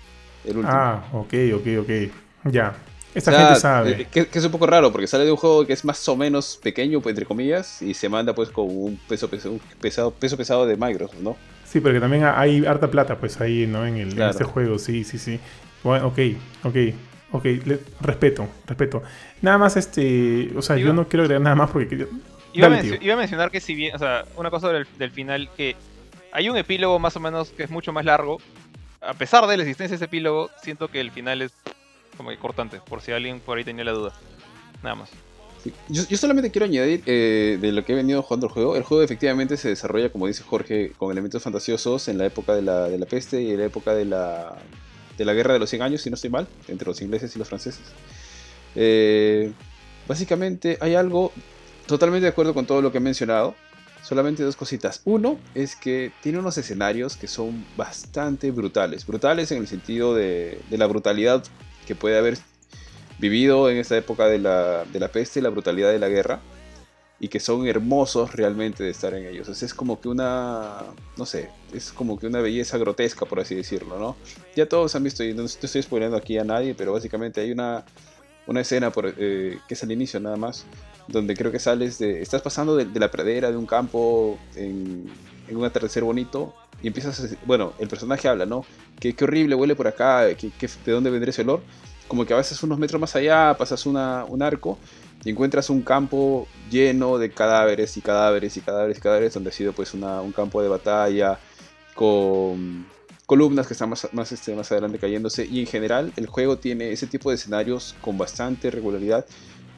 El último. Ah, ok, ok, ok. Ya. Esta O sea, gente sabe. eh, Que, que es un poco raro porque sale de un juego que es más o menos pequeño, pues, entre comillas, y se manda pues con un peso, peso- un pesado, peso pesado de Microsoft, ¿no? Sí, pero que también hay harta plata, pues ahí, ¿no? En, el, en este juego, sí, sí, sí. Bueno, ok, ok, ok. le- respeto, respeto. Nada más, este. O sea, yo no quiero agregar nada más porque. Iba, Dale, mencio- iba a mencionar que si bien, o sea, una cosa del, del final que hay un epílogo más o menos que es mucho más largo. A pesar de la existencia de ese epílogo, siento que el final es como que cortante, por si alguien por ahí tenía la duda. Nada más. Sí. Yo, yo solamente quiero añadir eh, de lo que he venido jugando el juego. El juego efectivamente se desarrolla, como dice Jorge, con elementos fantasiosos en la época de la, de la peste y en la época de la, de la guerra de los 100 años, si no estoy mal, entre los ingleses y los franceses. Eh, básicamente hay algo totalmente de acuerdo con todo lo que he mencionado. Solamente dos cositas. Uno es que tiene unos escenarios que son bastante brutales. Brutales en el sentido de, la brutalidad que puede haber vivido en esta época de la, peste y la brutalidad de la guerra. Y que son hermosos realmente de estar en ellos. Sea, es como que una, no sé, es como que una belleza grotesca, por así decirlo, ¿no? Ya todos han visto, y no estoy spoileando aquí a nadie, pero básicamente hay una, una escena por, eh, que es al inicio nada más, donde creo que sales de, estás pasando de, la pradera, de un campo, en, un atardecer bonito, y empiezas, a, bueno, el personaje habla, ¿no? Qué, qué horrible huele por acá, qué- qué- de dónde vendría ese olor. Como que a veces unos metros más allá pasas un arco y encuentras un campo lleno de cadáveres y cadáveres y cadáveres y cadáveres, donde ha sido pues un campo de batalla con columnas que están más, más, este, más adelante cayéndose. Y en general el juego tiene ese tipo de escenarios con bastante regularidad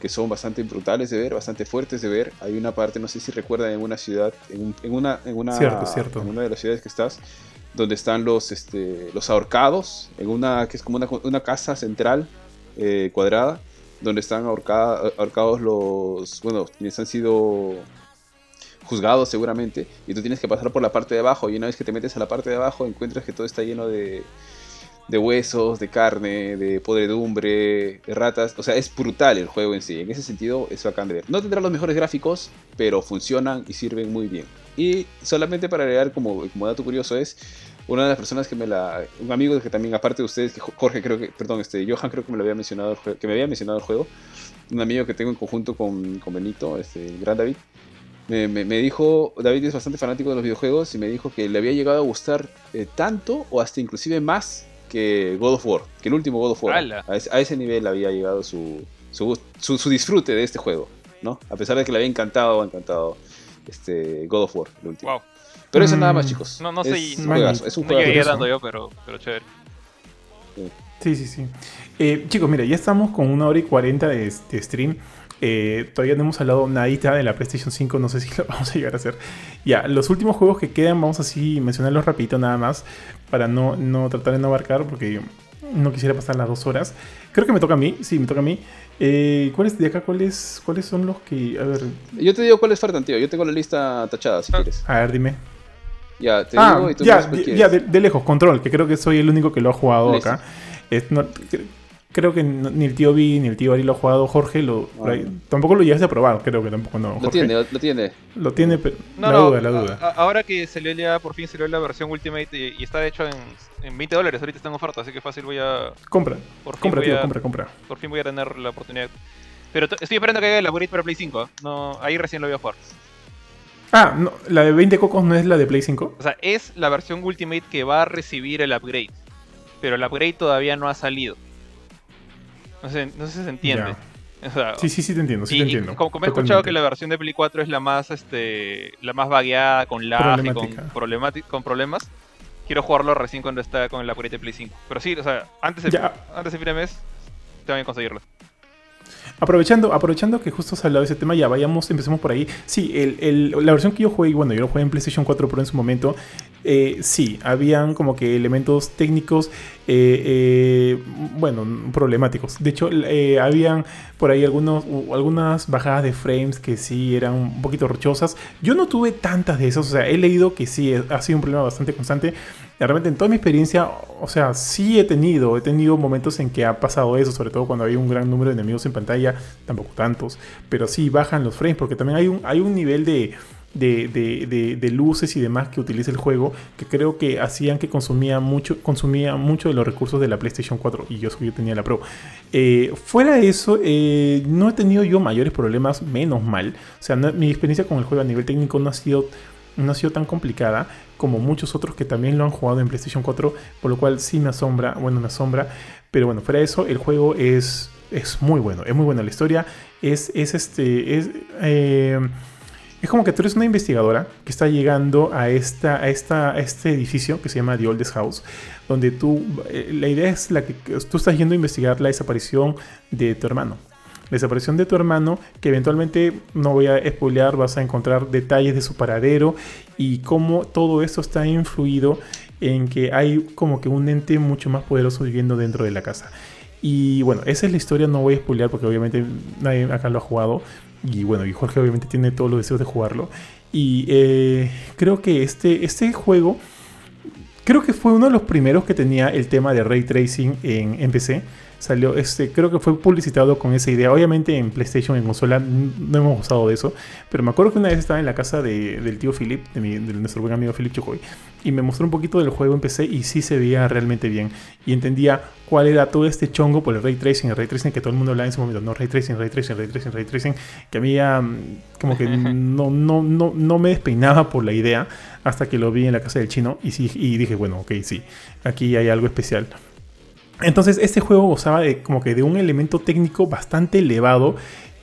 que son bastante brutales de ver, bastante fuertes de ver. Hay una parte, no sé si recuerdan, en una ciudad, en, en una, en, una, Cierto, cierto. en una de las ciudades que estás, donde están los, este, los ahorcados, en una que es como una, una casa central eh, cuadrada, donde están ahorcada- ahorcados los, bueno, quienes han sido juzgados seguramente, y tú tienes que pasar por la parte de abajo, y una vez que te metes a la parte de abajo encuentras que todo está lleno de, de huesos, de carne, de podredumbre, de ratas, o sea, es brutal el juego en sí, en ese sentido es bacán de ver. No tendrá los mejores gráficos, pero funcionan y sirven muy bien. Y solamente para agregar como, dato curioso es, una de las personas que me la, un amigo que también aparte de ustedes, que Jorge creo que, perdón, este, Johan creo que me lo había mencionado, que me había mencionado el juego, un amigo que tengo en conjunto con, con Benito, este, el gran David, me, me- me dijo, David es bastante fanático de los videojuegos y me dijo que le había llegado a gustar eh, tanto o hasta inclusive más que God of War, que el último God of War. A ese, a ese nivel había llegado su, su, gust- su, su disfrute de este juego, ¿no? A pesar de que le había encantado, encantado este, God of War, el último. Wow. Pero eso Mm. nada más, chicos. No, no sé, Es un juegazo, es un No llegué dando yo, pero, pero chévere. Sí, sí, sí. Eh, chicos, mira, ya estamos con una hora y cuarenta de, de stream. Eh, todavía no hemos hablado nadita de la PlayStation 5, no sé [laughs] si lo vamos a llegar a hacer. Ya, los últimos juegos que quedan, vamos así mencionarlos rapidito nada más, para no, no tratar de no abarcar, porque no quisiera pasar las dos horas. Creo que me toca a mí, sí, me toca a mí. Eh, ¿Cuáles de acá, cuáles, cuáles son los que. A ver. Yo te digo cuáles faltan, tío. Yo tengo la lista tachada, si Ah. quieres. A ver, dime. Ya, te Ah, digo y tú ya, ya, de, de lejos, control, que creo que soy el único que lo ha jugado Listo. acá. Es- no, creo que no- ni el tío Vi ni el tío Ari lo ha jugado. Jorge lo, ahí- tampoco lo llegaste a probar, creo que tampoco no. Lo Jorge. tiene, lo tiene. Lo tiene, pero. No, la no, duda, la duda. a- ahora que salió ya, por fin salió la versión Ultimate y, y está de hecho en, en 20 dólares, ahorita está en oferta, así que fácil voy a... compra, Por fin, compra, voy tío, a, compra, compra. por fin voy a tener la oportunidad. Pero estoy esperando que haya el upgrade para Play 5, ¿eh? no, ahí recién lo voy a jugar. Ah, no, la de 20 cocos no es la de Play 5. O sea, es la versión Ultimate que va a recibir el upgrade, pero el upgrade todavía no ha salido. No sé, no sé si se entiende. O sea, Sí, sí, sí, te entiendo, sí y- te y entiendo. como, como he escuchado que la versión de Play 4 es la más este la más vagueada, con lag y con, con problemas, quiero jugarlo recién cuando está con el upgrade de Play 5. Pero sí, o sea, antes de, Ya. antes de fin de mes, tengo que conseguirlo. Aprovechando, aprovechando que justo se ha hablado de ese tema, ya vayamos, empecemos por ahí. Sí, el, el- la versión que yo jugué, bueno, yo lo jugué en PlayStation 4 Pro en su momento. eh, sí, habían como que elementos técnicos, eh, eh, bueno, problemáticos. De hecho, eh, habían por ahí algunos, algunas bajadas de frames que sí eran un poquito rochosas. Yo no tuve tantas de esas, o sea, he leído que sí, ha sido un problema bastante constante. Realmente en toda mi experiencia, o sea, sí he tenido, he tenido momentos en que ha pasado eso, sobre todo cuando había un gran número de enemigos en pantalla, tampoco tantos, pero sí bajan los frames, porque también hay un, hay un nivel de, de, de- de- de luces y demás que utiliza el juego que creo que hacían que consumía mucho, consumía mucho de los recursos de la PlayStation 4 y yo, yo tenía la Pro. Eh, fuera de eso, eh, no he tenido yo mayores problemas, menos mal. O sea, mi experiencia con el juego a nivel técnico no ha sido no ha sido tan complicada como muchos otros que también lo han jugado en PlayStation 4, por lo cual sí me asombra, bueno, me asombra, pero bueno, fuera de eso, el juego es, es muy bueno, es muy buena la historia, es, es este, es, eh, es como que tú eres una investigadora que está llegando a, esta, a, esta, este edificio que se llama The Oldest House, donde tú, eh, la idea es la que tú estás yendo a investigar la desaparición de tu hermano. Desaparición de tu hermano, que eventualmente, no voy a spoilear, vas a encontrar detalles de su paradero y cómo todo esto está influido en que hay como que un ente mucho más poderoso viviendo dentro de la casa. Y bueno, esa es la historia, no voy a spoilear porque obviamente nadie acá lo ha jugado. Y bueno, y Jorge obviamente tiene todos los deseos de jugarlo. Y eh, creo que este, este juego, creo que fue uno de los primeros que tenía el tema de ray tracing en, en PC. Salió, este, creo que fue publicitado con esa idea. Obviamente en PlayStation, en consola, no hemos usado de eso. Pero me acuerdo que una vez estaba en la casa de- del tío Philip, de, mi- de nuestro buen amigo Philip Chocoy, y me mostró un poquito del juego en PC y sí se veía realmente bien. Y entendía cuál era todo este chongo por el ray tracing, el ray tracing que todo el mundo hablaba en ese momento. No, ray tracing, ray tracing, ray tracing, ray tracing. Que a mí mm, como que no, no, no, no me despeinaba por la idea hasta que lo vi en la casa del chino y, sí, y dije, bueno, ok, sí, aquí hay algo especial. Entonces este juego gozaba de como que de un elemento técnico bastante elevado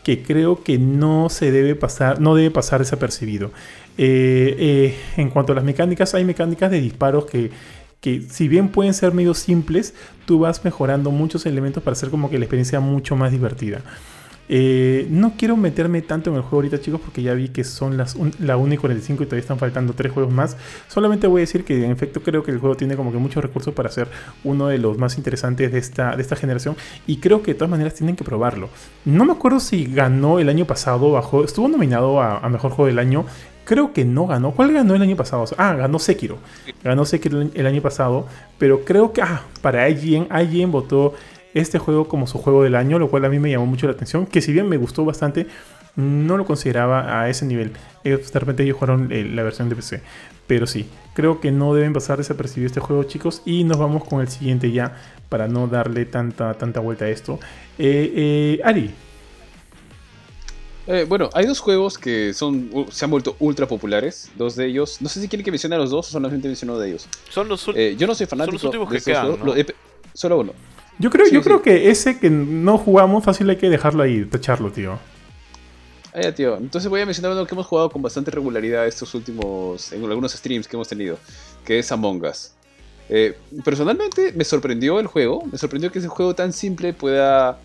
que creo que no se debe pasar, no debe pasar desapercibido. Eh, eh, en cuanto a las mecánicas, hay mecánicas de disparos que, que si bien pueden ser medio simples, tú vas mejorando muchos elementos para hacer como que la experiencia mucho más divertida. Eh, no quiero meterme tanto en el juego ahorita, chicos, porque ya vi que son las un- la 1 y 45 y todavía están faltando 3 juegos más. Solamente voy a decir que en efecto creo que el juego tiene como que muchos recursos para ser uno de los más interesantes de esta, de esta generación. Y creo que de todas maneras tienen que probarlo. No me acuerdo si ganó el año pasado, bajo, estuvo nominado a, a Mejor Juego del Año. Creo que no ganó. ¿Cuál ganó el año pasado? Ah, ganó Sekiro. Ganó Sekiro el, el año pasado. Pero creo que ah, para IGN, IGN votó este juego como su juego del año, lo cual a mí me llamó mucho la atención. Que si bien me gustó bastante, no lo consideraba a ese nivel. Ellos, de repente ellos jugaron eh, la versión de PC. Pero sí, creo que no deben pasar desapercibido este juego, chicos. Y nos vamos con el siguiente ya, para no darle tanta, tanta vuelta a esto. Eh, eh, Ari, Eh, bueno, hay dos juegos que son, se han vuelto ultra populares. Dos de ellos. No sé si quieren que mencione a los dos o solamente mencione uno de ellos. Son los Eh, yo no soy fanático los últimos de que quedan, juegos. ¿no? Lo- he pe- solo uno. Yo creo, Sí, yo sí. creo que ese que no jugamos, fácil hay que dejarlo ahí, tacharlo, tío. Ah, ya, tío. Entonces voy a mencionar uno que hemos jugado con bastante regularidad estos últimos, en algunos streams que hemos tenido, que es Among Us. Eh, personalmente me sorprendió el juego, me sorprendió que ese juego tan simple pueda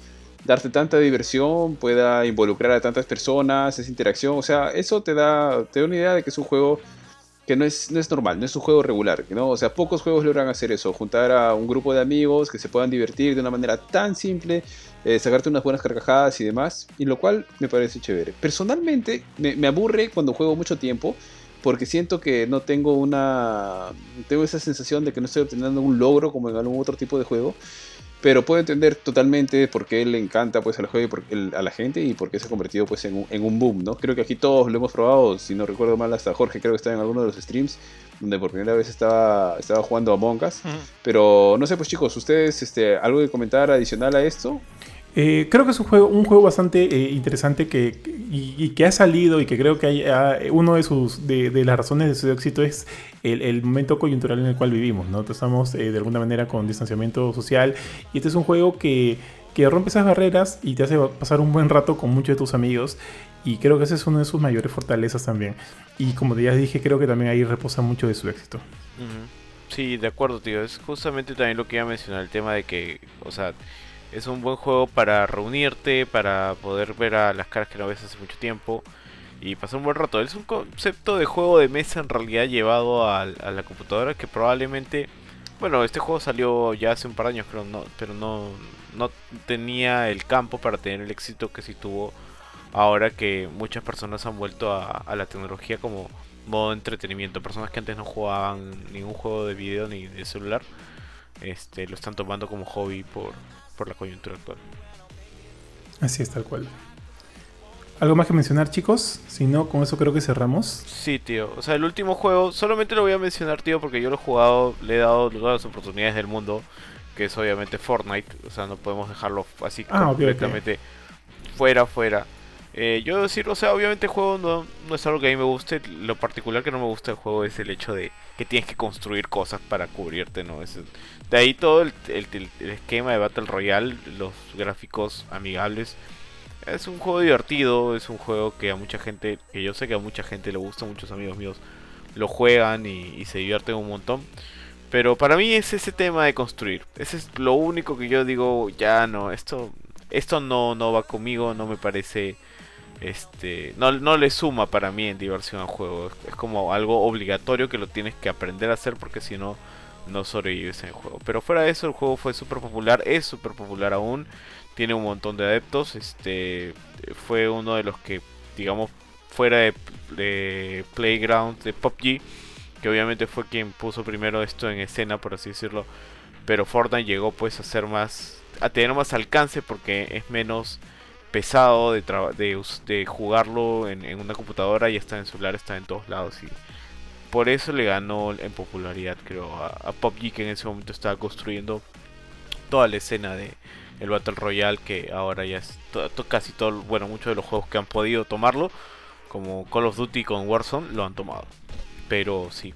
darte tanta diversión, pueda involucrar a tantas personas, esa interacción, o sea, eso te da, te da una idea de que es un juego que no es, no es normal, no es un juego regular, ¿no? O sea, pocos juegos logran hacer eso, juntar a un grupo de amigos que se puedan divertir de una manera tan simple, eh, sacarte unas buenas carcajadas y demás, y lo cual me parece chévere. Personalmente, me, me aburre cuando juego mucho tiempo, porque siento que no tengo una... Tengo esa sensación de que no estoy obteniendo un logro como en algún otro tipo de juego. Pero puedo entender totalmente por qué le encanta pues, al juego y por, el, a la gente y por qué se ha convertido pues, en, un, en un boom. ¿no? Creo que aquí todos lo hemos probado, si no recuerdo mal, hasta Jorge creo que estaba en alguno de los streams, donde por primera vez estaba, estaba jugando a Monkas. Pero no sé, pues chicos, ¿ustedes este, algo que comentar adicional a esto? Eh, creo que es un juego, un juego bastante eh, interesante que, y, que ha salido y que creo que hay, uh, uno de, sus, de, las razones de su éxito es el, momento coyuntural en el cual vivimos. ¿no? Estamos eh, de alguna manera con distanciamiento social y este es un juego que, que rompe esas barreras y te hace pasar un buen rato con muchos de tus amigos y creo que esa es una de sus mayores fortalezas también. Y como ya dije, creo que también ahí reposa mucho de su éxito. Sí, de acuerdo, tío. Es justamente también lo que iba a mencionar, el tema de que, o sea, es un buen juego para reunirte, para poder ver a las caras que no ves hace mucho tiempo y pasar un buen rato. Es un concepto de juego de mesa en realidad llevado a, la computadora que probablemente, bueno, este juego salió ya hace un par de años, creo, no, pero no, no tenía el campo para tener el éxito que sí tuvo ahora que muchas personas han vuelto a, a la tecnología como modo de entretenimiento. Personas que antes no jugaban ningún juego de video ni de celular, este, lo están tomando como hobby por, por la coyuntura actual. Así es, tal cual. ¿Algo más que mencionar, chicos? Si no, con eso creo que cerramos. Sí, tío. O sea, el último juego, solamente lo voy a mencionar, tío, porque yo lo he jugado, le he dado todas las oportunidades del mundo, que es obviamente Fortnite. O sea, no podemos dejarlo así ah, completamente okay, okay. fuera, fuera. Eh, yo decir, o sea, obviamente el juego no, no es algo que a mí me guste. Lo particular que no me gusta del juego es el hecho de que tienes que construir cosas para cubrirte, ¿no? Es, de ahí todo el, esquema de Battle Royale, los gráficos amigables. Es un juego divertido, es un juego que a mucha gente, que yo sé que a mucha gente le gusta, muchos amigos míos lo juegan y, y se divierten un montón. Pero para mí es ese tema de construir. Ese es lo único que yo digo, ya no, esto, esto no, no va conmigo, no me parece este no, no le suma para mí en diversión al juego. Es, como algo obligatorio que lo tienes que aprender a hacer porque si no, no sobrevives en el juego. Pero fuera de eso, el juego fue súper popular, es súper popular aún. Tiene un montón de adeptos. Este fue uno de los que, digamos, fuera de, de Playground de PUBG, que obviamente fue quien puso primero esto en escena, por así decirlo. Pero Fortnite llegó pues a ser más, a tener más alcance porque es menos pesado de, de, de jugarlo en, una computadora y está en celular, está en todos lados. Y por eso le ganó en popularidad, creo, a, a PUBG, que en ese momento estaba construyendo toda la escena de el Battle Royale, que ahora ya es casi todo, bueno, muchos de los juegos que han podido tomarlo, como Call of Duty con Warzone, lo han tomado. Pero sí,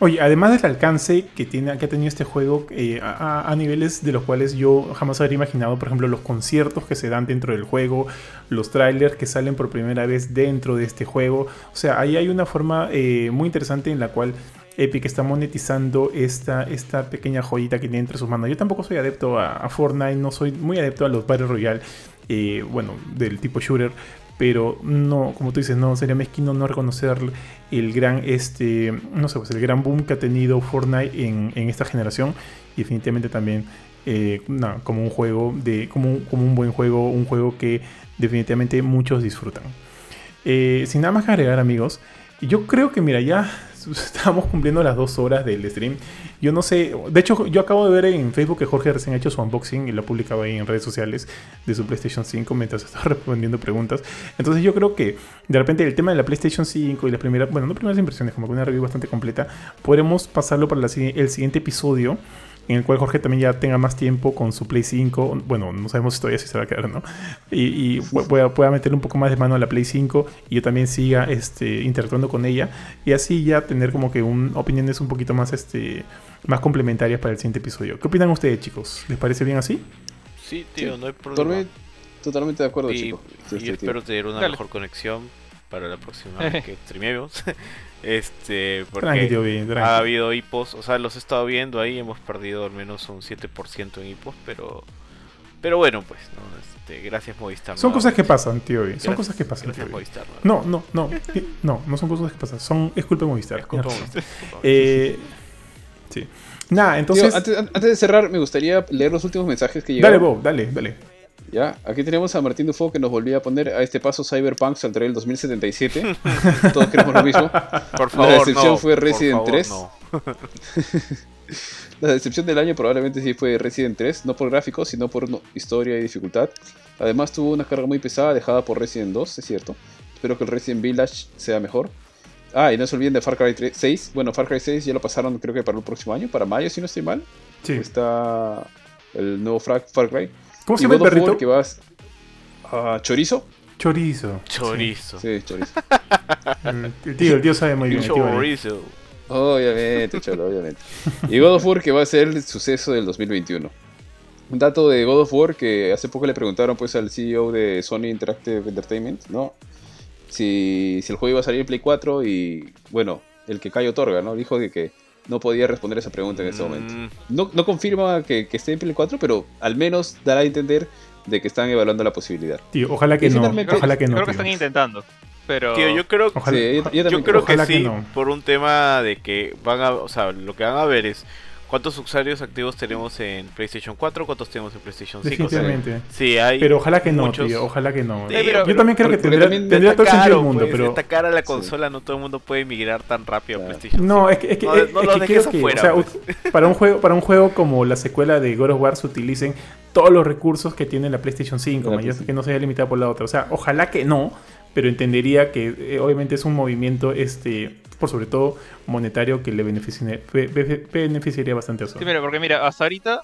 Oye, además del alcance que, tiene, que ha tenido este juego eh, a, niveles de los cuales yo jamás habría imaginado, por ejemplo, los conciertos que se dan dentro del juego, los trailers que salen por primera vez dentro de este juego. O sea, ahí hay una forma eh, muy interesante en la cual Epic está monetizando esta, esta pequeña joyita que tiene entre sus manos. Yo tampoco soy adepto a, a Fortnite, no soy muy adepto a los Battle Royale, eh, bueno, del tipo shooter, pero no, como tú dices, no sería mezquino no reconocer el gran, este, no sé, pues el gran boom que ha tenido Fortnite en, en esta generación y definitivamente también eh, como un juego de, como como un buen juego, un juego que definitivamente muchos disfrutan. Eh, sin nada más que agregar, amigos, yo creo que mira ya [laughs] estamos cumpliendo las dos horas del stream. Yo no sé, de hecho yo acabo de ver en Facebook que Jorge recién ha hecho su unboxing y lo ha publicado ahí en redes sociales de su PlayStation 5 mientras [laughs] estaba respondiendo preguntas. Entonces yo creo que de repente el tema de la PlayStation 5 y las primeras, bueno, no primeras impresiones, como que una review bastante completa, podremos pasarlo para el siguiente episodio en el cual Jorge también ya tenga más tiempo con su Play 5. Bueno, no sabemos todavía si se va a quedar, ¿no? Y, y pueda, pueda meterle un poco más de mano a la Play 5 y yo también siga este, interactuando con ella. Y así ya tener como que un, opiniones un poquito más, este, más complementarias para el siguiente episodio. ¿Qué opinan ustedes, chicos? ¿Les parece bien así? Sí, tío, sí, no hay problema. Totalmente, totalmente de acuerdo, y, chicos. Sí, y espero tío. tener una Dale. mejor conexión para la próxima vez que streamemos. [laughs] Este, porque tranqui, bien, tranqui. ha habido hipos, o sea, los he estado viendo ahí, hemos perdido al menos un 7% en hipos, pero pero bueno, pues, ¿no? Este, gracias Movistar. Son cosas que pasan, tío. Son Gracias- cosas que pasan, Gracias tío. Movistar. No, no, no. [laughs] No, no son cosas que pasan. Son, es culpa de Movistar. Es culpa de. Movistar. Eh, sí. Nada, entonces. Tío, antes, an- antes de cerrar, me gustaría leer los últimos mensajes que llegaron. dale, Bob, dale, dale. Ya, aquí tenemos a Martín Dufo que nos volvía a poner a este paso Cyberpunk saldrá el 2077. [laughs] Todos queremos lo mismo. Por favor, decepción no, fue Resident favor, 3. no. [laughs] La decepción del año probablemente sí fue Resident 3, no por gráficos, sino por no- historia y dificultad. Además tuvo una carga muy pesada dejada por Resident 2, es cierto. Espero que el Resident Village sea mejor. Ah, y no se olviden de Far Cry 3 6. Bueno, Far Cry 6 ya lo pasaron creo que para el próximo año, para mayo si no estoy mal. Sí. Está el nuevo Fra- Far Cry. ¿Cómo se llama el God of War perrito? que vas a Chorizo. Chorizo. Chorizo. Sí, Chorizo. [laughs] Mm, El tío, el tío sabe muy bien. Chorizo. Obviamente, cholo, obviamente. Y God of War que va a ser el suceso del 2021. Un dato de God of War que hace poco le preguntaron pues al CEO de Sony Interactive Entertainment, ¿no? Si, si el juego iba a salir en Play 4 y bueno, el que Kai otorga, ¿no? Dijo de que no podía responder esa pregunta en momento. Mm, No, no confirma que, que esté en Play 4, pero al menos dará a entender de que están evaluando la posibilidad. Tío, ojalá que no. Ojalá que no. Creo que tío. están intentando. Pero. Tío, yo creo, Ojalá. Sí, yo- yo creo que sí, que no. por un tema de que van a, o sea, lo que van a ver es cuántos usuarios activos tenemos en PlayStation 4, cuántos tenemos en PlayStation 5. o sea, Definitivamente. sí, hay Pero ojalá que no, muchos- tío. Ojalá que no. Sí, pero- Yo también creo que tendría, también tendría está todo el sentido del mundo, pues, pero. está cara la Sí. consola, no todo el mundo puede migrar tan rápido a Claro. PlayStation No, 5. es que, es que, No, es, no es lo que dejes quiero que, o sea, pues. [laughs] para un juego, para un juego como la secuela de God of War se utilicen todos los recursos que tiene la PlayStation 5, La man, que no se haya limitado por la otra. O sea, ojalá que no, pero entendería que eh, obviamente es un movimiento, este, por sobre todo monetario, que le beneficiaría, be- be- beneficiaría bastante a Sony. Sí, mira, porque mira, hasta ahorita.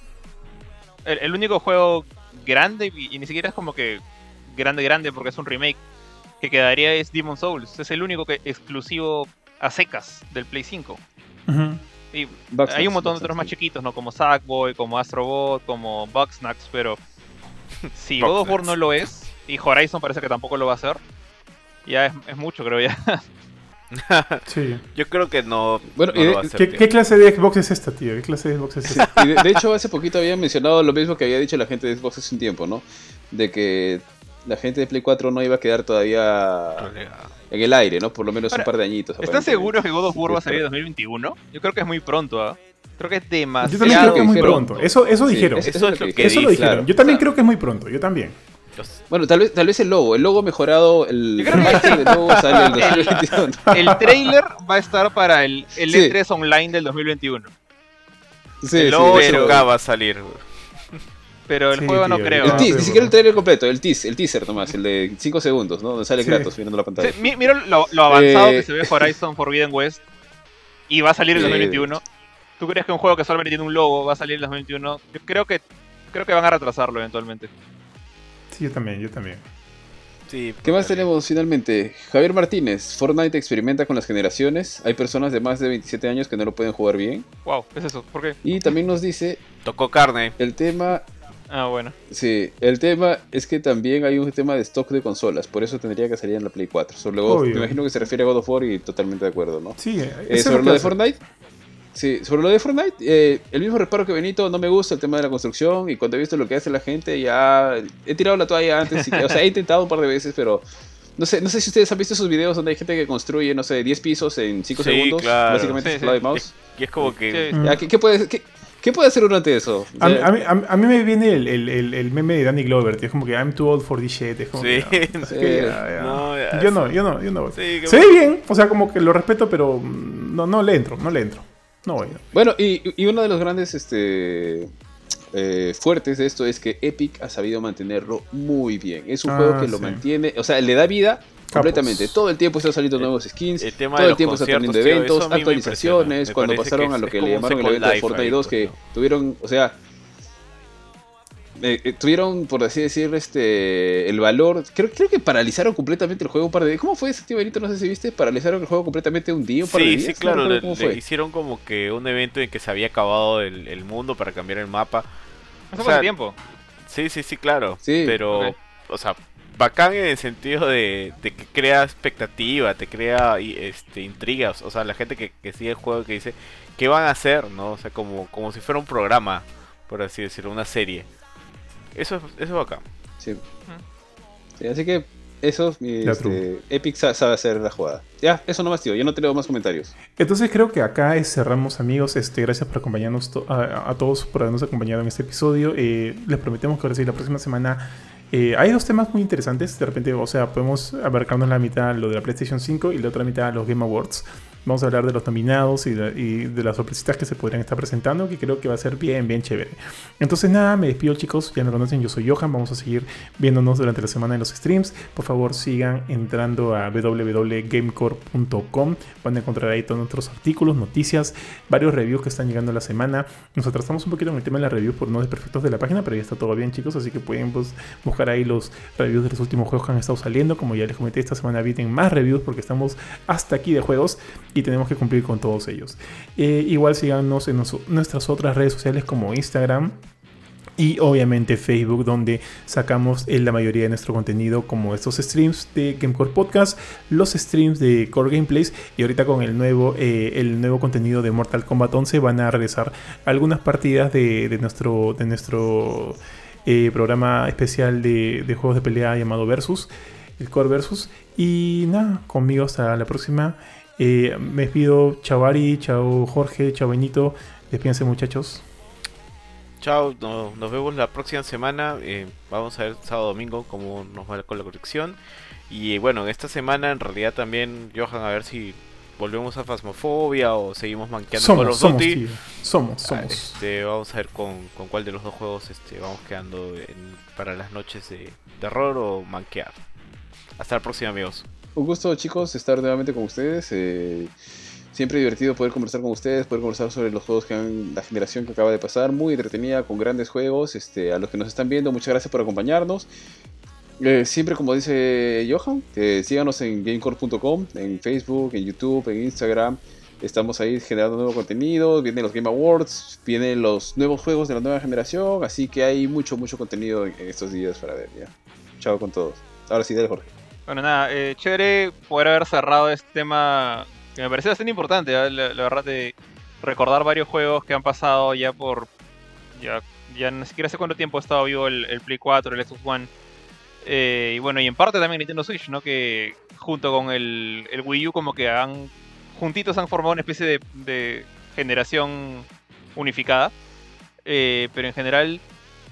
El, el único juego grande, y, y ni siquiera es como que grande, grande, porque es un remake, que quedaría es Demon Souls. Es el único que exclusivo a secas del Play 5. Ujú. Y Bugsnax, hay un montón de otros más sí. chiquitos, ¿no? Como Sackboy, como Astrobot, como Bugsnax, pero [laughs] si God of War no lo es, y Horizon parece que tampoco lo va a hacer, ya es, es mucho, creo ya. [laughs] [laughs] Sí. Yo creo que no, Bueno, no y lo de- va a hacer, ¿Qué, clase de Xbox es esta, tío? ¿Qué clase de Xbox es esta? Y de, de hecho, hace poquito había mencionado lo mismo que había dicho la gente de Xbox hace un tiempo, ¿no? De que la gente de Play 4 no iba a quedar todavía en el aire, ¿no? Por lo menos Ahora, un par de añitos. ¿Estás aparentemente. seguro que God of War va a salir en pero- 2021? Yo creo que es muy pronto, ¿ah? Creo que es Yo demasiado también creo que es muy pronto. Eso, eso Sí, dijeron. eso Eso es es lo que dijeron. claro. Yo también creo que es muy pronto. Yo también. Los- Bueno, tal vez, tal vez el logo. El logo mejorado, el remaster del logo sale en [laughs] 2021. El trailer va a estar para el, el Sí. E3 online del 2021. Sí, el sí, logo hecho, Suka va a salir. Pero el Sí, juego no tío, creo. El teaser, ni siquiera el trailer completo, el teaser, el teaser nomás, el de 5 segundos, ¿no? Donde sale Sí. Kratos mirando la pantalla. Sí, mi- Mira lo, lo avanzado Eh, que se ve Horizon Forbidden West y va a salir en Sí. 2021. ¿Tú crees que un juego que solamente tiene un logo va a salir en 2021? Yo creo que creo que van a retrasarlo eventualmente. Sí, yo también, yo también. Sí, ¿Qué más tenemos finalmente? Javier Martínez, Fortnite experimenta con las generaciones. Hay personas de más de 27 años que no lo pueden jugar bien. Wow, ¿qué es eso? ¿Por qué? Y también nos dice Tocó carne. el tema Ah, bueno. Sí, el tema es que también hay un tema de stock de consolas, por eso tendría que salir en la Play 4. Sobre God- me imagino que se refiere a God of War y totalmente de acuerdo, ¿no? Sí, Eh, eso es sobre lo de. Fortnite, sí, sobre lo de Fortnite, eh, el mismo reparo que Benito, no me gusta el tema de la construcción y cuando he visto lo que hace la gente ya he tirado la toalla antes, y- o sea, he intentado un par de veces, pero no sé, no sé si ustedes han visto esos videos donde hay gente que construye, no sé, 10 pisos en 5 Sí, segundos, claro. básicamente Sí, sí. y mouse. Y es como que. Sí. Ya, ¿qué, qué puede, qué, qué puede hacer uno ante eso? A a, mí, a a mí me viene el, el, el, el meme de Danny Glover, tío. Es como que I'm too old for this shit. Es como Sí. que, ya, [laughs] Sí. que ya, ya. No, ya, yo no, yo no, yo no. Sí, Se ve bien, o sea, como que lo respeto, pero mm, no, no le entro, no le entro. No voy. Bueno, y, y uno de los grandes este, eh, fuertes de esto es que Epic ha sabido mantenerlo muy bien. Es un Ah, juego que lo mantiene, o sea, le da vida completamente. Todo el tiempo están saliendo El- nuevos skins, el tema todo el tiempo están teniendo eventos, actualizaciones. Cuando pasaron a lo que le llamaron el evento de Fortnite ahí, 2, pues, que ¿no? tuvieron, o sea, eh, tuvieron, por así decir, este el valor. Creo, creo que paralizaron completamente el juego un par de ¿Cómo fue ese tío Benito? No sé si viste. Paralizaron el juego completamente un día, un par de Sí, días. sí, claro. recuerdo le- cómo le fue. hicieron como que un evento en que se había acabado el, el mundo para cambiar el mapa. Eso O sea, tiempo. Sí, sí, sí, claro. Sí, Pero, o sea, bacán en el sentido de, de que crea expectativa, te crea este, intrigas. O sea, la gente que, que sigue el juego que dice, ¿qué van a hacer? ¿No? O sea, como, como si fuera un programa, por así decirlo, una serie. Eso es, eso es bacán. Sí. Sí, así que eso, este. Epic sa- sabe hacer la jugada. Ya, eso nomás, tío. Yo no tengo más comentarios. Entonces creo que acá cerramos amigos. Este, gracias por acompañarnos to- a, a todos por habernos acompañado en este episodio. Eh, les prometemos que ahora sí la próxima semana eh, hay dos temas muy interesantes. De repente, o sea, podemos abarcarnos la mitad lo de la PlayStation 5 y la otra mitad los Game Awards. Vamos a hablar de los nominados y de, las sorpresitas que se podrían estar presentando, que creo que va a ser bien, bien chévere. Entonces nada, me despido chicos, ya me conocen, yo soy Johan, vamos a seguir viéndonos durante la semana en los streams. Por favor sigan entrando a www.gamecore.com, van a encontrar ahí todos nuestros artículos, noticias, varios reviews que están llegando la semana. Nos atrasamos un poquito en el tema de las reviews por no desperfectos de la página, pero ya está todo bien chicos, así que pueden pues, buscar ahí los reviews de los últimos juegos que han estado saliendo. Como ya les comenté, esta semana vienen más reviews porque estamos hasta aquí de juegos y tenemos que cumplir con todos ellos. Eh, igual síganos en nuestras otras redes sociales como Instagram. Y obviamente Facebook, donde sacamos eh, la mayoría de nuestro contenido, como estos streams de Gamecore Podcast, los streams de Core Gameplays, y ahorita con el nuevo, eh, el nuevo contenido de Mortal Kombat 11 van a regresar algunas partidas de, nuestro, de nuestro programa especial de, de juegos de pelea llamado Versus, el Core Versus. Y nada, conmigo hasta la próxima. Eh, me despido, chao Ari, chao Jorge, chao Benito. Despídense muchachos. Chao, no- nos vemos la próxima semana. eh, vamos a ver sábado domingo cómo nos va con la colección. Y bueno, en esta semana en realidad también, Johan, a ver si volvemos a Phasmophobia o seguimos manqueando Somos, of somos, Duty. tío. Somos, Ah, somos. Este, vamos a ver con, con cuál de los dos juegos este, vamos quedando en- para las noches de terror o manquear. Hasta la próxima, amigos. Un gusto, chicos, estar nuevamente con ustedes. eh, siempre divertido poder conversar con ustedes, poder conversar sobre los juegos que han, la generación que acaba de pasar. Muy entretenida, con grandes juegos. Este, a los que nos están viendo, muchas gracias por acompañarnos. Eh, siempre, como dice Johan, eh, síganos en gamecore.com, en Facebook, en YouTube, en Instagram. Estamos ahí generando nuevo contenido. Vienen los Game Awards, vienen los nuevos juegos de la nueva generación. Así que hay mucho, mucho contenido en, estos días para ver. Ya. Chao con todos. Ahora sí, dale, Jorge. Bueno, nada, eh, chévere poder haber cerrado este tema que me parece bastante importante, ¿eh? la, verdad, de recordar varios juegos que han pasado ya por. Ya, ni siquiera sé cuánto tiempo ha estado vivo el, el Play 4, el Xbox One. Eh, y bueno, y en parte también Nintendo Switch, ¿no? Que junto con el, el Wii U, como que han. Juntitos han formado una especie de, de generación unificada. Eh, pero en general,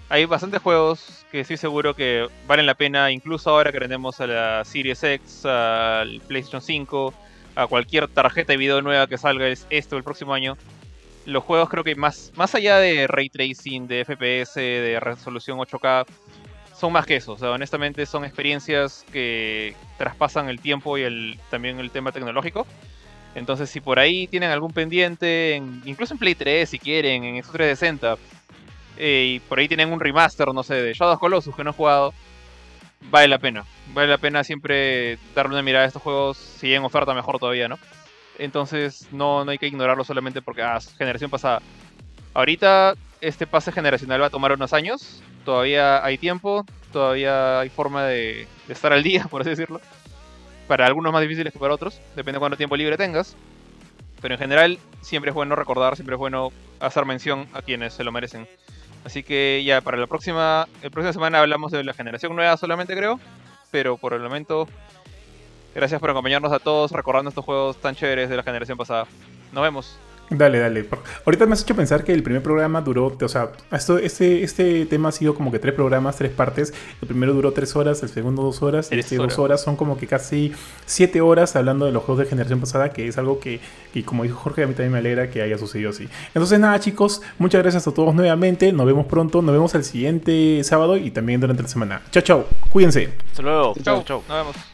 hay bastantes juegos que estoy seguro que valen la pena, incluso ahora que tenemos a la Series X, al PlayStation 5, a cualquier tarjeta de video nueva que salga es esto el próximo año. Los juegos creo que más, más allá de ray tracing, de FPS, de resolución 8K, son más que eso. O sea, honestamente son experiencias que traspasan el tiempo y el, también el tema tecnológico. Entonces, si por ahí tienen algún pendiente, en- incluso en Play 3, si quieren, en Xbox 360, eh, y por ahí tienen un remaster, no sé, de Shadow of Colossus que no he jugado, vale la pena. Vale la pena siempre darle una mirada a estos juegos, si en oferta mejor todavía, ¿no? Entonces no, no hay que ignorarlo solamente porque, ah, generación pasada. Ahorita este pase generacional va a tomar unos años, todavía hay tiempo, todavía hay forma de, estar al día, [laughs] por así decirlo. Para algunos más difíciles que para otros, depende de cuánto tiempo libre tengas. Pero en general siempre es bueno recordar, siempre es bueno hacer mención a quienes se lo merecen. Así que ya para la próxima, la próxima semana hablamos de la generación nueva solamente creo. Pero por el momento, gracias por acompañarnos a todos recordando estos juegos tan chéveres de la generación pasada. Nos vemos. Dale, dale. Ahorita me has hecho pensar que el primer programa duró, o sea, esto, este, este tema ha sido como que tres programas, tres partes. El primero duró tres horas, el segundo dos horas, Tres este dos horas. son como que casi siete horas hablando de los juegos de generación pasada, que es algo que, que como dijo Jorge, a mí también me alegra que haya sucedido así. Entonces nada chicos, muchas gracias a todos nuevamente, nos vemos pronto, nos vemos el siguiente sábado y también durante la semana. Chao, chao, cuídense. Hasta luego. Chau. chau. Nos vemos.